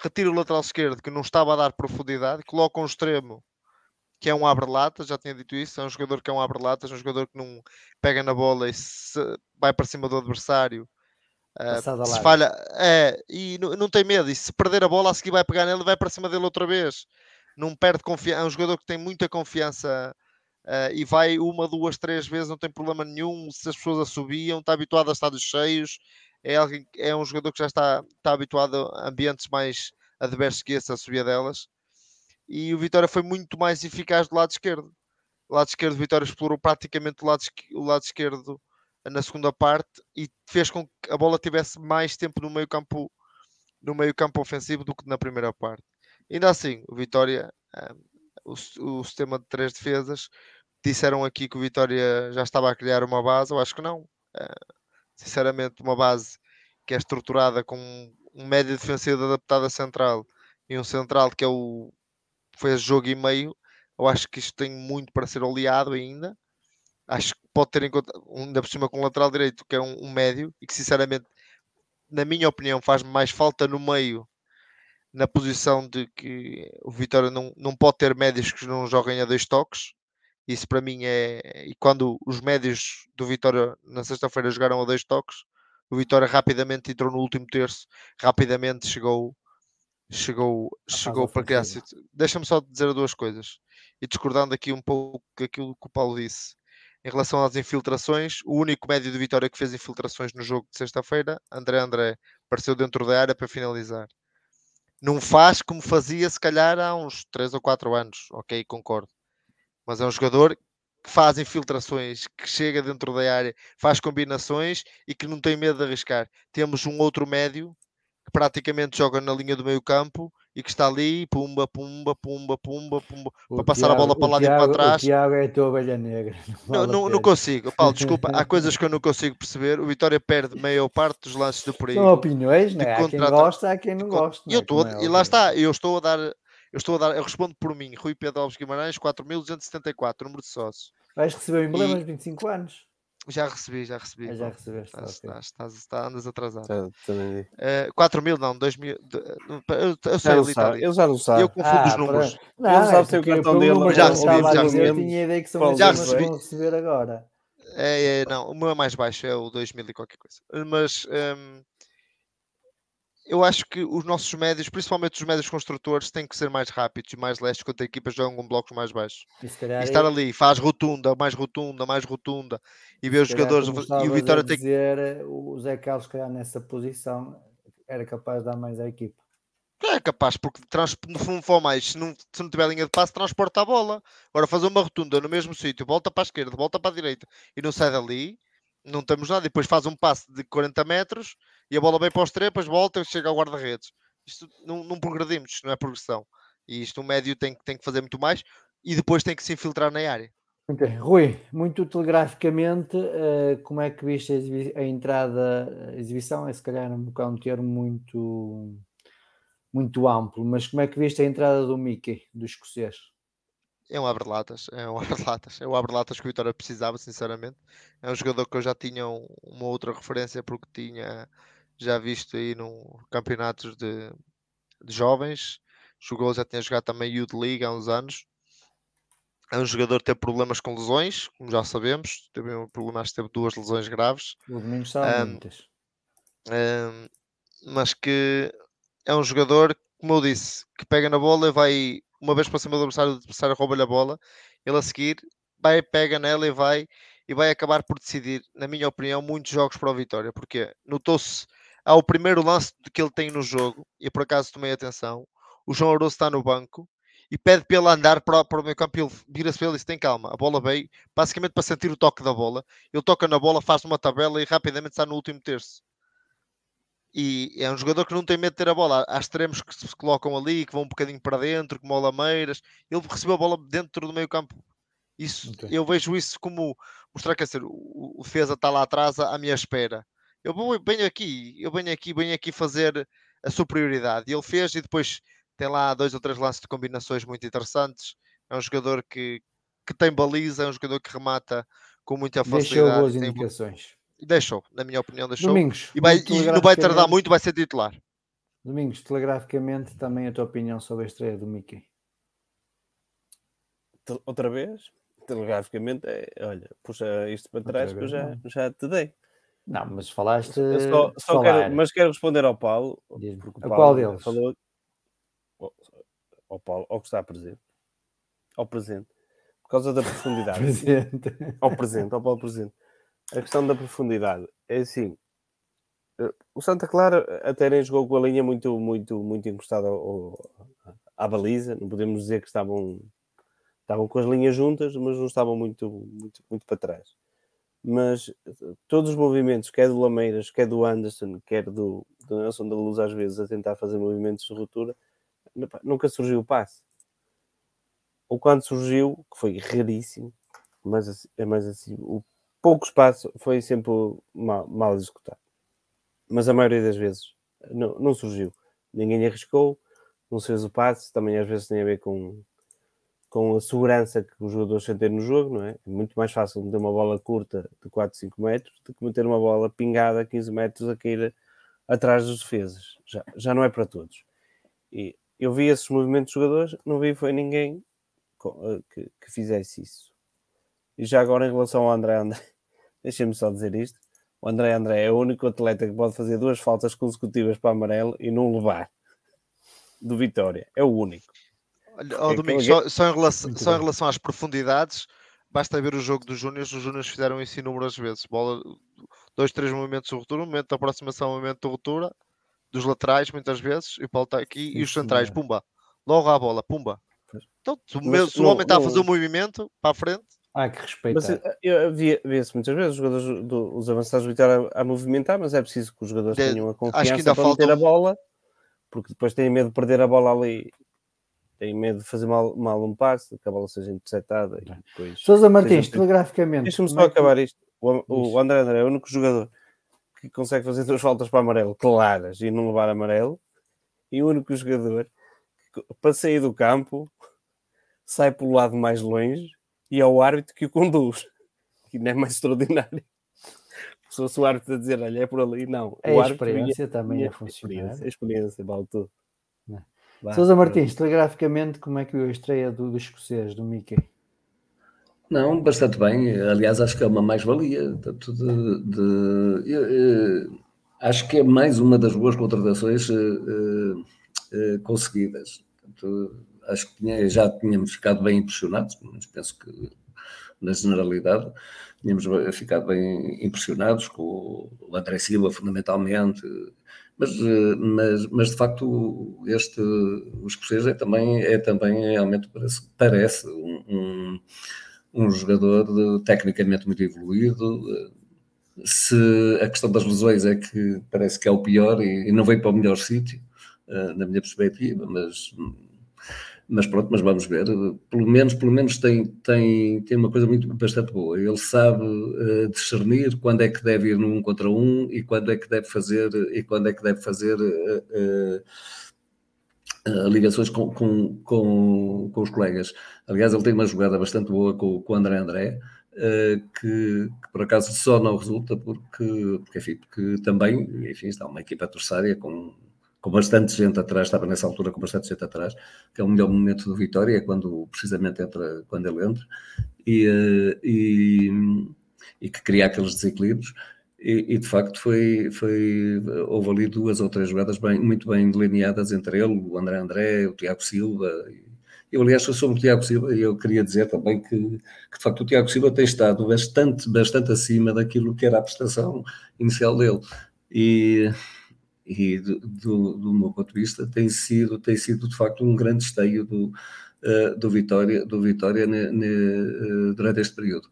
retira o lateral esquerdo que não estava a dar profundidade, coloca um extremo que é um abre-latas, já tinha dito isso, é um jogador que é um abre-latas, um jogador que não pega na bola e vai para cima do adversário. Passada se falha, é, e não, não tem medo, e se perder a bola, a seguir vai pegar nele e vai para cima dele outra vez. Não perde confiança, é um jogador que tem muita confiança ah, e vai uma, duas, três vezes, não tem problema nenhum. Se as pessoas assobiam, está habituado a estádios cheios. É, alguém, é um jogador que já está, está habituado a ambientes mais adversos que esse, a subir delas. E o Vitória foi muito mais eficaz do lado esquerdo. O lado esquerdo, o Vitória explorou praticamente o lado, o lado esquerdo na segunda parte e fez com que a bola tivesse mais tempo no meio campo no meio campo ofensivo do que na primeira parte. Ainda assim, o Vitória, ah, o, s- o sistema de três defesas, disseram aqui que o Vitória já estava a criar uma base, eu acho que não. Ah, sinceramente, uma base que é estruturada com um médio defensivo adaptado a central e um central que é o fez jogo e meio, eu acho que isto tem muito para ser oleado ainda. Acho que pode ter em conta, um, ainda por cima com o lateral direito, que é um, um médio, e que sinceramente, na minha opinião, faz mais falta no meio, na posição de que o Vitória não, não pode ter médios que não joguem a dois toques. Isso para mim é. E quando os médios do Vitória na sexta-feira jogaram a dois toques, o Vitória rapidamente entrou no último terço, rapidamente chegou chegou, chegou para criar. Deixa-me só dizer duas coisas. E discordando aqui um pouco daquilo que o Paulo disse. Em relação às infiltrações, o único médio de Vitória que fez infiltrações no jogo de sexta-feira, André André, apareceu dentro da área para finalizar. Não faz como fazia, se calhar, há uns 3 ou 4 anos. Ok, concordo. Mas é um jogador que faz infiltrações, que chega dentro da área, faz combinações e que não tem medo de arriscar. Temos um outro médio que praticamente joga na linha do meio campo e que está ali, pumba, pumba, pumba, pumba, pumba, O para passar a bola Tiago- para o lá e para Tiago- trás. O Tiago é a tua ovelha negra. [LAUGHS] Não, vale não, não consigo. Paulo, desculpa, há coisas que eu não consigo perceber. O Vitória perde meia parte dos lances de perigo. São opiniões, né? Há quem gosta, há quem não gosta. E eu né? estou, é e lá está, eu estou a dar, eu estou a dar, eu respondo por mim, Rui Pedro Alves Guimarães, 4.274, número de sócios. Vais receber o emblema E- aos 25 anos. Já recebi, já recebi. Ah, já recebeste, Estás, ok. estás, estás, estás- andas atrasado. Já- também digo. Eh, 4 mil, não, 2 mil. de- Eu, eu sei Já não ali, sabe, ele já não sabe. Eu confundo os Ah, números. pronto. Não, Ele é sabe se o cartão dele número já recebi, já recebi. tinha a ideia que são Já os recebi. vão receber agora. É, é, não, o meu é mais baixo, é o 2000 e qualquer coisa. Mas hum, eu acho que os nossos médios, principalmente os médios construtores, têm que ser mais rápidos e mais lestes quando a equipa joga com blocos mais baixos. E E estar ali, faz rotunda, mais rotunda, mais rotunda, e ver os jogadores. E o Vitória tem que. dizer, o Zé Carlos, se calhar, nessa posição, era capaz de dar mais à equipa. É capaz, porque trans, no fundo for mais, se não, se não tiver linha de passe, transporta a bola. Agora fazer uma rotunda no mesmo sítio, volta para a esquerda, volta para a direita e não sai dali, não temos nada. E depois faz um passe de 40 metros e a bola vem para os trepas, volta e chega ao guarda-redes. Isto não, não progredimos, isto não é progressão. E isto o médio tem, que- tem que fazer muito mais e depois tem que se infiltrar na área. Rui, muito telegraficamente, eh, como é que viste a, entrada, a exibição? É se calhar um, bocado um termo muito, muito amplo, mas como é que viste a entrada do Mickey, do escocês? É um abre-latas, é um [LAUGHS] abre-latas, é o abre-latas que o Vitória precisava, sinceramente. É um jogador que eu já tinha um- uma outra referência porque tinha já visto aí no campeonatos de, de jovens. Jogou, já tinha jogado também Youth League há uns anos. É um jogador que teve problemas com lesões, como já sabemos. Teve um problema, acho que teve duas lesões graves. O Domingos sabe Ahm, muitas. Ahm, mas que é um jogador, como eu disse, que pega na bola e vai uma vez para cima do adversário, o adversário rouba-lhe a bola, ele a seguir vai, pega nela e vai e vai acabar por decidir, na minha opinião, muitos jogos para o Vitória, porque notou-se ao primeiro lance que ele tem no jogo, e por acaso tomei atenção, o João Aroso está no banco e pede para ele andar para, para o meio campo ele vira-se para ele e diz, tem calma, a bola veio, basicamente para sentir o toque da bola, ele toca na bola, faz uma tabela e rapidamente está no último terço. E é um jogador que não tem medo de ter a bola. Há extremos que se colocam ali, que vão um bocadinho para dentro, como o Lameiras. Ele recebeu a bola dentro do meio campo. Isso, okay. Eu vejo isso como mostrar que o defesa está lá atrás à minha espera. Eu venho aqui, eu venho aqui, venho aqui fazer a superioridade. E ele fez e depois tem lá dois ou três lances de combinações muito interessantes. É um jogador que, que tem baliza, é um jogador que remata com muita facilidade. Deixou boas indicações. Deixou, na minha opinião, deixou. Domingos, e, vai, e não vai tardar muito, vai ser titular. Domingos, telegraficamente, também a tua opinião sobre a estreia do Mickey. Outra vez? Telegraficamente, é, olha, puxa isto para trás que eu já, já te dei. Não, mas falaste. Só, só quero, mas quero responder ao Paulo. Porque o Paulo qual deles? Falou, ao Paulo, ao que está presente. Ao presente. Por causa da profundidade. [LAUGHS] presente. Ao presente, ao Paulo presente a questão da profundidade é assim. Eh, o Santa Clara até nem jogou com a linha muito, muito, muito encostada ao, à baliza. Não podemos dizer que estavam, estavam com as linhas juntas, mas não estavam muito, muito, muito para trás. Mas eh, todos os movimentos, quer do Lameiras, quer do Anderson, quer do, do Nelson da Luz, às vezes a tentar fazer movimentos de ruptura, nunca surgiu o passe. Ou quando surgiu, que foi raríssimo, mas é mais assim, o pouco espaço foi sempre mal, mal executado. Mas a maioria das vezes não, não surgiu. Ninguém arriscou, não se fez o passe. Também às vezes tem a ver com, com a segurança que os jogadores sentem no jogo, não é? É muito mais fácil meter uma bola curta de 4, 5 metros do que meter uma bola pingada a 15 metros a cair atrás dos defesas. Já, já não é para todos. E eu vi esses movimentos de jogadores, não vi foi ninguém eh, que, que fizesse isso. E já agora em relação ao André André, [LAUGHS] deixem-me só dizer isto. O André André é o único atleta que pode fazer duas faltas consecutivas para amarelo e não levar do Vitória. É o único. Olha, oh, Domingos, só, só, em relação, só em relação às profundidades, basta ver o jogo dos Júniors. Os Júniors fizeram isso inúmeras vezes. Bola, dois, três movimentos de ruptura, um momento de aproximação, um momento de ruptura, dos laterais, muitas vezes, e o Paulo está aqui, Sim, e os centrais, pumba, logo à bola, pumba. Então, se, o, homem está a fazer o um movimento para a frente, Há que respeitar. Mas, eh, eu via, via-se muitas vezes os jogadores, do, os avançados do Vitória a, a, movimentar, mas é preciso que os jogadores de, tenham a confiança para falta... meter a bola, porque depois têm medo de perder a bola ali, têm medo de fazer mal, mal um passe, que a bola seja interceptada. E depois, Sousa Martins, seja... telegraficamente. Deixa-me só é que... acabar isto. O, o André André é o único jogador que consegue fazer duas faltas para amarelo claras e não levar amarelo, e o único jogador que, para sair do campo sai pelo lado mais longe e é o árbitro que o conduz, que não é mais extraordinário. Se fosse o árbitro a dizer, olha, é por ali, não. É o a experiência ia, também ia, a funcionar. Experiência, a experiência vale tudo. Sousa Martins, telegraficamente, como é que a estreia do, do escocês, do Mickey? Não, bastante bem. Aliás, acho que é uma mais-valia. Eh, acho que é mais uma das boas contratações uh, uh, conseguidas. Portanto, acho que tinha, já tínhamos ficado bem impressionados, mas penso que na generalidade tínhamos ficado bem impressionados com o André Silva, fundamentalmente, mas, mas, mas de facto este, o escocês é também, é também realmente parece, parece um, um, jogador de, tecnicamente muito evoluído, se a questão das lesões é que parece que é o pior e, e não veio para o melhor sítio, na minha perspectiva, mas mas pronto, mas vamos ver. Pelo menos, pelo menos tem, tem, tem uma coisa muito bastante boa. Ele sabe uh, discernir quando é que deve ir num contra um e quando é que deve fazer e quando é que deve fazer uh, uh, ligações com, com, com, com, os colegas. Aliás, ele tem uma jogada bastante boa com, com o André André. Que, que, por acaso só não resulta porque, porque, enfim, porque também enfim, está uma equipa adversária com com bastante gente atrás, estava nessa altura com bastante gente atrás, que é o melhor momento do Vitória, é quando precisamente entra, quando ele entra, e, eh, e, e que cria aqueles desequilíbrios. E, e, de facto foi, foi houve ali duas ou três jogadas bem, muito bem delineadas entre ele, o André André, o Tiago Silva Eu, aliás, sou o Tiago Silva eu queria dizer também que, que, de facto, o Tiago Silva tem estado bastante, bastante acima daquilo que era a prestação inicial dele. E, e do, do, do, meu ponto de vista, tem sido, tem sido de facto um grande esteio do, uh, do Vitória, do Vitória ne, ne, uh, durante este período.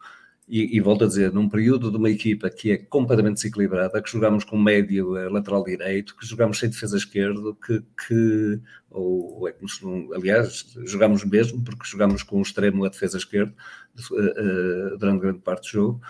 E, e, volto a dizer, num período de uma equipa que é completamente desequilibrada, que jogamos com médio uh, lateral direito, que jogamos sem defesa esquerdo, que, que ou é como se não, aliás, jogamos mesmo, porque jogamos com o extremo a defesa esquerda durante grande parte do jogo,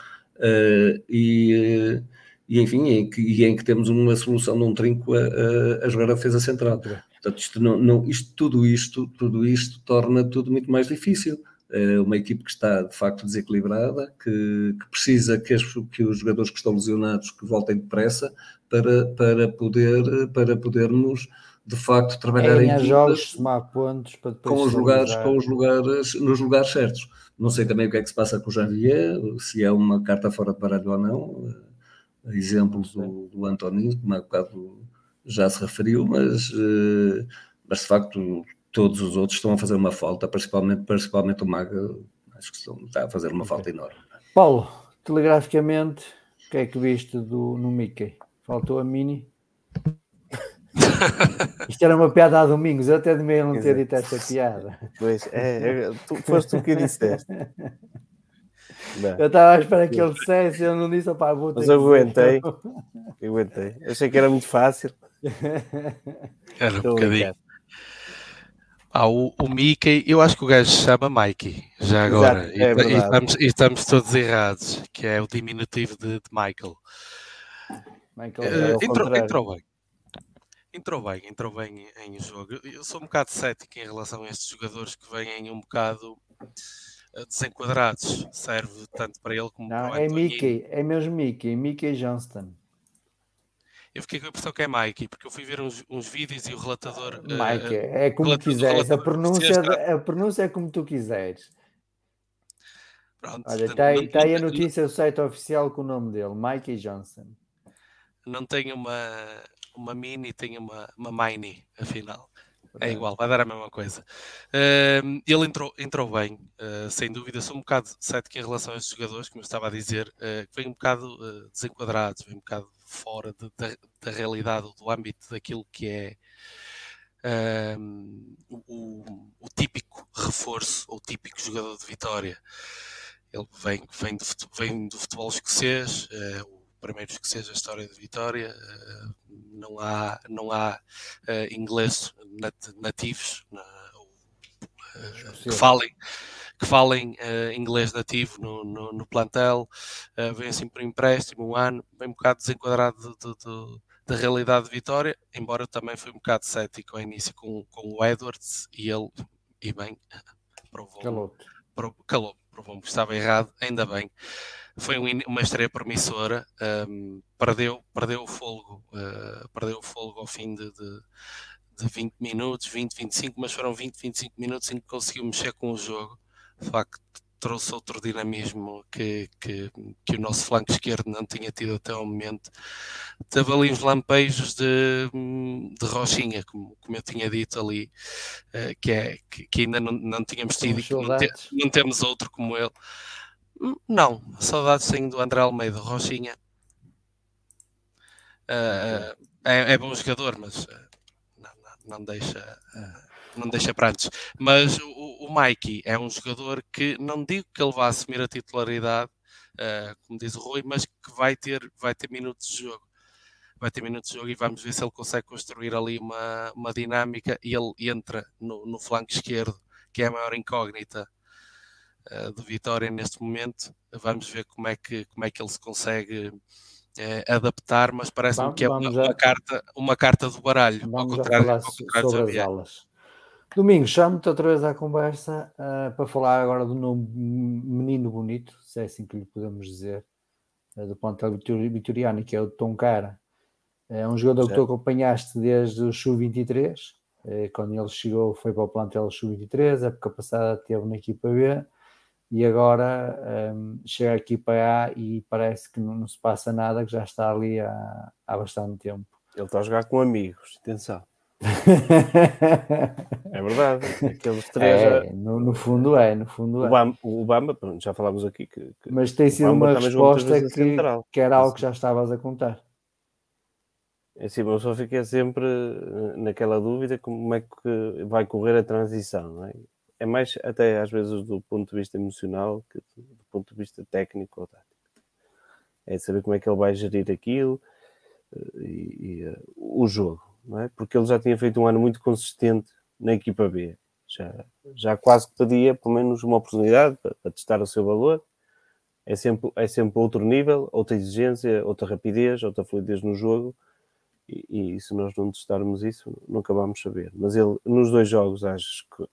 e e enfim, em que, e em que temos uma solução de um trinco a, a, a jogar a defesa central. Portanto, isto, não, não, isto, tudo isto, tudo isto torna tudo muito mais difícil. É uma equipe que está de facto desequilibrada, que, que precisa que, as, que, os jogadores que estão lesionados que voltem depressa para, para, poder, para podermos de facto trabalhar é, em jogos, somar pontos para com os lugares, com os lugares, nos lugares certos. Não sei também o que é que se passa com o Javier, se é uma carta fora de baralho ou não exemplos do, do António, como há bocado já se referiu, mas, eh, mas de facto todos os outros estão a fazer uma falta, principalmente, principalmente o Maga, acho que estão, está a fazer uma falta enorme. Paulo, telegraficamente, o que é que viste do, no Mickey? Faltou a Mini? [LAUGHS] Isto era uma piada a domingos, eu até de meio não ter dito esta [LAUGHS] piada. Pois, é, é tu, foste tu que disseste. [LAUGHS] Eu estava à espera que ele dissesse, eu não disse, opá, vou ter Mas [LAUGHS] eu aguentei, eu aguentei. Achei que era muito fácil. Era um bocadinho. Ah, o, o Mickey, eu acho que o gajo se chama Mikey, já agora. Exato, é e, e, estamos, e, estamos, todos errados, que é o diminutivo de, de Michael. Michael uh, entrou, entrou, bem. Entrou bem, entrou bem em, em jogo. Eu sou um bocado cético em relação a estes jogadores que vêm um bocado desenquadrados. Serve tanto para ele como Não, para o é Mickey, é mesmo Mickey, Mickey Johnston. Eu fiquei com a impressão que é Mikey, porque eu fui ver uns, uns vídeos e o relatador. Mikey, uh, é como relatador, quiseres, a pronúncia, a pronúncia é como tu quiseres. Pronto, Olha, está aí, tá aí a notícia do site oficial com o nome dele, Mikey Johnson. Não tem uma, uma mini, tem uma, uma mini, afinal. É igual, vai dar a mesma coisa. Uh, ele entrou, entrou bem, uh, sem dúvida. Sou um bocado cético em relação a estes jogadores, como eu estava a dizer, uh, que vêm um bocado uh, desenquadrados, vêm um bocado fora de, da, da, realidade, do âmbito daquilo que é o, o, típico reforço ou típico jogador de Vitória. Ele vem, vem, do, vem do futebol escocês, o primeiro escocês da história de Vitória não há, não há uh, inglês nat nativos uh, que falem que falem uh, inglês nativo no, no, no plantel, uh, vem assim por empréstimo um ano, bem um bocado desenquadrado de, de, de, da realidade de Vitória, embora eu também fui um bocado cético ao início com, com o Edwards e ele, e bem, provou, calou, provou, calou provou-me que estava errado, ainda bem foi um, uma estreia promissora, um, perdeu, perdeu o fogo, uh, perdeu o fogo ao fim de, de, de 20 minutos, 20, 25, mas foram 20, 25 minutos em que conseguiu mexer com o jogo. De facto, trouxe outro dinamismo que, que, que, o nosso flanco esquerdo não tinha tido até o momento. Teve ali uns lampejos de, de rochinha, como, como eu tinha dito ali, uh, que, é, que, que, ainda não, não tínhamos tido e que não, te, não temos outro como ele. Não, saudades tenho do André Almeida, Rochinha. Uh, é, é, bom jogador, mas uh, não, não, não, deixa. Uh, não deixa prantos. Mas o, o Mikey é um jogador que não digo que ele vá assumir a titularidade, como diz o Rui, mas que vai ter, vai ter minutos de jogo. Vai ter minutos de jogo e vamos ver se ele consegue construir ali uma, uma dinâmica e ele entra no, no flanco esquerdo, que é a maior incógnita uh, do Vitória neste momento. Vamos ver como é que, como é que ele se consegue uh, adaptar, mas parece-me que é uma, uma, carta, uma carta do baralho. Vamos ao contrário, ao contrário sobre as aulas. Domingos, chamo-te outra vez à conversa uh, para falar agora do nome menino bonito, se é assim que lhe podemos dizer, uh, do plantel vitoriano, que é o Tom Cara. É um jogador certo. que tu acompanhaste desde o Sub-23, uh, quando ele chegou foi para o plantel Sub-23, a época passada teve na equipa B, e agora um, chega aqui para A e parece que não, não, se passa nada, que já está ali há, há bastante tempo. Ele está a jogar com amigos, atenção. [LAUGHS] é verdade. Aqueles três. É, no, no, fundo é, no fundo é. O Bamba, o pronto, já falámos aqui que. que Mas tem sido uma resposta que, que era algo que já estavas a contar. É assim, mas só fica sempre eh, naquela dúvida como é que vai correr a transição, não é? É mais até às vezes do ponto de vista emocional que do ponto de vista técnico ou tático. É saber como é que ele vai gerir aquilo eh, e, e uh, o jogo, não é? Porque ele já tinha feito um ano muito consistente na equipa B. Já, já quase que pedia pelo menos uma oportunidade para, para testar o seu valor. É sempre, é sempre outro nível, outra exigência, outra rapidez, outra fluidez no jogo e, e, se nós não testarmos isso, nunca vamos saber. Mas ele, nos dois jogos, acho que,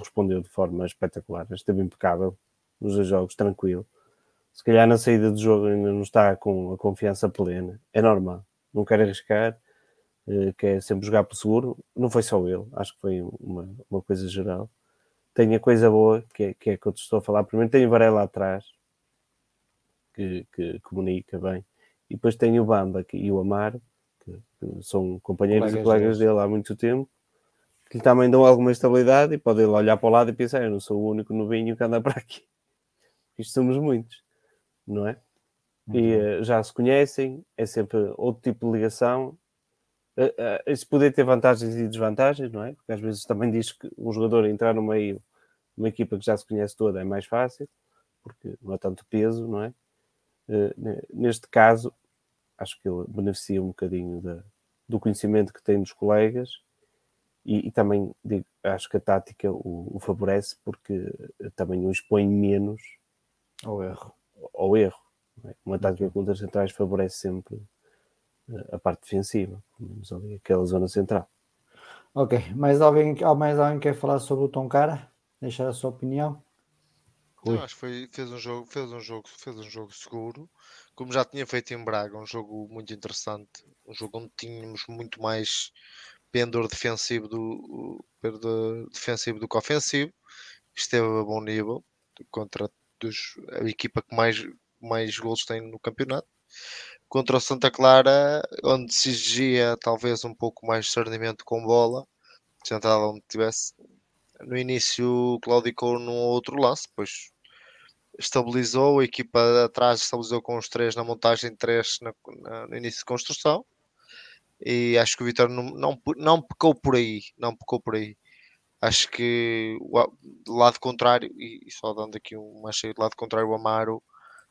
que correspondeu de forma espetacular. Esteve impecável nos dois jogos, tranquilo. Se calhar na saída do jogo ainda não está com a confiança plena. É normal. Não quer arriscar, eh, quer sempre jogar por seguro. Não foi só ele, acho que foi uma, uma coisa geral. Tem a coisa boa, que é, que é que eu te estou a falar. Primeiro tem o Varela atrás, que, que comunica bem. E depois tem o Bamba e o Amaro, que são companheiros colegas e colegas dele há muito tempo, que lhe também dão alguma estabilidade e pode ele olhar para o lado e pensar: eu não sou o único novinho que anda para aqui. [LAUGHS] Isto somos muitos, não é? Uhum. E uh, já se conhecem, é sempre outro tipo de ligação. Uh, uh, isso poder ter vantagens e desvantagens, não é? Porque às vezes também diz que um jogador entrar no meio uma equipa que já se conhece toda é mais fácil, porque não há tanto peso, não é? neste caso, acho que ele beneficia um bocadinho da, do conhecimento que tem dos colegas e, e também digo, acho que a tática o, o, favorece porque também o expõe menos ao erro. Ao erro. É? Uma tática com centrais favorece sempre eh, a parte defensiva, menos ali aquela zona central. Ok, mais alguém, mais alguém quer falar sobre o Tom Cara? Deixar a sua opinião? Não, acho que foi, fez um jogo, fez um jogo, fez um jogo seguro, como já tinha feito em Braga, um jogo muito interessante, um jogo onde tínhamos muito mais pendor defensivo do pendor defensivo do que ofensivo, esteve a bom nível contra dos, a equipa que mais mais gols tem no campeonato. Contra o Santa Clara, onde se exigia talvez um pouco mais discernimento com bola, centrado onde tivesse no início claudicou num outro lance, depois estabilizou, a equipa atrás estabilizou com os três na montagem, três na, na, no início de construção. E acho que o Vitória não, não, não pecou por aí, não pecou por aí. Acho que do lado contrário, e só dando aqui um cheio do lado contrário, o Amaro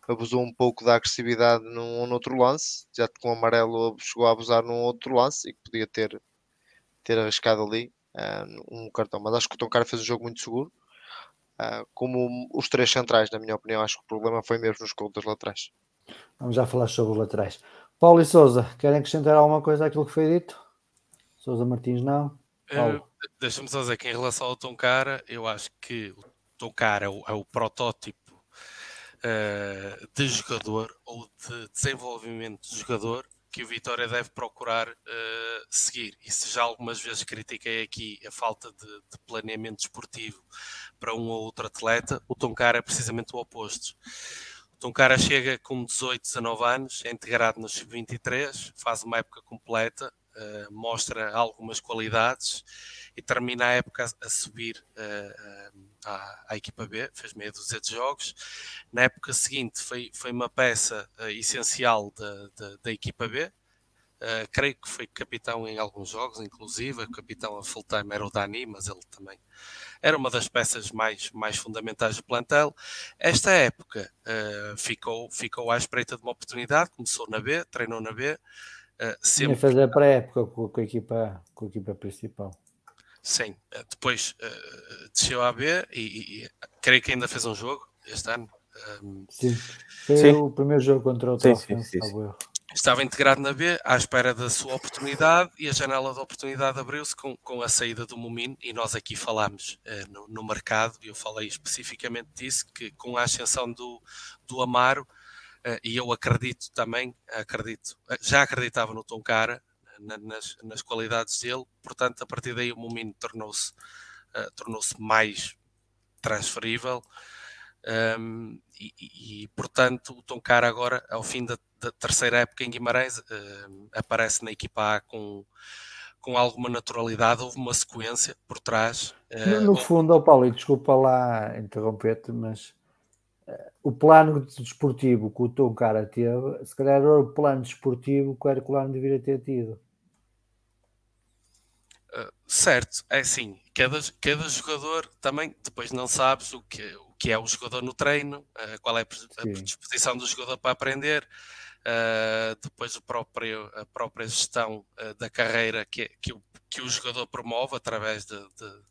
abusou um pouco da agressividade num, num outro lance, já que com o amarelo chegou a abusar num outro lance e que podia ter, ter arriscado ali uh, um cartão. Mas acho que o Tom Cara fez um jogo muito seguro. Uh, como os três centrais, na minha opinião, acho que o problema foi mesmo nos contas laterais. Vamos já falar sobre os laterais. Paulo e Souza, querem acrescentar alguma coisa àquilo que foi dito? Souza Martins, não? Uh, Deixa-me só dizer que em relação ao Tom Cara, eu acho que o Tom Cara é o, é o protótipo uh, de jogador ou de desenvolvimento de jogador que o Vitória deve procurar uh, seguir. E se já algumas vezes critiquei aqui a falta de, de, planeamento esportivo para um ou outro atleta, o Toncara é precisamente o oposto. O Toncara chega com 18, 19 anos, é integrado no Sub-23, faz uma época completa, uh, mostra algumas qualidades e termina a época a, subir uh, à, à, equipa B, fez meia dúzia de jogos. Na época seguinte foi, foi uma peça uh, essencial da, equipa B. Uh, creio que foi capitão em alguns jogos, inclusive, o capitão a full time era o Dani, mas ele também era uma das peças mais, mais fundamentais do plantel. Esta época uh, ficou, ficou à espreita de uma oportunidade, começou na B, treinou na B. Uh, sempre... fazer pré-época com, com, a equipa, com a equipa principal. Sim, eh, depois uh, desceu à B e, e, creio que ainda fez um jogo este ano. Um, sim, foi sim. o primeiro jogo contra o sim, sim, sim, Estava integrado na B à espera da sua oportunidade e a janela de oportunidade abriu-se com, com a saída do Momino e nós aqui falámos uh, no, no, mercado, eu falei especificamente disso, que com a ascensão do, do Amaro, uh, e eu acredito também, acredito, já acreditava no Tom Cara, nas, nas, qualidades dele, portanto, a partir daí o Momino tornou-se uh, tornou-se mais transferível. Um, e, e, portanto, o Tom Cara agora, ao fim da, da terceira época em Guimarães, uh, aparece na equipa A com, com alguma naturalidade, houve uma sequência por trás. No, no fundo, oh Paulo, e desculpa lá interromper-te, mas uh, o plano desportivo que o Tom Cara teve, se calhar era o plano desportivo que o Herculano deveria ter tido. Uh, certo, é assim, cada, cada jogador também, depois não sabes o que, que é o jogador no treino, uh, qual é a predisposição do jogador para aprender, uh, depois o próprio, a própria gestão da carreira que, que, o, que o jogador promove através de, de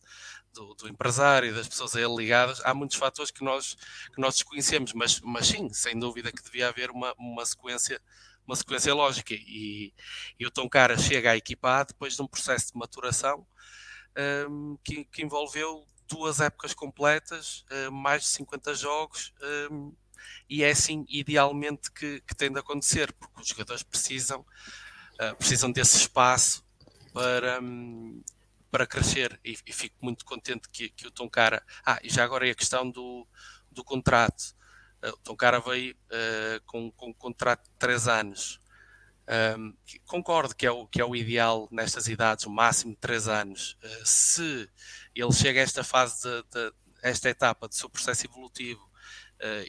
do, do, empresário e das pessoas a ele ligadas, há muitos fatores que nós, que nós desconhecemos, mas, mas sim, sem dúvida que devia haver uma, uma sequência uma sequência lógica. E, e o Tom Cara chega à equipa A depois de um processo de maturação um, que, que, envolveu duas épocas completas, uh, mais de 50 jogos, um, e é assim idealmente que, que tem de acontecer, porque os jogadores precisam, uh, precisam desse espaço para, um, para crescer. E, e, fico muito contente que, que o Tom Cara. Ah, e já agora é a questão do, do contrato. Uh, o Tom Cara veio uh, com, com um contrato de 3 anos. Um, concordo que é, o, que é o ideal nestas idades, o máximo de 3 anos. Uh, se ele chega a esta fase, de, de esta etapa do seu processo evolutivo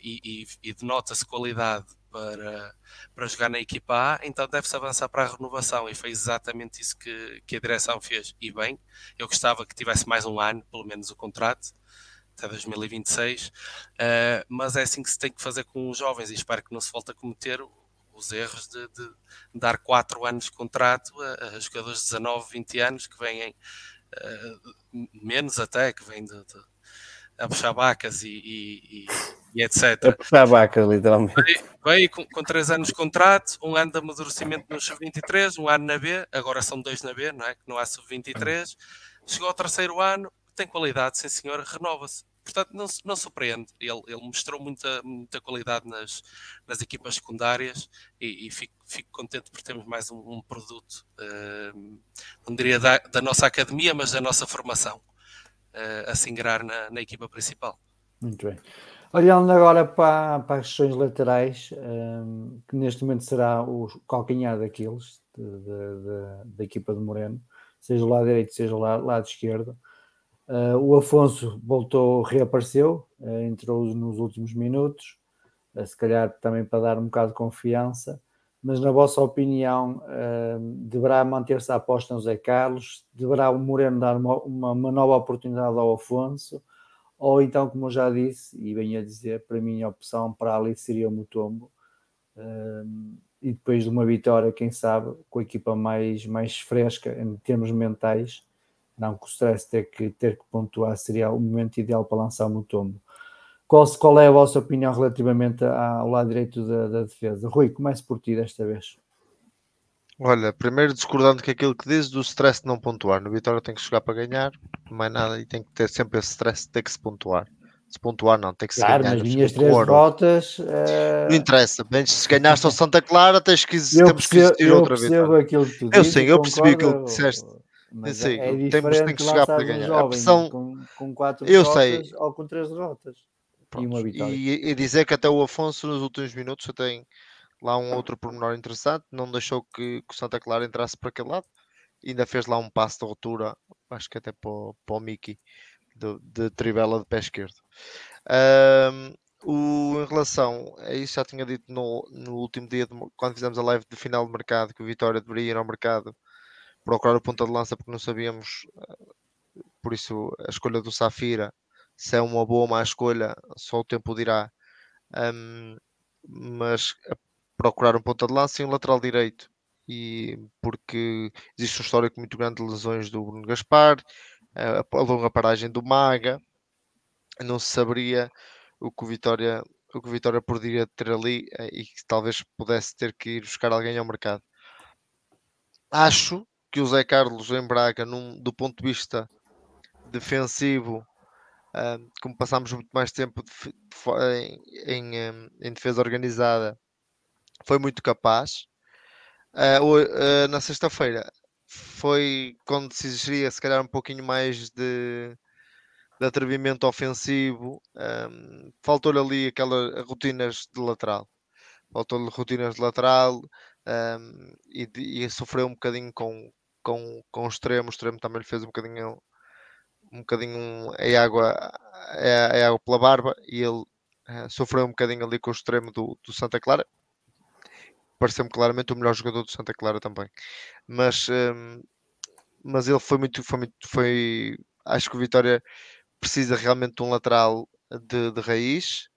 e, e, e denota-se qualidade para, para jogar na equipa A, então deve-se avançar para a renovação e foi exatamente isso que, que a direção fez. E bem, eu gostava que tivesse mais um ano, pelo menos o contrato, até 2026, uh, eh, mas é assim que se tem que fazer com os jovens e espero que não se volte a cometer os erros de, de dar 4 anos de contrato a, a, jogadores de 19, 20 anos que vêm, uh, menos até, que vêm de, de a puxar vacas e, e, e, etc. A puxar vacas, literalmente. Veio, com, com 3 anos de contrato, um ano de amadurecimento no sub-23, um ano na B, agora são dois na B, não é? Que não há sub-23. Chegou ao terceiro ano, tem qualidade, sim senhor, renova-se. Portanto, não, não surpreende. Ele, ele mostrou muita, muita qualidade nas, nas equipas secundárias e, e fico, fico, contente por termos mais um, um produto, uh, não diria da, da, nossa academia, mas da nossa formação uh, a se na, na, equipa principal. Muito bem. Olhando agora para, para as questões laterais, um, eh, que neste momento será o calcanhar daqueles da equipa de Moreno, seja o lado direito, seja o lado, lado esquerdo. Uh, o Afonso voltou, reapareceu, uh, entrou nos últimos minutos, uh, se calhar também para dar um bocado de confiança, mas na vossa opinião, deverá manter-se a aposta no Zé Carlos? Deverá o Moreno dar uma, uma, uma, nova oportunidade ao Afonso? Ou então, como eu já disse, e venho a dizer, para mim a opção para ali seria o Mutombo, e depois de uma vitória, quem sabe, com a equipa mais, mais fresca em termos mentais, não que o stress ter que, ter que pontuar seria o momento ideal para lançar o Mutombo. Qual, qual é a vossa opinião relativamente ao lado direito da, da defesa? Rui, comece por ti desta vez. Olha, primeiro discordando com aquilo que diz do stress de não pontuar. No Vitória tem que chegar para ganhar, mais nada, e tem que ter sempre esse stress de ter que se pontuar. Se pontuar, não, tem que se claro, ganhar. Mas minhas três rotas. Uh... Não interessa, bem, se ganhaste ao Santa Clara, tens que, eu temos percebo, que existir outra vez. Eu sim, eu percebi aquilo que disseste. Mas sei, é temos tem que chegar para ganhar. a pressão, com, com quatro eu derrotas sei. ou com três derrotas. E, uma vitória. E, e, dizer que até o Afonso nos últimos minutos já tem lá um outro pormenor interessante, não deixou que, que o Santa Clara entrasse para aquele lado, ainda fez lá um passo de ruptura, acho que até para, o, para o Mickey, de, de trivela de pé esquerdo. Um, o, em relação a isso, já tinha dito no, no último dia, de, quando fizemos a live de final de mercado, que o Vitória deveria ir ao mercado procurar o ponta de lança porque não sabíamos, eh, por isso a escolha do Safira, se é uma boa ou má escolha, só o tempo dirá. Um, mas procurar um ponta de lança e um lateral direito. E porque existe um histórico muito grande de lesões do Bruno Gaspar, a, longa paragem do Maga, não se saberia o que o Vitória, o que o Vitória poderia ter ali eh, e que talvez pudesse ter que ir buscar alguém ao mercado. Acho que o Zé Carlos em Braga, num, do ponto de vista defensivo, uh, como passámos muito mais tempo de, de, em, em, em, defesa organizada, foi muito capaz. Uh, uh, na sexta-feira foi quando se exigiria se calhar um pouquinho mais de, de atrevimento ofensivo. Um, Faltou-lhe ali aquelas rotinas de lateral. Faltou-lhe rotinas de lateral um, e, e, sofreu um bocadinho com, com, com o extremo, o extremo também lhe fez um bocadinho um bocadinho a água, a, água pela barba e ele uh, sofreu um bocadinho ali com o extremo do, do Santa Clara. Pareceu-me claramente o melhor jogador do Santa Clara também. Mas, um, mas ele foi muito, foi muito, foi, acho que o Vitória precisa realmente de um lateral de, de raiz.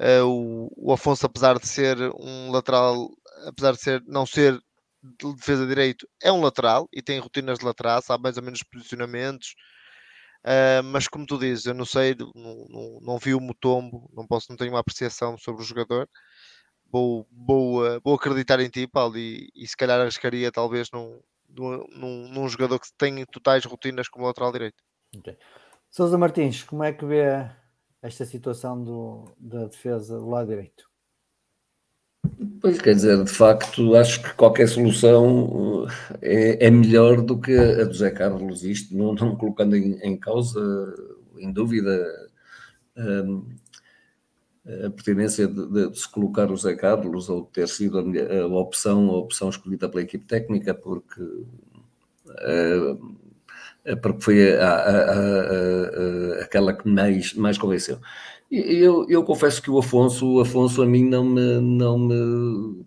Uh, o, o Afonso, apesar de ser um lateral, apesar de ser, não ser de defesa direito, é um lateral e tem rotinas de lateral, sabe mais ou menos posicionamentos, Uh, mas como tu dizes, eu não sei, não, não, não, vi o Mutombo, não posso, não tenho uma apreciação sobre o jogador. Vou, vou, uh, vou acreditar em ti, Paulo, e, e se calhar arriscaria talvez num, num, num, jogador que tem totais rotinas como lateral direito. Okay. Sousa Martins, como é que vê esta situação do, da defesa do lado direito? Pois quer dizer, de facto, acho que qualquer solução eh, é, é melhor do que a do Zé Carlos, isto não, não colocando em, em, causa, em dúvida, um, a pertinência de, de, se colocar o Zé Carlos ou ter sido a, a, opção, a opção escolhida pela equipe técnica, porque, uh, porque foi a, aquela que mais, mais convenceu. Eu, eu confesso que o Afonso, o Afonso a mim não me, não me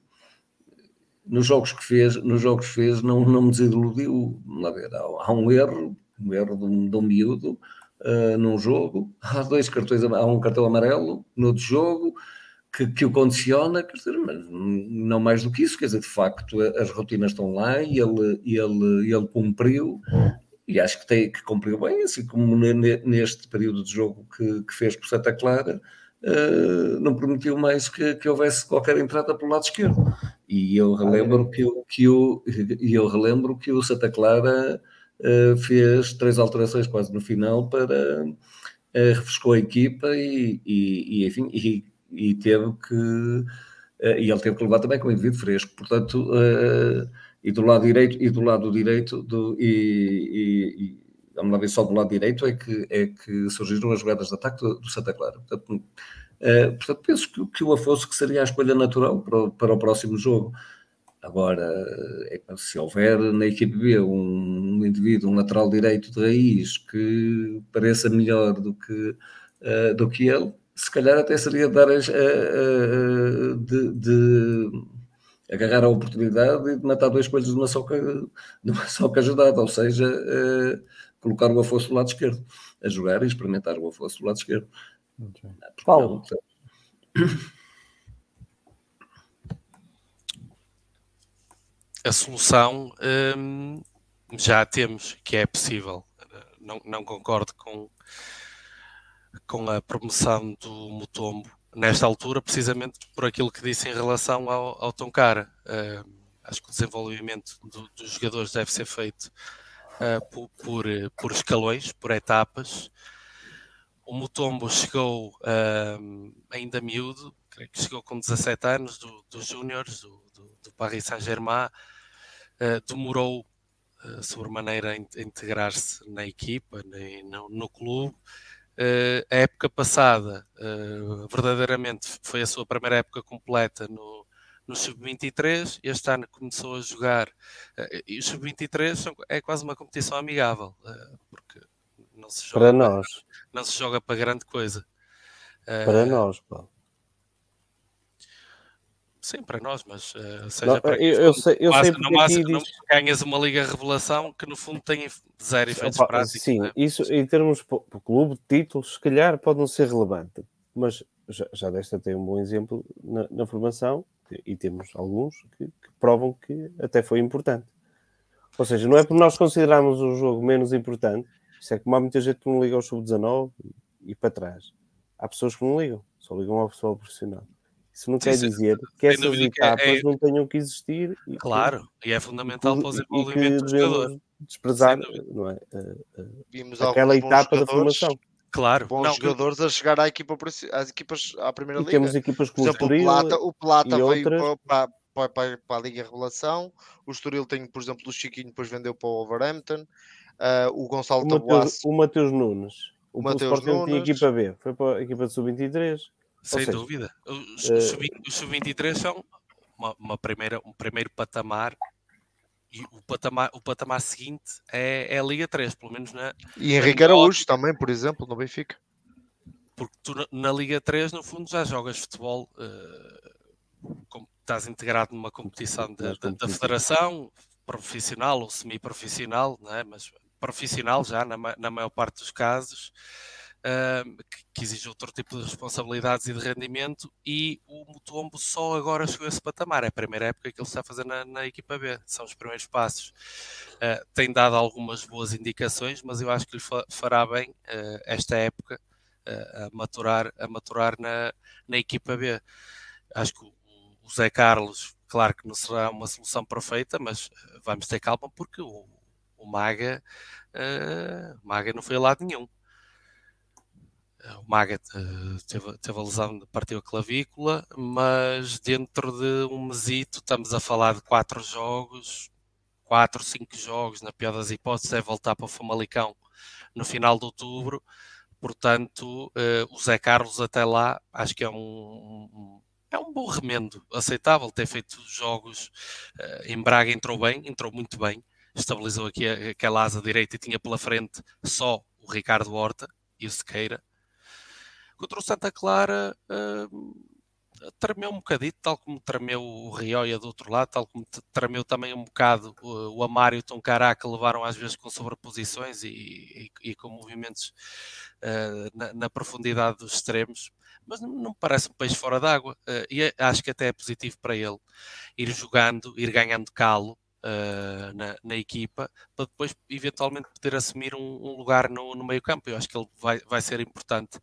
nos jogos que fez, nos jogos que fez não, não me desiludiu. Lá ver, há, há um erro, um erro de um, de um miúdo uh, num jogo, [LAUGHS] há dois cartões, há um cartão amarelo no outro jogo que, que o condiciona, quer dizer, mas não mais do que isso, quer dizer, de facto as rotinas estão lá e ele, ele, ele cumpriu e acho que, tem, que cumpriu bem, assim como neste período de jogo que, que fez por Santa Clara, uh, não permitiu mais que, que houvesse qualquer entrada pelo lado esquerdo. E eu relembro que, que, o, [LAUGHS] eu relembro que o Santa Clara uh, fez três alterações quase no final para uh, refrescou a equipa e, e, e enfim, e, e, teve que e ele teve que levar também com o indivíduo fresco, portanto e do lado direito e do lado direito do, e, e, e vamos lá ver só do lado direito é que, é que surgiram as jogadas de ataque do, do Santa Clara. Portanto, uh, portanto penso que, que, o Afonso que seria a escolha natural para o, para o próximo jogo. Agora, é, se houver na equipe B um, um, indivíduo, um lateral direito de raiz que pareça melhor do que, uh, do que ele, se calhar até seria dar as, uh, de, de agarrar a oportunidade de matar dois coelhos numa só, numa só cajadada, ou seja, uh, colocar o Afonso do lado esquerdo, a jogar e experimentar o Afonso do lado esquerdo. Okay. Paulo. A solução hum, já temos, que é possível. Não, não concordo com, com a promoção do Mutombo nesta altura, precisamente por aquilo que disse em relação ao, ao Toncara. Uh, acho que o desenvolvimento do, dos jogadores deve ser feito uh, por, por, por, escalões, por etapas. O Mutombo chegou uh, ainda miúdo, creio que chegou com 17 anos, dos do Júniores, do, do, do, Paris Saint-Germain, demorou sobremaneira a integrar-se na equipa, no, no clube, Uh, a época passada, uh, verdadeiramente, foi a sua primeira época completa no, no Sub-23. Este ano começou a jogar. Uh, e o Sub-23 é quase uma competição amigável, porque não se joga para nós. Não se joga para grande coisa. Para nós, pá. Sim, para nós, mas uh, seja não, para eu, eu sei, eu sei não, basta, não diz... ganhas uma Liga Revelação que no fundo tem zero efeitos Opa, práticos. Sim, né? isso em termos para o clube títulos, se calhar pode não ser relevante, mas já, já deste até um bom exemplo na, na formação e temos alguns que, que, provam que até foi importante. Ou seja, não é por nós considerarmos o jogo menos importante, isso é como há muita gente que não liga ao sub-19 e, e para trás. Há pessoas que não ligam, só ligam ao pessoal profissional. Isso não quer dizer que essas etapas é, é... não tenham que existir. E claro, que, e é fundamental para o desenvolvimento do jogador. Desprezar, não é? Vimos aquela etapa da formação. Claro, bons não, jogadores eu... a chegar à equipa, às equipas à primeira liga. Temos equipas como Por exemplo, o, Plata, o Plata veio outras... para, para, para, para, a Liga Revelação. O Estoril tem, por exemplo, o Chiquinho, depois vendeu para o Overhampton. Uh, o Gonçalo o Tabuaço. O Mateus Nunes. O, o Mateus Nunes. tinha equipa B, foi para a equipa de sub-23. Sem seja, dúvida. Os, uh, os sub-23 são uma, uma, primeira, um primeiro patamar e o, patamar, o patamar seguinte é, é a Liga 3, pelo menos na. E Henrique Araújo também, por exemplo, no Benfica. Porque tu na, na Liga 3, no fundo, já jogas futebol. Uh, como estás integrado numa competição da, da, da federação, profissional ou semi-profissional, não é? mas profissional já na, na maior parte dos casos, uh, que, que, exige outro tipo de responsabilidades e de rendimento, e o Mutombo só agora chegou a esse patamar. É a primeira época que ele está a fazer na, na equipa B, são os primeiros passos. Uh, tem dado algumas boas indicações, mas eu acho que lhe fa fará bem uh, esta época a maturar, a maturar na, na equipa B. Acho que o, o Zé Carlos, claro que não será uma solução perfeita, mas vamos ter calma porque o, o Maga, uh, Maga não foi a lado nenhum. O Maga uh, teve, teve a lesão, partiu a clavícula, mas dentro de um mesito estamos a falar de quatro jogos, quatro, cinco jogos, na pior das hipóteses, é voltar para o Famalicão no final de outubro. Portanto, uh, o Zé Carlos até lá acho que é um, um é um bom remendo, aceitável. Ter feito jogos em Braga entrou bem, entrou muito bem estabilizou aqui aquela asa direita e tinha pela frente só o Ricardo Horta e o Sequeira. Contra o Santa Clara uh, tremeu um bocadito, tal como tremeu o Rioia do outro lado, tal como tremeu também um bocado o, o Amário e o Tom Cará, que levaram às vezes com sobreposições e, e, e com movimentos uh, na, na, profundidade dos extremos. Mas não, não parece um peixe fora d'água uh, e acho que até é positivo para ele ir jogando, ir ganhando calo uh, na, na, equipa para depois eventualmente poder assumir um, um lugar no, no, meio campo. Eu acho que ele vai, vai ser importante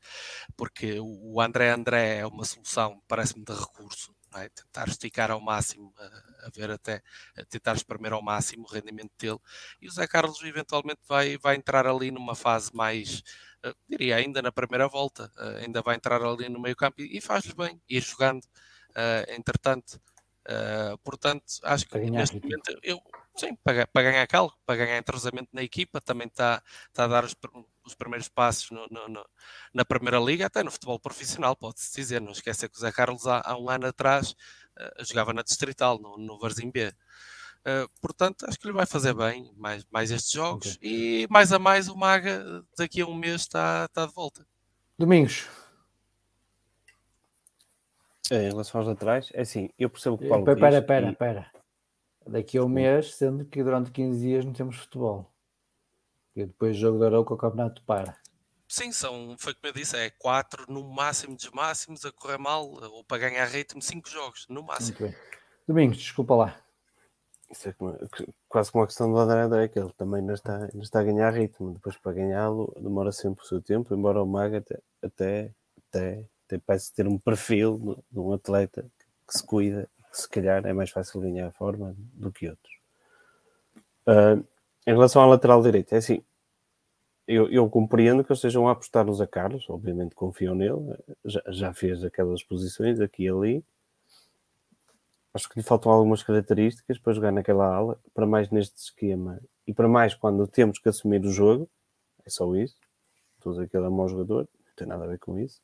porque o André André é uma solução, parece-me, de recurso. É? Tentar esticar ao máximo, a, a ver até, a tentar espremer ao máximo o rendimento dele. E o Zé Carlos eventualmente vai, vai entrar ali numa fase mais, uh, diria ainda na primeira volta, uh, ainda vai entrar ali no meio campo e, faz-lhe bem ir jogando. Entretanto, Uh, portanto, acho que neste momento eu sim, para, para ganhar calo, para ganhar entrosamento na equipa, também está, está a dar os, os primeiros passos no, no, no, na Primeira Liga, até no futebol profissional, pode-se dizer. Não esquecer que o Zé Carlos há, há um ano atrás uh, jogava na Distrital, no, no Varzim B. Uh, portanto, acho que lhe vai fazer bem mais, mais estes jogos okay. e mais a mais o Maga daqui a um mês está, está de volta. Domingos, em relação aos laterais, é assim, eu percebo que o Paulo Espera, espera, espera. Daqui a um mês, sendo que durante 15 dias não temos futebol. E depois o jogo da Arouca o campeonato para. Sim, são, foi como eu disse, é 4 no máximo dos máximos, a correr mal, ou para ganhar ritmo, 5 jogos, no máximo. Domingos, desculpa lá. Isso é como, quase como a questão do André André, que ele também ainda está, ainda está a ganhar ritmo. Depois para ganhá-lo demora sempre o seu tempo, embora o Maga até, até, até tem, parece ter um perfil de um atleta que se cuida, que se calhar é mais fácil ganhar a forma do que outros. Uh, em relação à lateral direita, é assim, eu, eu, compreendo que eles estejam a apostar no Zé Carlos, obviamente confiam nele, já, já, fez aquelas posições aqui e ali. Acho que lhe faltam algumas características para jogar naquela ala, para mais neste esquema e para mais quando temos que assumir o jogo, é só isso. Estou a dizer é um mau jogador, não tem nada a ver com isso.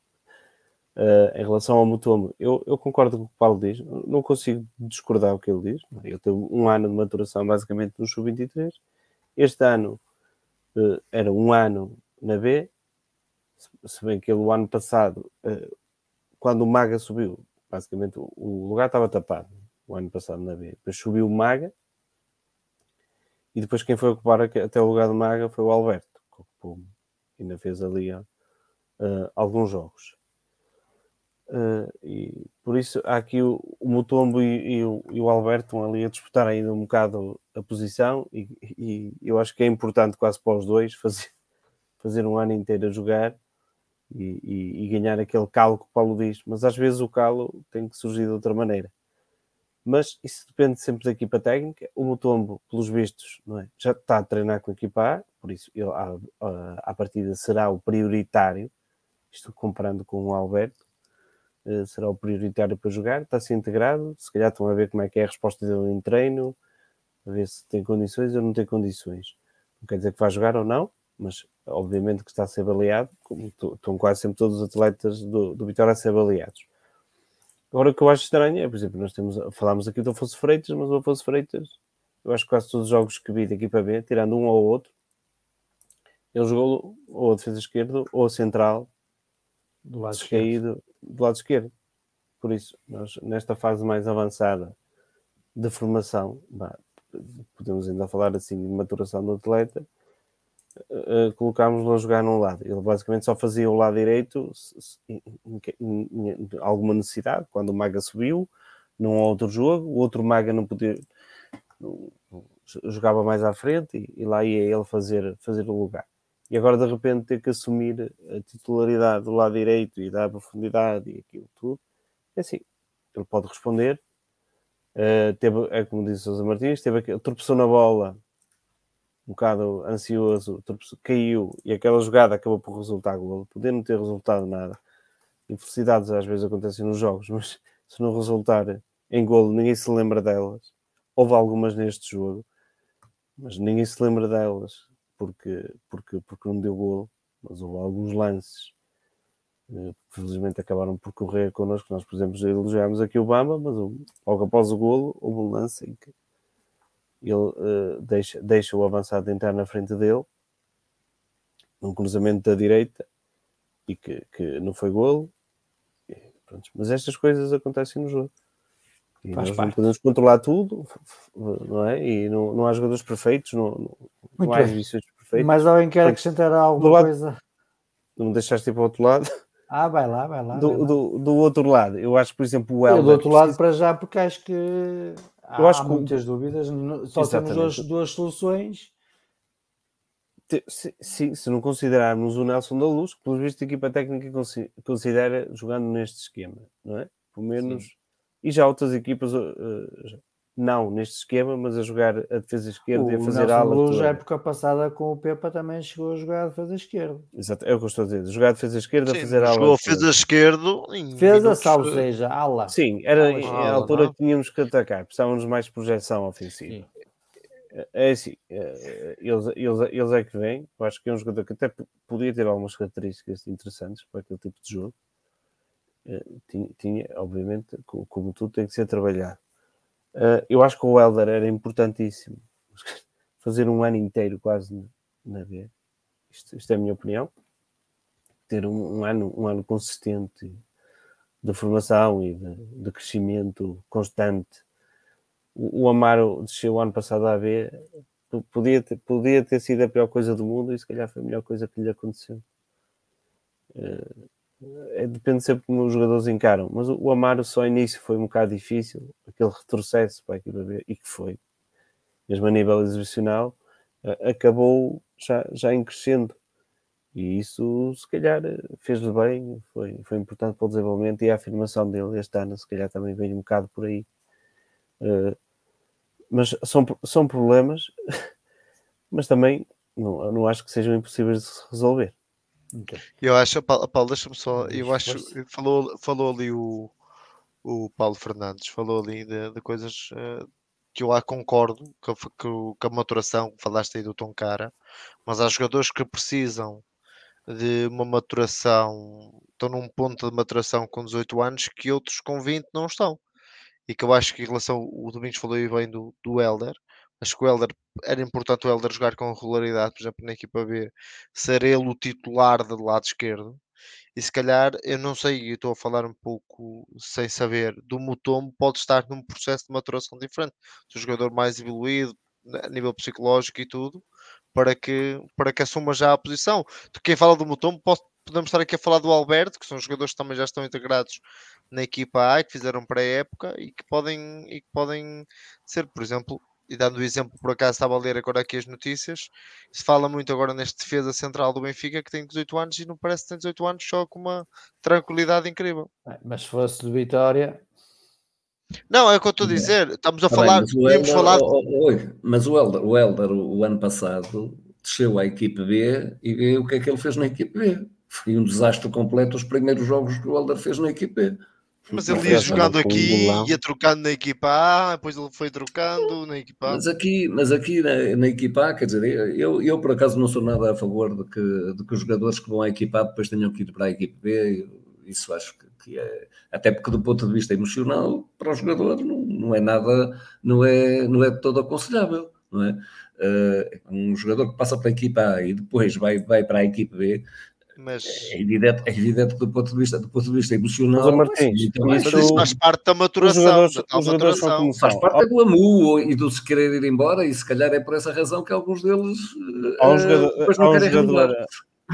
Uh, em relação ao Mutombo, eu, eu, concordo com o que o Paulo diz, não consigo discordar o que ele diz. Ele teve um ano de maturação basicamente no Sub-23. Este ano uh, era um ano na B, se bem que ele, o ano passado, uh, quando o Maga subiu, basicamente o lugar estava tapado o ano passado na B. Depois subiu o Maga e depois quem foi ocupar até o lugar do Maga foi o Alberto, que ocupou, ainda fez ali alguns jogos. Uh, e por isso há aqui o, o Mutombo e, e, o, e, o, Alberto ali a disputar ainda um bocado a posição e, e, eu acho que é importante quase para os dois fazer, [LAUGHS] fazer um ano inteiro a jogar e, ganhar aquele calo que o Paulo diz, mas às vezes o calo tem que surgir de outra maneira. Mas isso depende sempre da equipa técnica. O Mutombo, pelos vistos, não é? já está a treinar com a equipa A, por isso ele, à, à partida será o prioritário, isto comparando com o Alberto será o prioritário para jogar, está-se integrado, se calhar estão a ver como é que é a resposta dele em treino, a ver se tem condições ou não tem condições. Não quer dizer que vai jogar ou não, mas obviamente que está a ser avaliado, como estão quase sempre todos os atletas do, do Vitória a ser avaliados. Agora o que eu acho estranho é, por exemplo, nós temos, falámos aqui do Afonso Freitas, mas o Afonso Freitas eu acho que quase todos os jogos que vi da equipa B, tirando um ou outro, ele jogou ou a defesa esquerda ou a central Do lado descaído do lado esquerdo. Por isso, nós, nesta fase mais avançada de formação, bah, podemos ainda falar assim de maturação do atleta, eh, colocámos-lo a jogar num lado. Ele basicamente só fazia o lado direito em, em- em- alguma necessidade, quando o Maga subiu, num outro jogo, o outro Maga não podia, não- jogava mais à frente e, e lá ia ele fazer, fazer o lugar. E agora de repente ter que assumir a titularidade do lado direito e dar profundidade e aquilo tudo, é assim, ele pode responder. Eh, teve, é como disse Sousa Martins, teve aquele, tropeçou na bola, um bocado ansioso, tropeçou- caiu e aquela jogada acabou por resultar golo. Poder não ter resultado nada. Infelicidades às vezes acontecem nos jogos, [LAUGHS] mas se não resultar em golo, ninguém se lembra delas. Houve algumas neste jogo, mas ninguém se lembra delas porque, porque, porque não deu golo. Mas houve alguns lances eh, felizmente acabaram por correr connosco. Nós, por exemplo, elogiámos aqui o Bamba, mas logo após o golo houve um lance em que ele eh, deixa, deixa o avançado entrar na frente dele, num cruzamento da direita, e que, que não foi golo. E pronto, Mas estas coisas acontecem no jogo. E Faz nós não parte. podemos controlar tudo, não é? E não, não há jogadores perfeitos, não, não, não há exibições perfeitas. Mas alguém quer acrescentar alguma do lado- coisa? Não me deixaste ir para o outro lado. Ah, vai lá, vai lá. vai Do, lá. do, do outro lado, eu acho, por exemplo, o Eu Helder. do outro lado precisa- para já, porque acho que há, Eu acho há que muitas dúvidas. Só Exatamente. temos duas, duas soluções. te- se, se- se não considerarmos o Nelson da Luz, que pelo visto a equipa técnica consi- considera jogando neste esquema, não é? Pelo menos. E já outras equipas, uh, uh, não neste esquema, mas a jogar a defesa esquerda O e a fazer Nelson ala. A época passada com o Pepa, também chegou a jogar a defesa esquerda. Exato, é o que eu estou a dizer. Jogar a defesa esquerda, a Sim, fazer ala. jogou a defesa esquerdo em Defesa, salvo eh, seja, ala. Sim, era Ala esquerda, a ala, altura não? que tínhamos que atacar, precisávamos de mais projeção ofensiva. Sim. É assim, eh, eles, eles, eles é que vêm. Eu acho que é um jogador que até podia ter algumas características interessantes para aquele tipo de jogo. Eh, Tinha, tinha, obviamente, co- como tudo, tem que ser trabalhado. Eh, Eu acho que o Helder era importantíssimo [LAUGHS] fazer um ano inteiro quase na- B. Isto, isto é a minha opinião. Ter um, um ano, um ano consistente de formação e de, de crescimento constante o o Amaro desceu ano passado à B, podia ter, podia ter sido a pior coisa do mundo e se calhar foi a melhor coisa que lhe aconteceu. É, depende sempre como os jogadores encaram, mas o, Amaro só início foi um bocado difícil, aquele retrocesso para a equipa B, e que foi, mesmo a nível exibicional, acabou já, já em crescendo. E isso, se calhar, fez-lhe bem, foi, foi importante para o desenvolvimento e a afirmação dele este ano, se calhar, também veio um bocado por aí. Eh, mas são, são problemas, [LAUGHS] mas também não, não acho que sejam impossíveis de se resolver. Eu acho, Paulo, Paulo, deixa-me só, eu acho, falou, falou ali o, o Paulo Fernandes, falou ali de, de coisas eh, que eu lá concordo, que, a- que, o- que a maturação, que falaste aí do Tom Cara, mas há jogadores que precisam de uma maturação, estão num ponto de maturação com 18 anos que outros com 20 não estão. E que eu acho que em relação, o Domingos falou aí bem do, do Helder, acho que o Helder, era importante o Helder jogar com regularidade, por exemplo, na equipa B, ser ele o titular do lado esquerdo. E se calhar, eu não sei, eu estou a falar um pouco sem saber, do Mutombo pode estar num processo de maturação diferente. Um jogador mais evoluído, a nível psicológico e tudo, para que, para que assuma já a posição. De quem fala do Mutombo, podemos estar aqui a falar do Alberto, que são jogadores que também já estão integrados na equipa A que fizeram pré-época e que podem e que podem ser, por exemplo, e dando o exemplo, por acaso estava a ler agora aqui as notícias, se fala muito agora neste defesa central do Benfica que tem 18 anos e não parece que tem 18 anos só com uma tranquilidade incrível. Mas se fosse de Vitória, Não, é o que eu estou a dizer. Estamos a Tá bem, falar, mas o Helder, falar. oh, oi, mas o Helder, o, Helder, o, o ano passado, desceu à equipe B e vê o que é que ele fez na equipe B. Foi um desastre completo os primeiros jogos que o Helder fez na equipe B. Mas ele ia jogando aqui, ia trocando na equipa A, depois ele foi trocando na equipa A. Mas aqui, mas aqui na, na equipa A, quer dizer, eu, eu por acaso não sou nada a favor de que, de que os jogadores que vão à equipa A depois tenham que ir para a equipe B. Isso acho que, que é. Até porque, do ponto de vista emocional, para o jogador não, não é nada, não é, não é de todo aconselhável, não é? Uh, um jogador que passa para a equipa A e depois vai, vai para a equipa B, Mas, é evidente, é evidente que do ponto de vista, do ponto de vista emocional, Mas, Martins, então, mas isso- isso faz parte da maturação, da os jogadores maturação. faz parte é do amu e do se querer ir embora, e se calhar é por essa razão que alguns deles Há um eh, jogador, depois há não um querem jogador,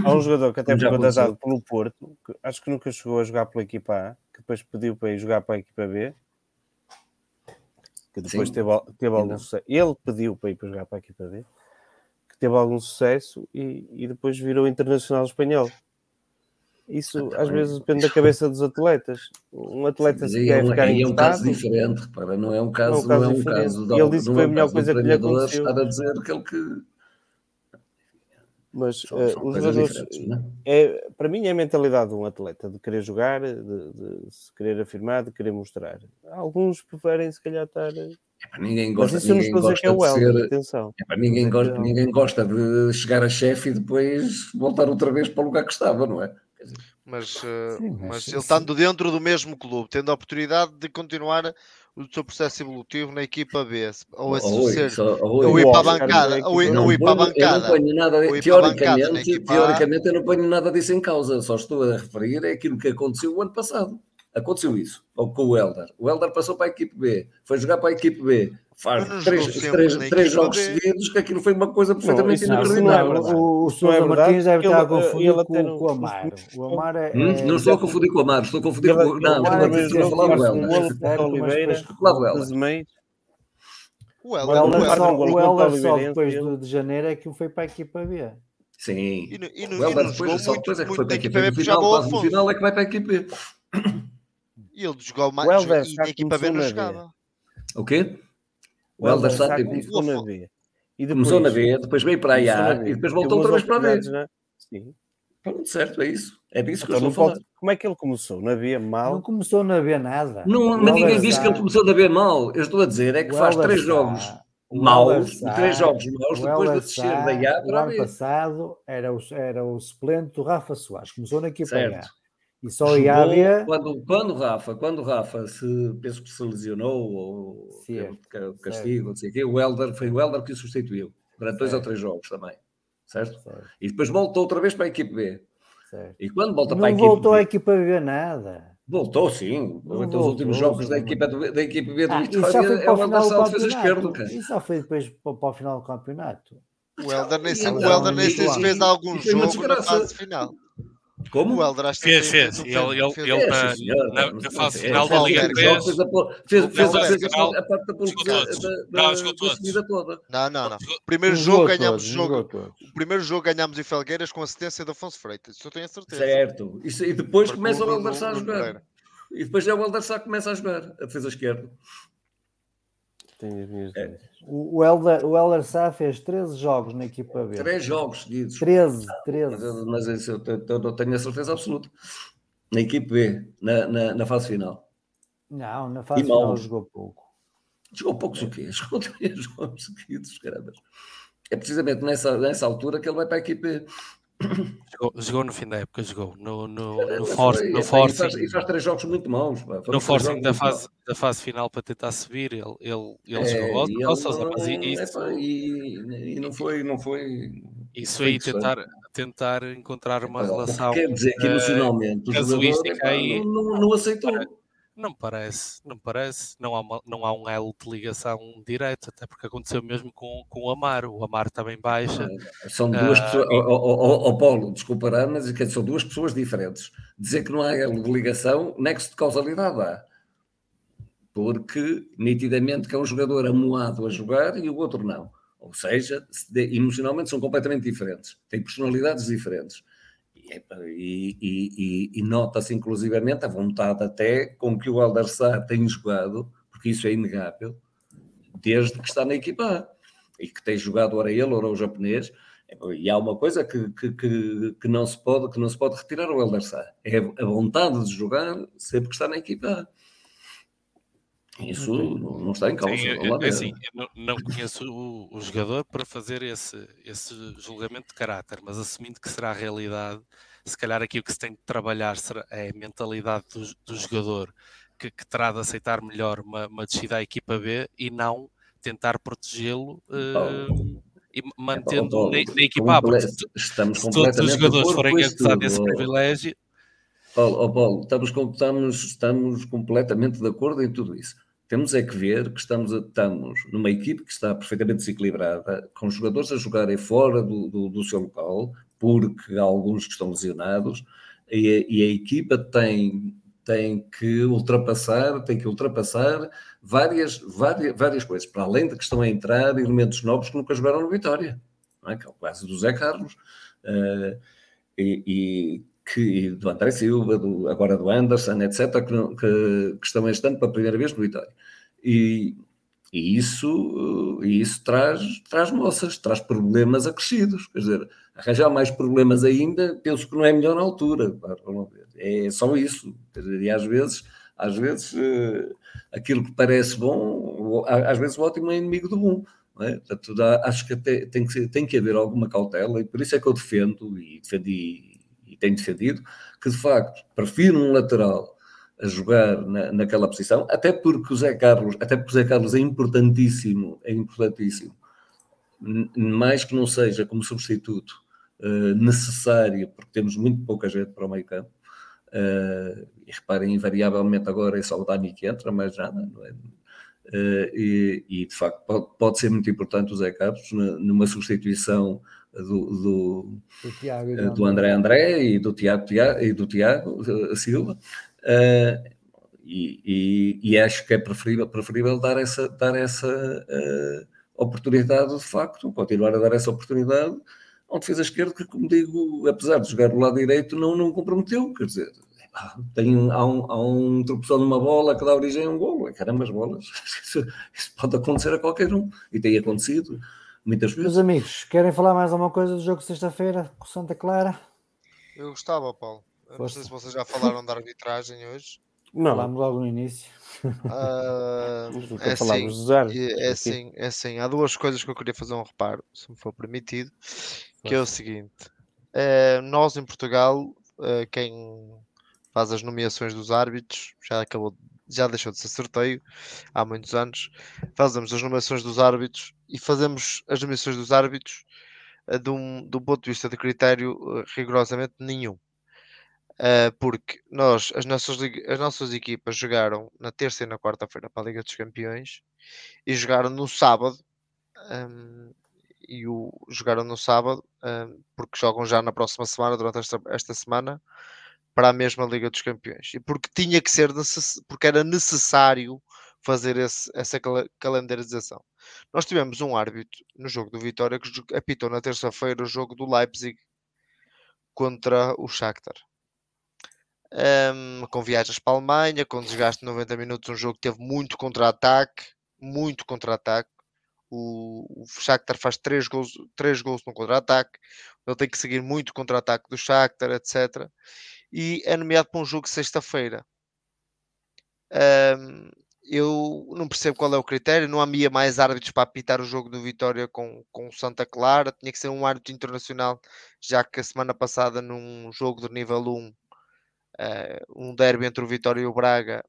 há um jogador que até [LAUGHS] foi contratado pelo Porto, que acho que nunca chegou a jogar pela equipa A, que depois pediu para ir jogar para a equipa B, que depois Sim. teve, teve algum. Ele pediu para ir para jogar para a equipa B, teve algum sucesso e, e depois virou internacional espanhol. Isso tá às vezes depende da cabeça dos atletas. Um atleta Mas se quer é, um, ficar aí é um caso diferente, repara, não é um caso, caso não é um caso, de, Ele disse que não foi é a um melhor coisa que lhe aconteceu. estar a dizer aquele que mas são, eh, são os coisas jogadores, não é? é, para mim é a mentalidade de um atleta de querer jogar, de, de se querer afirmar, de querer mostrar. Alguns preferem se calhar estar. Epá, ninguém Mas gosta, isso eu não ninguém estou a dizer que é gosta o de Helder, ser, atenção. epá, ninguém, a gosta, ninguém gosta de chegar a chefe e depois voltar outra vez para o lugar que estava, não é? Quer dizer, Mas, eh, Sim, mas mas sim, ele sim. estando dentro do mesmo clube, tendo a oportunidade de continuar o seu processo evolutivo na equipa B, ou a ou ser, isso, ou ou isso. ir O para a bancada, da ou ir, ou ir para a ponho- eu não bancada. ponho nada, para bancada teoricamente, teoricamente eu não ponho nada disso em causa, só estou a referir é aquilo que aconteceu o ano passado. Aconteceu isso, ou com o Helder. O Helder passou para a equipe B, foi jogar para a equipe B, faz não três, três, três jogos B. seguidos, que aquilo foi uma coisa perfeitamente Não, não é inacreditável. verdade. o, o não é Martins deve estar a eh, confundir com, não- o Amaro. [LAUGHS] O Amaro é. Hum? é- Não estou a confundir com o Amaro, estou a confundir com o. Não, ele estou a falar do Helder. o Oliveira, O O Helder, o Helder um só, o o depois de, janeiro é que foi para a equipa B. Sim. e, não- e O não, e Helder não depois, jogou só muito, depois é que foi para a equipa B, No o no final é que vai para a equipa B. E ele jogou mais, O Helder e na equipa B não na B. jogava. O quê? O Helder Sá começou na B. E Começou na depois- B, depois veio para a na A B. e depois voltou outra vez para a B. na- Sim. Pronto, certo, é isso. É disso que Então eu não estou a falar. Como é que ele começou? Na B, Não mal? começou na B nada. Não, O mas ninguém diz que ele começou a ver mal. Eu estou a dizer é que o faz Helder três Sá- jogos o maus, Sá- três jogos maus, o depois de descer da A O para a ano B. passado era o, era o suplente do Rafa Soares. Começou na equipa Certo. A. E só a Jogou B. quando, quando Rafa, quando Rafa se, penso que se lesionou ou Certo, teve ca- castigo, não sei o quê, o Helder, foi o Helder que o substituiu durante dois ou Certo. três jogos também. Certo? Certo, E depois voltou outra vez para a equipe B. certo. E quando volta para a Não equipe voltou B, à equipa B nada. voltou sim. Não então os últimos voltou, jogos da do, da equipe B do Ah, Vitória foi é para o o Helder final do Sá defesa esquerdo. campeonato. cara. Isso já foi depois para, para o final do campeonato. O Helder nem, E então, se e- fez algum e jogo na fase final. Como? O que Fez, fez. Ele, fez- ele, fez- ele É, na, fase final fez da Liga Alberto, 3. Fez, a, fez, fez, fez, a parte da, jogou da, todos. da, Não, da, jogou da todos. subida toda. Não, não, não. O primeiro jogo todos, ganhámos o jogou jogo. O primeiro jogo ganhámos em Felgueiras com assistência de Afonso Freitas. Isso eu tenho a certeza. Certo. Isso, e depois começa o Sá a jogar. E depois é o Helder Sá que começa a jogar, a defesa esquerda. Tenho as minhas É. dúvidas. O, o, Helder Sá fez 13 jogos na equipa B. Três jogos seguidos. 13, Mas, 13. eu- mas isso eu, eu não tenho a certeza absoluta. Na equipe B, na, na, na fase final. Não, na fase E mal. final jogou pouco. Jogou poucos o quê? Jogou três [LAUGHS] jogos seguidos, caramba. É precisamente nessa, nessa altura que ele vai para a equipe B. Jogou, jogou no fim da época, jogou. No, no, no, Mas for, foi, no e, forcing, faz, e faz três jogos muito maus. no forcing da fase, da fase final para tentar subir, ele, ele, ele É, jogou. e ele Sousa, mas não- isso, epá, e, e não foi, não foi. isso aí, tentar, tentar encontrar uma relação. Quer dizer que eh, emocionalmente o jogador aí- não, não, não aceitou. Não parece, não parece. Não há, uma- não há um elo de ligação direto, até porque aconteceu mesmo com, com o Amaro. O Amaro também baixa. São duas Ah, pessoas. Ó ó, ó, ó, Paulo, desculpará, mas são duas pessoas diferentes. Dizer que não há ligação, nexo de causalidade há. Porque nitidamente que é um jogador amoado a jogar e o outro não. Ou seja, se de- emocionalmente são completamente diferentes, têm personalidades diferentes. E, e- e- e- nota-se inclusivamente a vontade até com que o Alder Sá tem jogado, porque isso é inegável, desde que está na equipa e que tem jogado ora ele, ora o japonês. E há uma coisa que, que, que, que não, se pode, que não se pode retirar ao Helder Sá, é a vontade de jogar sempre que está na equipa. Isso não, não está em causa. Sim, vamos é- assim, eu não, não conheço o, o jogador para fazer esse, esse julgamento de caráter, mas assumindo que será a realidade, se calhar aqui o que se tem de trabalhar será, é a mentalidade do, do jogador que, que terá de aceitar melhor uma, uma descida à equipa B e não tentar protegê-lo uh, e mantendo Paulo, na, na equipa A, porque se, estamos se todos os jogadores forem tudo, desse ó. privilégio, Paulo, ó Paulo, estamos, estamos, estamos completamente de acordo em tudo isso. Temos é que ver que estamos, estamos numa equipe que está perfeitamente desequilibrada, com jogadores a jogarem fora do, do, do seu local, porque há alguns que estão lesionados, e a, e a equipa tem, tem que ultrapassar, tem que ultrapassar várias, várias, várias coisas, para além de que estão a entrar elementos novos que nunca jogaram no Vitória, não é? que é o caso do Zé Carlos, eh, e, e que, do André Silva, do, agora do Anderson, etc., que, que, que estão este ano pela primeira vez no Vitória. E, e isso, e isso traz, traz moças, traz problemas acrescidos. Quer dizer, arranjar mais problemas ainda, penso que não é melhor altura. vamos ver. É só isso. Dizer, e às vezes, às vezes eh, aquilo que parece bom, às vezes o ótimo é inimigo do bom. é? Portanto, acho que tem que, tem que haver alguma cautela, e por isso é que eu defendo, e defendi tenho defendido, que de facto prefiro um lateral a jogar na, naquela posição, até porque o Zé Carlos, até porque o Zé Carlos é importantíssimo, é importantíssimo, mais que não seja como substituto eh, necessário, porque temos muito pouca gente para o meio campo. eh, e reparem, invariavelmente agora é só o Dani que entra, mais nada, não é? Eh, e, e, de facto pode, pode ser muito importante o Zé Carlos numa substituição do, do, Tiago e eh, do André André e do Tiago, Tiago, e do Tiago eh, Silva. Eh, e, e- e acho que é preferível, preferível dar essa, dar essa eh, oportunidade de facto, continuar a dar essa oportunidade a um defesa esquerdo que, como digo, apesar de jogar do lado direito, não, não comprometeu. Quer dizer, tem, há, um, há um tropeção numa bola que dá origem a um golo. Caramba, as bolas. Isso, [LAUGHS] isso pode acontecer a qualquer um. E tem acontecido muitas vezes. Meus amigos, querem falar mais alguma coisa do jogo de sexta-feira com Santa Clara? Eu gostava, Paulo. Eu não sei se vocês já falaram da arbitragem hoje. Não, Falámos logo no início. Nunca é assim, é aqui. assim, é assim. Há duas coisas que eu queria fazer um reparo, se me for permitido, que é o seguinte. eh, nós em Portugal, eh, quem faz as nomeações dos árbitros, já acabou, já deixou de ser sorteio há muitos anos, fazemos as nomeações dos árbitros e fazemos as nomeações dos árbitros eh, de um, de um ponto de vista de critério eh, rigorosamente nenhum. Uh, porque nós, as nossas, as nossas equipas jogaram na terça e na quarta-feira para a Liga dos Campeões e jogaram no sábado um, e o, jogaram no sábado um, porque jogam já na próxima semana, durante esta, esta semana, para a mesma Liga dos Campeões e porque tinha que ser necess- porque era necessário fazer esse- essa calendarização. Nós tivemos um árbitro no jogo do Vitória que apitou na terça-feira o jogo do Leipzig contra o Shakhtar um, com viagens para a Alemanha, com desgaste de 90 minutos, um jogo que teve muito contra-ataque, muito contra-ataque. O, o Shakhtar faz 3 gols, três gols no contra-ataque, ele tem que seguir muito contra-ataque do Shakhtar, etc. E é nomeado para um jogo sexta-feira. Um, eu não percebo qual é o critério, não havia mais árbitros para apitar o jogo do Vitória com, com o Santa Clara, tinha que ser um árbitro internacional, já que a semana passada num jogo de nível 1 eh, um derby entre o Vitória e o Braga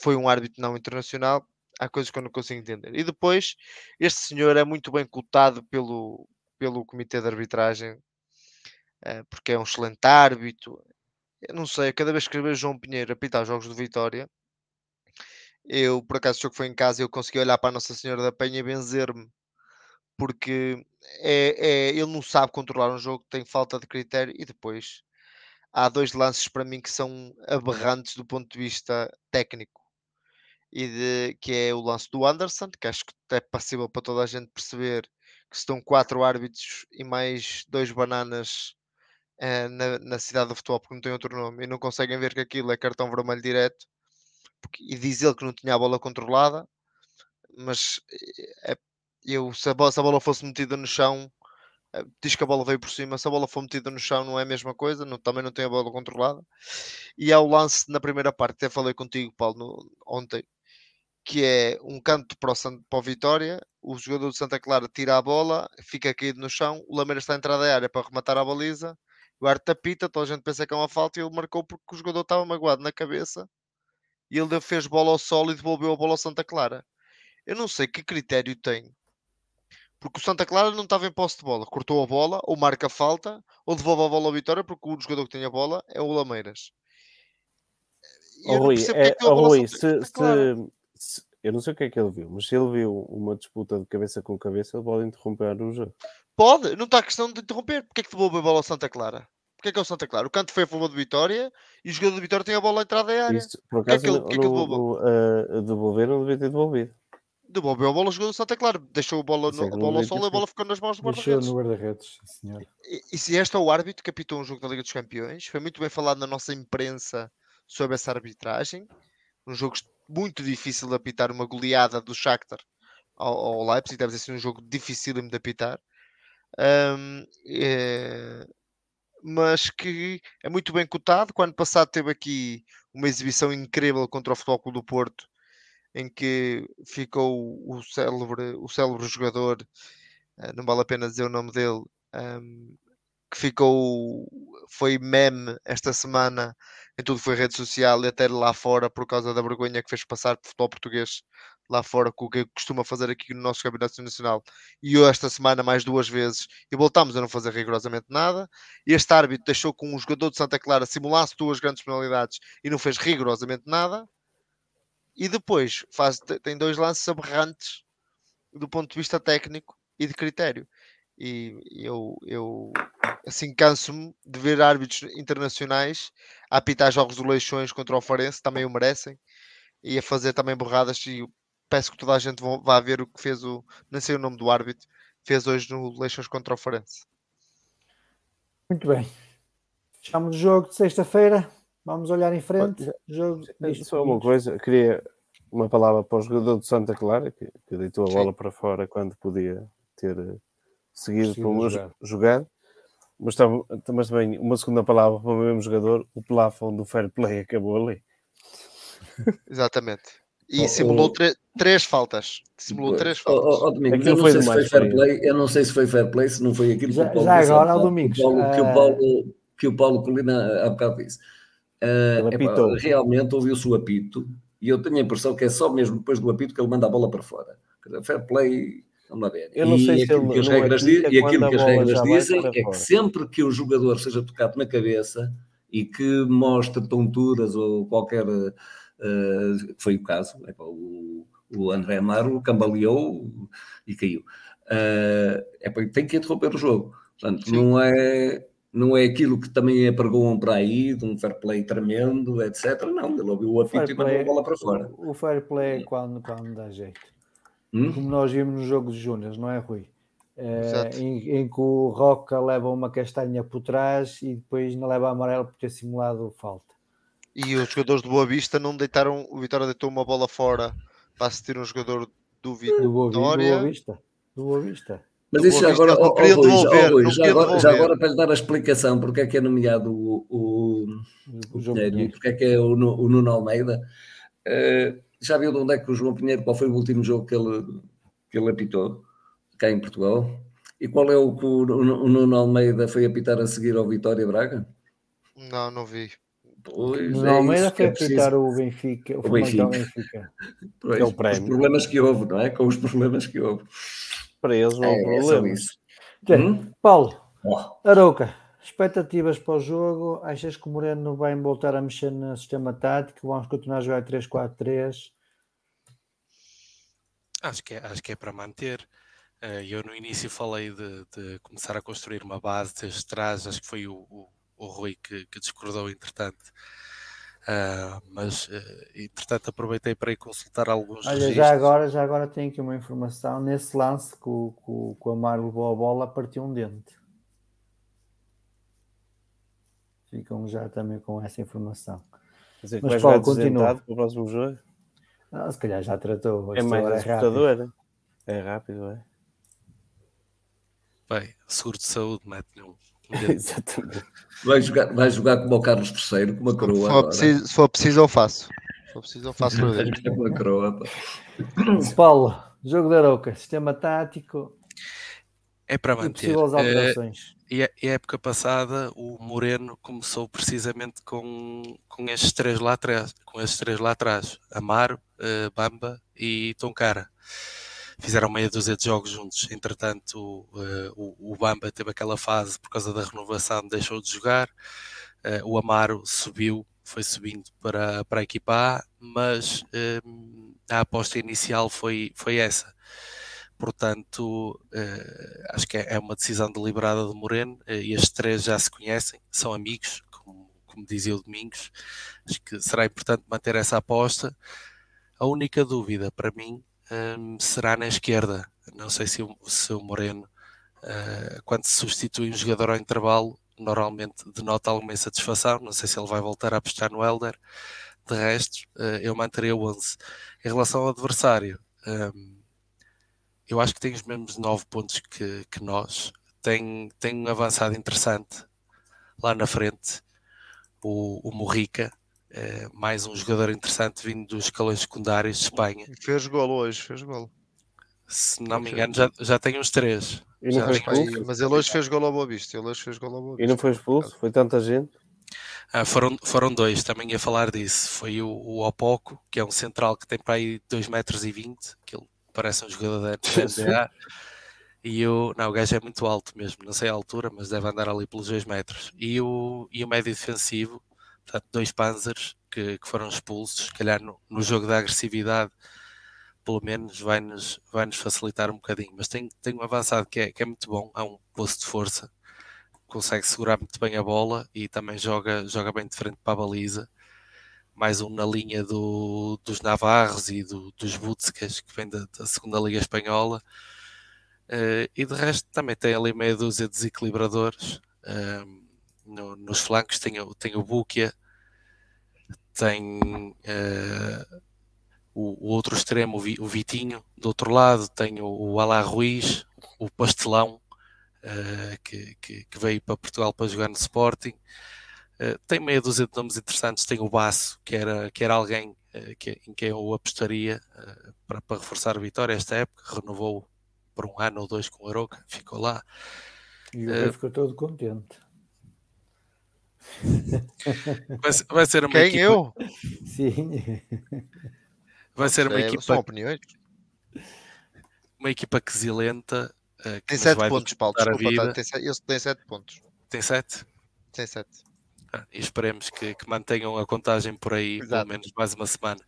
foi um árbitro não internacional. Há coisas que eu não consigo entender. E depois, este senhor é muito bem cotado pelo, pelo Comitê de Arbitragem, eh, porque é um excelente árbitro. Eu não sei, cada vez que vejo João Pinheiro apitar os jogos do Vitória, eu, por acaso, o jogo foi em casa eu consegui olhar para a Nossa Senhora da Penha e benzer-me, porque é, é, ele não sabe controlar um jogo, tem falta de critério e depois há dois lances para mim que são aberrantes do ponto de vista técnico. E de, que é o lance do Anderson, que acho que é passível para toda a gente perceber que estão quatro árbitros e mais dois bananas eh, na, na cidade do futebol, porque não tem outro nome, e não conseguem ver que aquilo é cartão vermelho direto. Porque, e diz ele que não tinha a bola controlada, mas é- eu, se, a bola, se a bola fosse metida no chão, eh, diz que a bola veio por cima, se a bola for metida no chão não é a mesma coisa, não- também não tem a bola controlada. E há o lance na primeira parte, até falei contigo, Paulo, no- ontem, que é um canto para o, para o Vitória, o jogador de Santa Clara tira a bola, fica caído no chão, o Lameira está a entrar da área para rematar a baliza, o árbitro apita, toda a gente pensa que é uma falta e ele marcou porque o jogador estava magoado na cabeça e ele fez bola ao solo e devolveu a bola ao Santa Clara. Eu não sei que critério tem. Porque o Santa Clara não estava em posse de bola. Cortou a bola, ou marca falta, ou devolve a bola ao Vitória, porque o jogador que tem a bola é o Lameiras. Oh, Rui, é, é a oh, Rui, se- eu não sei o que é que ele viu, mas se ele viu uma disputa de cabeça com cabeça, ele pode interromper o jogo. Pode, não está a questão de interromper. Porque é que devolve a bola ao Santa Clara? Porque é que é o Santa Clara? O canto foi a favor de Vitória e o jogador de Vitória tem a bola à entrada da área. Isso, por O que é acaso, que ele- no, o que é que ele no- devolveu? no, ah, devolver não devia ter devolvido. Devolveu a bola ao jogador do Santa Clara. Deixou a bola, é no, que a bola ao solo e a bola ficou nas mãos do Deixou guarda-redes. no guarda-redes, sim, senhor. E, e se este é o árbitro que apitou um jogo da Liga dos Campeões, foi muito bem falado na nossa imprensa sobre essa arbitragem. Um jogo muito difícil de apitar, uma goleada do Shakhtar ao, ao Leipzig, deve ser um jogo dificílimo de apitar. Ahm, é, mas que é muito bem cotado. Quando passado teve aqui uma exibição incrível contra o Futebol Clube do Porto, em que ficou o célebre, o célebre jogador, eh, não vale a pena dizer o nome dele, ahm, que ficou, foi meme esta semana em tudo foi rede social e até lá fora por causa da vergonha que fez passar por futebol português lá fora com o que costuma fazer aqui no nosso Campeonato Nacional e eu esta semana mais duas vezes e voltámos a não fazer rigorosamente nada. Este árbitro deixou com um jogador de Santa Clara simulasse duas grandes penalidades e não fez rigorosamente nada. E depois faz, te- tem dois lances aberrantes do ponto de vista técnico e de critério. E eu, eu assim canso-me de ver árbitros internacionais a apitar jogos do Leixões contra o Farense, também o merecem, e a fazer também borradas. E peço que toda a gente vá ver o que fez o, não sei o nome do árbitro, fez hoje no Leixões contra o Farense. Muito bem. Fechamos o jogo de sexta-feira. Vamos olhar em frente. Jogo. Só uma coisa, queria uma palavra para o jogador de Santa Clara, que, que deitou a Sim. bola para fora quando podia ter eh, seguido Seguido para uma jogado. Mas, tam- mas também uma segunda palavra para o mesmo jogador, o plafond do fair play acabou ali. [LAUGHS] Exatamente. E Oh, simulou oh. três faltas. Simulou Pois. três Oh, oh, faltas. oh, Domingos, Aquilo eu não foi sei se foi fair play, eu não sei se foi fair play, se não foi aquilo Já- que o Paulo já disse há agora, Domingos, que o Paulo, que o ah, Paulo, que o Paulo Colina há bocado disse. Epá, apitou. realmente ouviu-se o apito e eu tenho a impressão que é só mesmo depois do apito que ele manda a bola para fora. Fair play, vamos lá ver. Eu não e sei se aquilo que as regras, e aquilo que as regras dizem é que sempre que o jogador seja tocado na cabeça e que mostre tonturas ou qualquer. que foi o caso, epá, o, o André Amaro cambaleou e caiu. Ah, epá, tem que interromper o jogo. Portanto, Sim. não é, não é aquilo que também apregoam para aí, de um fair play tremendo, etc. Não, ele ouviu o apito Fair e mandou play- a bola para fora. O, o fair play é quando, quando dá jeito. Hum? Como nós vimos no jogo de Júnior, não é, Rui? Exato. em, em que o Roca leva uma castanha por trás e depois não leva amarelo por ter simulado falta. E os jogadores do Boa Vista não deitaram. O Vitória deitou uma bola fora para assistir um jogador do Do Boa, do Boa Vitória. Vista. Do Boa Vista. Mas Do isso já agora, não ó, ó, queria Rui, já- agora, já agora para lhe dar a explicação porque é que é nomeado o, o, O e Pinheiro. porque é que é o, o Nuno Almeida. Eh, já viu de onde é que o João Pinheiro, qual foi o último jogo que ele, que ele apitou cá em Portugal? E qual é o que o, o Nuno Almeida foi apitar a seguir ao Vitória Braga? Não, não vi. Pois No é Almeida foi é apitar o Benfica, o, O Benfica. Benfica. [LAUGHS] Pois, É o com os prémio. problemas que houve, não é? Com os [LAUGHS] problemas que houve. Para eles não há É, é só problema. isso. Hum? Paulo, Oh, Arouca, expectativas para o jogo? Achas que o Moreno vai voltar a mexer no sistema tático? Vamos continuar a jogar 3-4-3? Acho que é, acho que é para manter. Eh, Eu no início falei de, de começar a construir uma base desde trás, acho que foi o, o, o Rui que, que discordou entretanto. Ah, mas eh, entretanto aproveitei para ir consultar alguns Olha, registros. já agora, já agora tenho aqui uma informação. Nesse lance que o, que o, que o Amaro levou a bola, partiu um dente. Ficam já também com essa informação. Quer dizer, Mas, vai Paulo, continua. para o próximo jogo. Ah, se calhar já tratou. É mais agora rápido. assustador. É rápido, é? Bem, seguro de saúde, mete-lhe um, um. [LAUGHS] Exatamente. vai, jogar, vai jogar como o Carlos III, com uma Se coroa for agora. preciso, se for preciso eu faço. Se for preciso eu faço. [LAUGHS] Com uma coroa. pá. Paulo, jogo da Arouca, sistema tático. É para E manter. possíveis Eh, alterações. E a e a época passada o Moreno começou precisamente com, com estes três lá atrás, com estes três lá atrás, Amaro, eh, Bamba e Toncara. Fizeram meia dúzia de jogos juntos. Entretanto, eh, o, o Bamba teve aquela fase por causa da renovação, deixou de jogar. Eh, o Amaro subiu, foi subindo para, para a equipa A, mas eh, a aposta inicial foi, foi essa. Portanto, eh, acho que é é uma decisão deliberada de Moreno eh, e estes três já se conhecem, são amigos, como, como dizia o Domingos. Acho que será importante manter essa aposta. A única dúvida para mim hum, será na esquerda. Não sei se o, se o Moreno, eh, quando se substitui um jogador ao intervalo, normalmente denota alguma insatisfação. Não sei se ele vai voltar a apostar no Helder. De resto, eu manteria o 11. Em relação ao adversário, hum, eu acho que tem os mesmos 9 pontos que, que nós. Tem, tem um avançado interessante lá na frente, o, o Morrica, eh, mais um jogador interessante vindo dos escalões secundários de Espanha. Fez golo hoje, fez golo. Se não me engano, já, já tem uns três. E Já tem uns? Mas ele hoje fez golo ao Boa Vista. Ele hoje fez golo ao Boa E não foi expulso? Foi tanta gente? Ah, foram, foram dois, também ia falar disso. Foi o, o Opoco, que é um central que tem para aí 2,20 metros, e vinte, que ele parece um jogador da [LAUGHS] NBA. E o, não, o gajo é muito alto mesmo, não sei a altura, mas deve andar ali pelos 2 metros. E o, e o médio defensivo, portanto, dois Panzers que, que foram expulsos, se calhar no, no jogo da agressividade, pelo menos vai-nos vai -nos facilitar um bocadinho. Mas tem, tem um avançado que é, que é muito bom, há um posto de força, consegue segurar muito bem a bola e também joga, joga bem de frente para a baliza. Mais um na linha do, dos Navarros e do, dos Butskas, que vem da, da segunda Liga Espanhola. Eh, e de resto também tem ali meia dúzia de desequilibradores. Ehm, no- nos flancos tem, tem o Bukia, tem eh, o, o outro extremo, o, Vi- o Vitinho, do outro lado tem o, o Alá Ruiz, o Pastelão, eh, que, que- que veio para Portugal para jogar no Sporting. Eh, tem meia dúzia de nomes interessantes, tem o Baço, que era, que era alguém eh, que, em quem eu apostaria eh, para, para reforçar a vitória esta época, renovou por um ano ou dois com o Aroca, ficou lá. E o Rui ficou todo contente. [LAUGHS] Vai, ser- vai ser uma Quem? equipa, Eu? Sim. vai ser uma É, equipa, São opiniões. uma equipa quesilenta. eh, que Tem nos 7 vai pontos, Paulo. Desculpa, tá, tem, esse tem 7 pontos. Tem sete? Tem 7. E esperemos que, que mantenham a contagem por aí, pelo Exato. menos mais uma semana.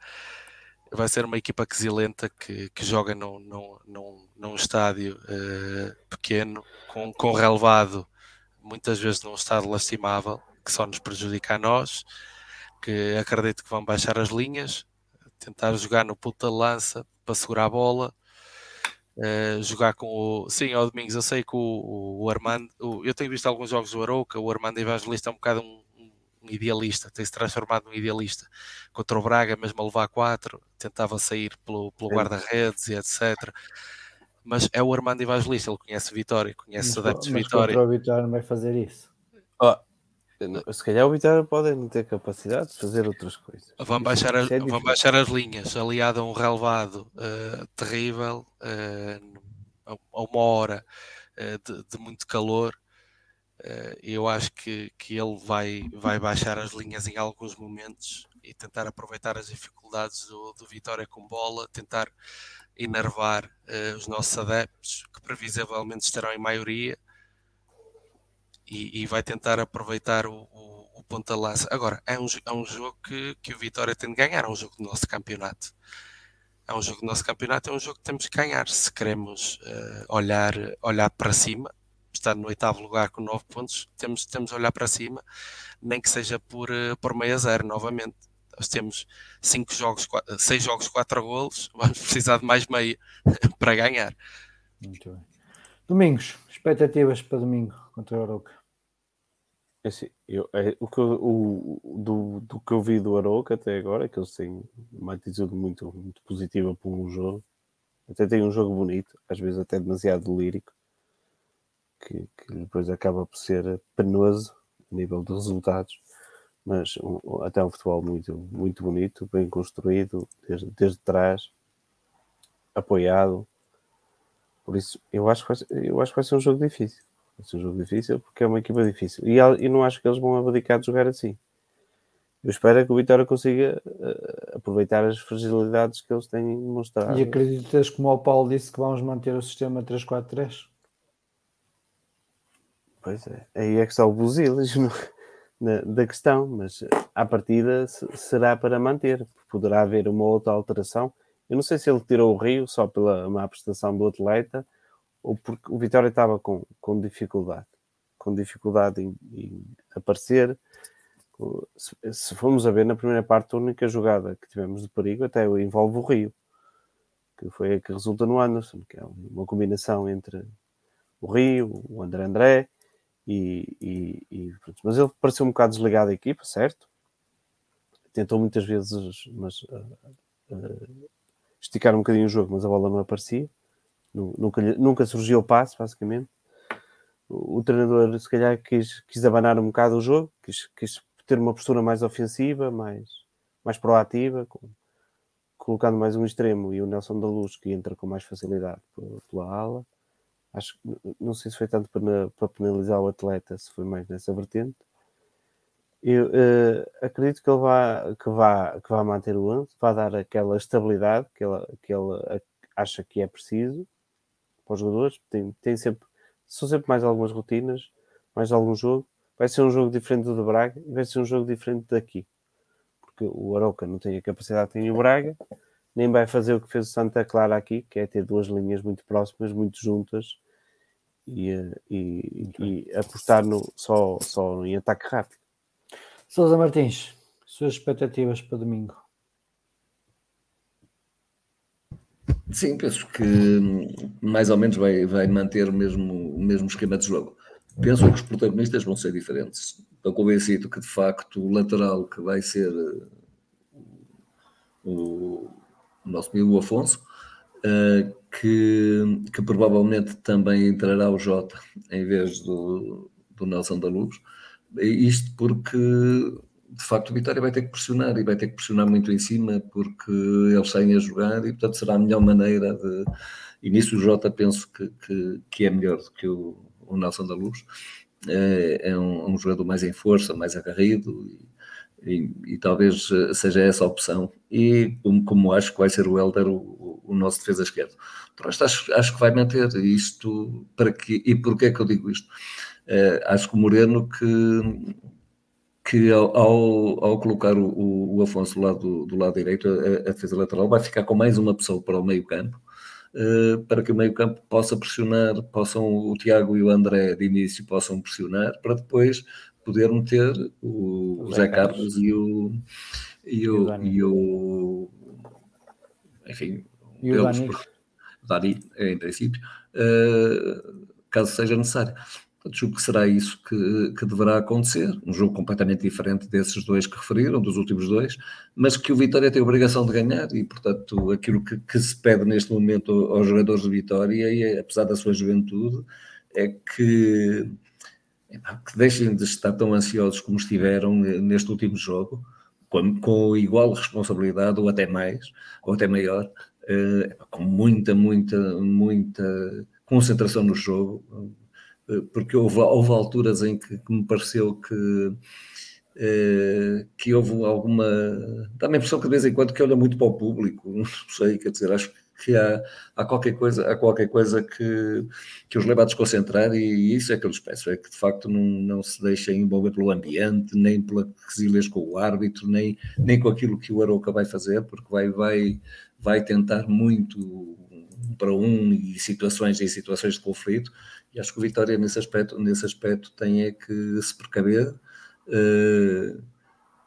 Vai ser uma equipa quesilenta que, que joga num, num, num, num estádio eh, pequeno, com, com relevado, muitas vezes num estado lastimável, que só nos prejudica a nós, que acredito que vão baixar as linhas, tentar jogar no ponta de lança para segurar a bola, eh, jogar com o. Sim, ao Domingos, eu sei que o, o Armando. o- eu tenho visto alguns jogos do Arouca, o Armando Evangelista é um bocado um, um idealista, tem-se transformado num idealista. Contra o Braga, mesmo a levar 4, tentava sair pelo, pelo guarda-redes e etc. Mas é o Armando Evangelista, ele conhece Vitória, conhece Mas, os adeptos de mas Vitória. contra o Vitória não vai fazer isso. Se calhar o Vitória pode não ter capacidade de fazer outras coisas. Vão baixar, as, é vão baixar as linhas, aliado a um relevado eh, terrível, eh, a uma hora eh, de, de muito calor. Eh, eu acho que, que ele vai, vai baixar as linhas em alguns momentos e tentar aproveitar as dificuldades do, do Vitória com bola, tentar enervar eh, os nossos adeptos, que previsivelmente estarão em maioria, e, e vai tentar aproveitar o, o, o ponta de lança. Agora, é um, é um jogo que, que o Vitória tem de ganhar, é um jogo do nosso campeonato. É um jogo do nosso campeonato, é um jogo que temos que ganhar se queremos eh, olhar, olhar para cima, estar no oitavo lugar com nove pontos, temos, temos de olhar para cima, nem que seja por, eh, por meio a zero novamente. Nós temos cinco jogos, qua- seis jogos, quatro golos, [LAUGHS] vamos precisar de mais meio [LAUGHS] para ganhar. Muito bem. Domingos, expectativas para domingo contra o Aroca. É Assim, eu, é, o que eu, o, do, do que eu vi do Arouca até agora, é que eles têm uma atitude muito, muito positiva para um jogo. Até tem um jogo bonito, às vezes até demasiado lírico, que, que depois acaba por ser penoso a nível de resultados. Mas um- até um futebol muito, muito bonito, bem construído, desde, desde trás, apoiado. Por isso, eu acho, que vai, eu acho que vai ser um jogo difícil. Vai ser um jogo difícil porque é uma equipa difícil. E, e não acho que eles vão abdicar de jogar assim. Eu espero que o Vitória consiga eh, aproveitar as fragilidades que eles têm demonstrado. E acreditas, como o Paulo disse, que vamos manter o sistema 3-4-3? Pois é, aí é que está o na- [LAUGHS] da questão, mas à partida se- será para manter. Poderá haver uma outra alteração. Eu não sei se ele tirou o Rio só pela má prestação do atleta ou porque o Vitória estava com, com dificuldade, com dificuldade em, em aparecer. Se, se formos a ver na primeira parte, a única jogada que tivemos de perigo até envolve o Rio, que foi a que resulta no Anderson, que é uma combinação entre o Rio, o André André e, e- e mas ele pareceu um bocado desligado da equipa, certo? Tentou muitas vezes mas, ah, ah, esticar um bocadinho o jogo, mas a bola não aparecia. Nu- Nunca, nunca surgiu o passe, basicamente. O, o treinador, se calhar, quis, quis abanar um bocado o jogo, quis, quis ter uma postura mais ofensiva, mais, mais proativa, com- colocando mais um extremo e o Nelson da Luz, que entra com mais facilidade pela ala. Acho não sei se foi tanto para, para penalizar o atleta, se foi mais nessa vertente. Eu eh, acredito que ele vá, que, vá, que vá manter o 11, vai dar aquela estabilidade que ele, que ele acha que é preciso para os jogadores. Tem, tem sempre, são sempre mais algumas rotinas, mais algum jogo. Vai ser um jogo diferente do de Braga e vai ser um jogo diferente daqui. Porque o Aroca não tem a capacidade que tem o Braga, nem vai fazer o que fez o Santa Clara aqui, que é ter duas linhas muito próximas, muito juntas e, eh, e, e apostar no, só, só em ataque rápido. Sousa Martins, suas expectativas para domingo? Sim, penso que hum, mais ou menos vai, vai manter o mesmo, o mesmo esquema de jogo. Penso que os protagonistas vão ser diferentes. Estou convencido que, de facto, o lateral que vai ser eh, o, o nosso amigo Afonso, eh, que, que provavelmente também entrará o Jota em vez do, do Nelson da Luz. Isto porque, de facto, o Vitória vai ter que pressionar e vai ter que pressionar muito em cima porque eles saem a jogar e, portanto, será a melhor maneira de. E nisso o Jota penso que, que, que é melhor do que o, o Nelson da Luz. É, é um, um jogador mais em força, mais agarrido e, e, e talvez eh, seja essa a opção. E como, como acho que vai ser o Helder o, o nosso defesa esquerdo. Acho, acho que vai manter isto para que. E porquê é que eu digo isto? Eh, acho que o Moreno que, que ao, ao, ao colocar o, o, Afonso do lado, do lado direito, a, a defesa lateral, vai ficar com mais uma pessoa para o meio campo, eh, para que o meio campo possa pressionar, possam o Tiago e o André de início possam pressionar, para depois poder meter o, o Zé Carlos e o e o, e o enfim, E o Dani? Dani, em princípio, eh, caso seja necessário. Portanto, julgo que será isso que, que deverá acontecer. Um jogo completamente diferente desses dois que referiram, dos últimos dois, mas que o Vitória tem a obrigação de ganhar e, portanto, aquilo que, que se pede neste momento aos jogadores de Vitória, e apesar da sua juventude, é que, que deixem de estar tão ansiosos como estiveram eh, neste último jogo, com, com igual responsabilidade, ou até mais, ou até maior, eh, com muita, muita, muita concentração no jogo, eh, porque houve, houve alturas em que, que me pareceu que, que houve alguma. Dá-me a impressão que de vez em quando que olha muito para o público, [LAUGHS] não sei, quer dizer, acho que há, há qualquer coisa, há qualquer coisa que, que os leva a desconcentrar e isso é que eu lhes peço, é que de facto não, não se deixem envolver pelo ambiente, nem pela quesilhas com o árbitro, nem, nem com aquilo que o Aroca vai fazer, porque vai, vai, vai tentar muito para um e situações em situações de conflito. E acho que o Vitória nesse aspecto, nesse aspecto tem é que se precaver eh,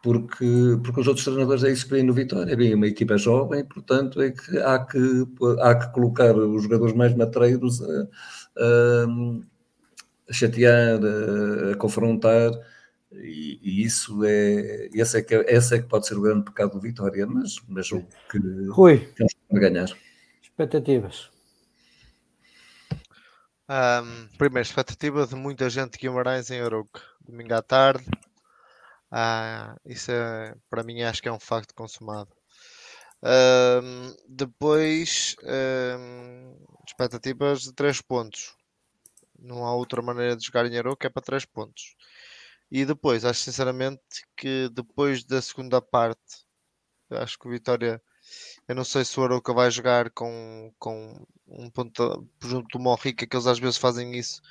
porque, porque os outros treinadores é isso que vêm no Vitória, vem uma equipa jovem, portanto é que há que, há que colocar os jogadores mais matreiros a, a, a chatear, a, a confrontar e, e isso é esse é, que, esse é que pode ser o grande pecado do Vitória, mas, mas julgo que, Rui, eles vão ganhar. expectativas. Ahm, primeiro, expectativa de muita gente de Guimarães em Arouca, domingo à tarde. Ah, isso é, para mim acho que é um facto consumado. Ahm, depois, ahm, expectativas de 3 pontos. Não há outra maneira de jogar em Euro que é para 3 pontos. E depois, acho sinceramente que depois da segunda parte, acho que o Vitória. Eu não sei se o Arouca vai jogar com, com um ponto, exemplo, do Morrica, que eles às vezes fazem isso,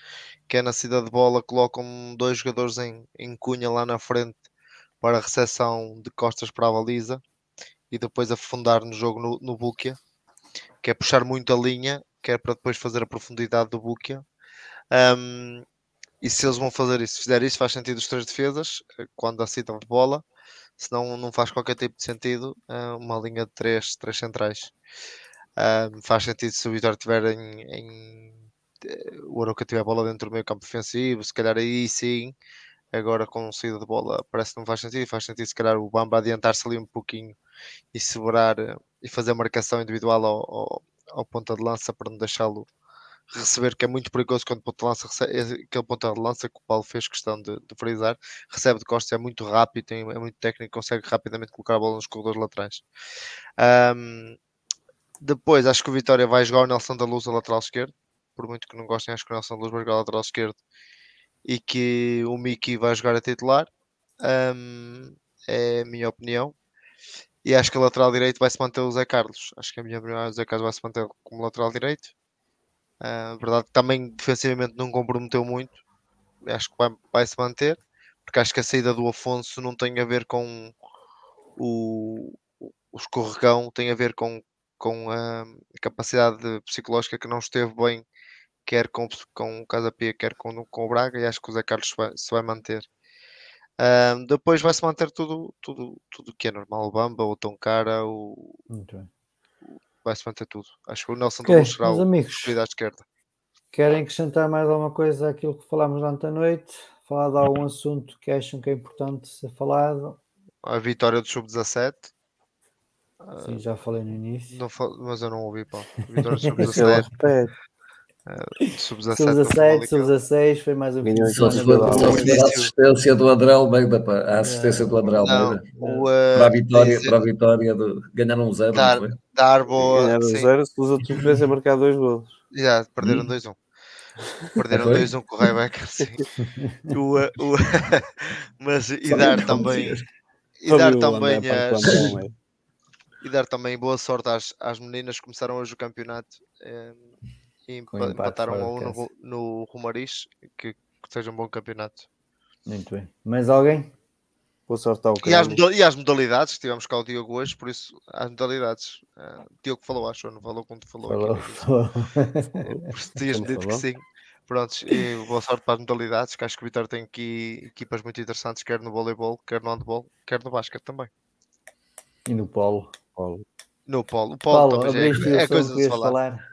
que é na cidade de bola, colocam dois jogadores em, em cunha lá na frente para a recepção de costas para a baliza e depois afundar no jogo no, no Búquia, que é puxar muito a linha, que é para depois fazer a profundidade do Búquia. Um, e se eles vão fazer isso, se fizer isso, faz sentido os três defesas, eh, quando a cita de bola, senão não faz qualquer tipo de sentido uh, uma linha de três, três centrais. Um, faz sentido se o Vitória tiver em, em eh, o Aroca tiver a bola dentro do meio campo defensivo, se calhar aí sim, agora com saída de bola parece que não faz sentido, faz sentido se calhar o Bamba adiantar-se ali um pouquinho e segurar eh, e fazer a marcação individual ao, ao, ao ponta de lança para não deixá-lo receber, que é muito perigoso quando ponta de lança recebe, aquele ponta de lança que o Paulo fez questão de, de frisar, recebe de costas, é muito rápido, tem, é muito técnico, consegue rapidamente colocar a bola nos corredores laterais. Um, depois, acho que o Vitória vai jogar o Nelson da Luz a lateral esquerdo, por muito que não gostem, acho que o Nelson da Luz vai jogar a lateral esquerdo e que o Miki vai jogar a titular. Um, é a minha opinião. E acho que a lateral direito vai se manter o Zé Carlos. Acho que a minha opinião é o Zé Carlos vai se manter como lateral direito. Uh, verdade que também defensivamente não comprometeu muito. Acho que vai, vai, se manter. Porque acho que a saída do Afonso não tem a ver com o, o escorregão, tem a ver com, com a capacidade psicológica que não esteve bem, quer com, com o Casapia, quer com, com o Braga. E acho que o Zé Carlos vai, se vai manter. Um, depois vai-se manter tudo tudo tudo que é normal, o Bamba, o Tom Cara, o... vai-se manter tudo. Acho que o Nelson okay, será o amigos, à esquerda. Querem acrescentar mais alguma coisa àquilo que falámos durante a noite? Falar de algum assunto que acham que é importante ser falado? A vitória do Sub-17. Sim, já falei no início. Não, mas eu não ouvi, pá. A [LAUGHS] vitória do Sub-17. Sub-17, sub-16 foi mais um fim de semana. A assistência do André Almeida, a assistência do André Almeida. Não, o, uh, para a vitória, para a vitória do. Ganharam um zero. Dar, dar boa. Ganharam um zero, se os outros tivessem marcado dois gols. Já, perderam 2-1. Um. Perderam 2-1 um com o Raibecker, [LAUGHS] sim. o, o, [LAUGHS] mas e dar também. E dar também as, e dar também boa sorte às, às meninas que começaram hoje o campeonato. Eh, e empataram a um no, no Romariz, que, que seja um bom campeonato. Muito bem. Mais alguém? Boa sorte ao e, as, e as modalidades, tivemos cá o Diogo hoje, por isso, as modalidades. Uh, Diogo falou, acho, não falou quando falou. Falou, aqui, falou. Por isso tinhas dito que sim. Prontos, e boa sorte para as modalidades, que acho que o Vitória tem aqui equipas muito interessantes, quer no voleibol, quer no handball, quer no basquete também. E no polo. polo. No polo. O polo Paulo, também é, é coisa de falar. falar.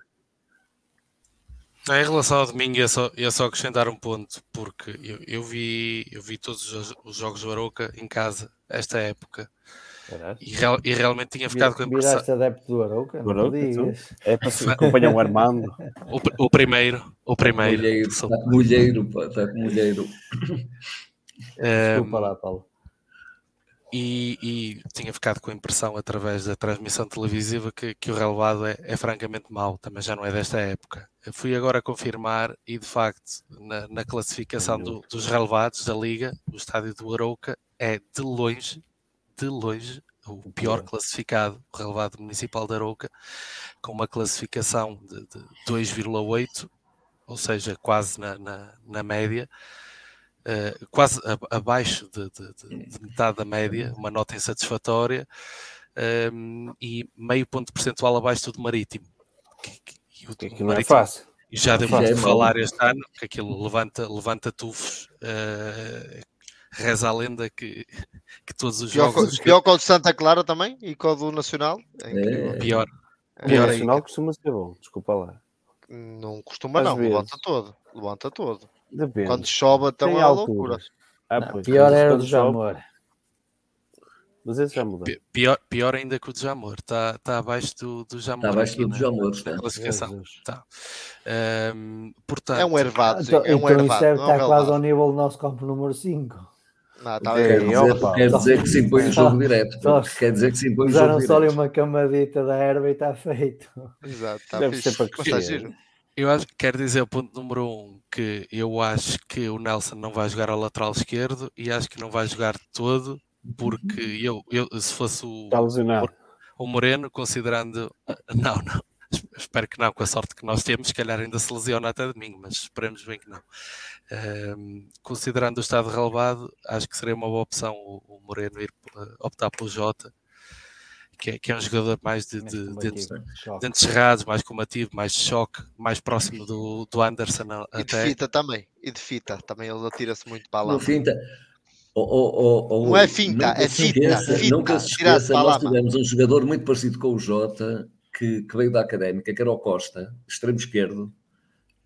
Em relação ao domingo, é só, é só acrescentar um ponto, porque eu, eu, vi, eu vi todos os, os jogos do Aroca em casa, esta época, e, real, e, realmente tinha ficado com a impressão. Viraste adepto do Arouca? Do Arouca é para se acompanhar o Armando. O, o primeiro, o primeiro. Mulheiro, está mulheiro, pá, está mulheiro. Desculpa lá, Paulo e, e, tinha ficado com a impressão através da transmissão televisiva que, que o relevado é, é, francamente mau, também já não é desta época. Fui agora confirmar e de facto na, na classificação do, dos relevados da Liga, o estádio do Arouca é de longe, de longe, o pior classificado, o relevado municipal da Arouca, com uma classificação de, de 2,8, ou seja, quase na, na, na média. Uh, quase abaixo de, de, de, metade da média, uma nota insatisfatória, um, ehm, e meio ponto percentual abaixo do marítimo. Que, que, que aquilo marítimo, não é fácil. E já devemos é falar este ano que aquilo levanta, levanta tufos. Uh, reza a lenda que, que todos os pior, jogos. Pior que o de Santa Clara também e com o do Nacional. É é. Pior. O pior Nacional costuma ser bom, desculpa lá. Não costuma, Às não, vezes. levanta todo. Levanta todo. Depende. Quando chove, então Tem é loucura. Ah, não, pior era o do Jamor. Mas esse já mudou. Pior, pior ainda que o Jamor. Está tá abaixo do, do Jamor. Está abaixo do Jamor. Na classificação. Tá. Um, portanto, é um ervado. Então, é um então ervado, deve estar é quase ao nível do nosso campo número 5. Não, tá Quer dizer, opa, quer só- dizer que se impõe o só- jogo direto. só- Quer dizer que se impõe o Usaram jogo só ali direto. uma camadita da erva e está feito. Exato, tá Deve fixe. ser para tá giro. Eu acho, quero dizer o ponto número um, que eu acho que o Nelson não vai jogar ao lateral esquerdo e acho que não vai jogar todo, porque eu, eu se fosse o, lesionado. o Moreno, considerando. Não, não. [LAUGHS] Espero que não, com a sorte que nós temos, se calhar ainda se lesiona até domingo, mas esperemos bem que não. Ahm, considerando o estado relevado, acho que seria uma boa opção o, o Moreno ir optar pelo Jota, que é, que é um jogador mais de, de, de, dentes cerrados, mais combativo, mais de choque, mais próximo do, do Anderson E de fita também. E de fita. Também ele atira-se muito para lá. No finta. Oh, oh, oh, oh, Não é finta, é fita, Nunca se tirado esqueça, nós tivemos um jogador muito parecido com o Jota, que, que veio da Académica, que era o Costa, extremo esquerdo,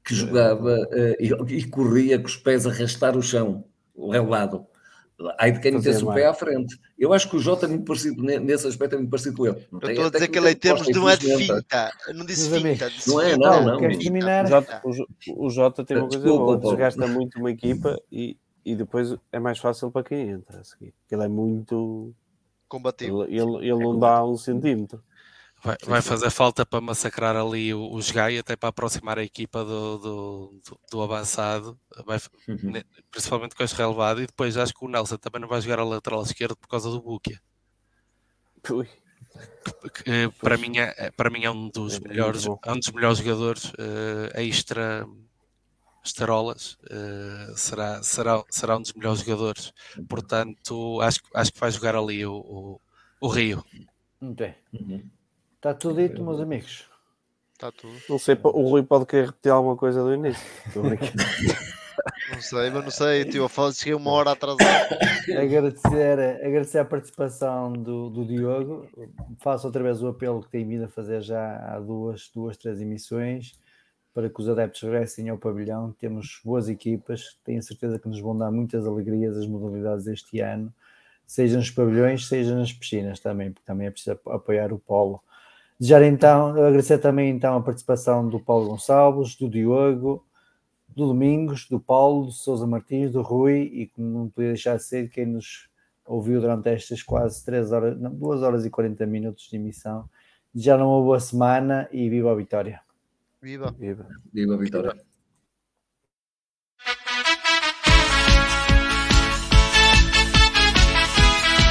que jogava eh, e, e corria com os pés a arrastar o chão, o relado. Aí de quem metesse o pé à frente. Eu acho que o Jota é muito parecido, ne- nesse aspecto, é muito parecido com ele. Não Eu tem estou a dizer que ele em termos de não é finta. Eu não disse finta. disse Não é, não, não. Queres Fita, terminar? O. Jota, o, Jo- o Jota tem uma coisa Desculpa, boa, desgasta muito uma equipa e, e depois é mais fácil para quem entra a seguir. Ele é muito. Combativo. Ele, ele, ele não dá um centímetro. Vai, vai fazer falta para massacrar ali os Gai, até para aproximar a equipa do, do, do- do avançado, vai, Uhum. principalmente com este relevado. E depois acho que o Nelson também não vai jogar a lateral esquerdo por causa do Bukia. Ui, que, eh, para mim é, para mim é um dos É melhores é um dos melhores jogadores eh, extra estarolas eh, será, será, será um dos melhores jogadores portanto acho, que- acho que vai jogar ali o, o, o Rio Não tem. Uhum. Está tudo dito, meus amigos. Está tudo. não sei, o Rui pode querer repetir alguma coisa do início. Não sei, mas não sei. Tio Afonso, cheguei uma hora atrasado. agradecer, agradecer a participação do, do Diogo. Faço outra vez o apelo que tem vindo a fazer já há duas, duas, três emissões para que os adeptos regressem ao pavilhão. Temos boas equipas, tenho certeza que nos vão dar muitas alegrias as modalidades este ano, seja nos pavilhões, seja nas piscinas também, porque também é preciso ap- apoiar o polo. Já então, agradecer também então a participação do Paulo Gonçalves, do Diogo, do Domingos, do Paulo, do Sousa Martins, do Rui e como não podia deixar de ser quem nos ouviu durante estas quase 3 horas, não, 2 horas e 40 minutos de emissão. Já uma boa semana e viva a vitória. Viva. Viva. Viva vitória.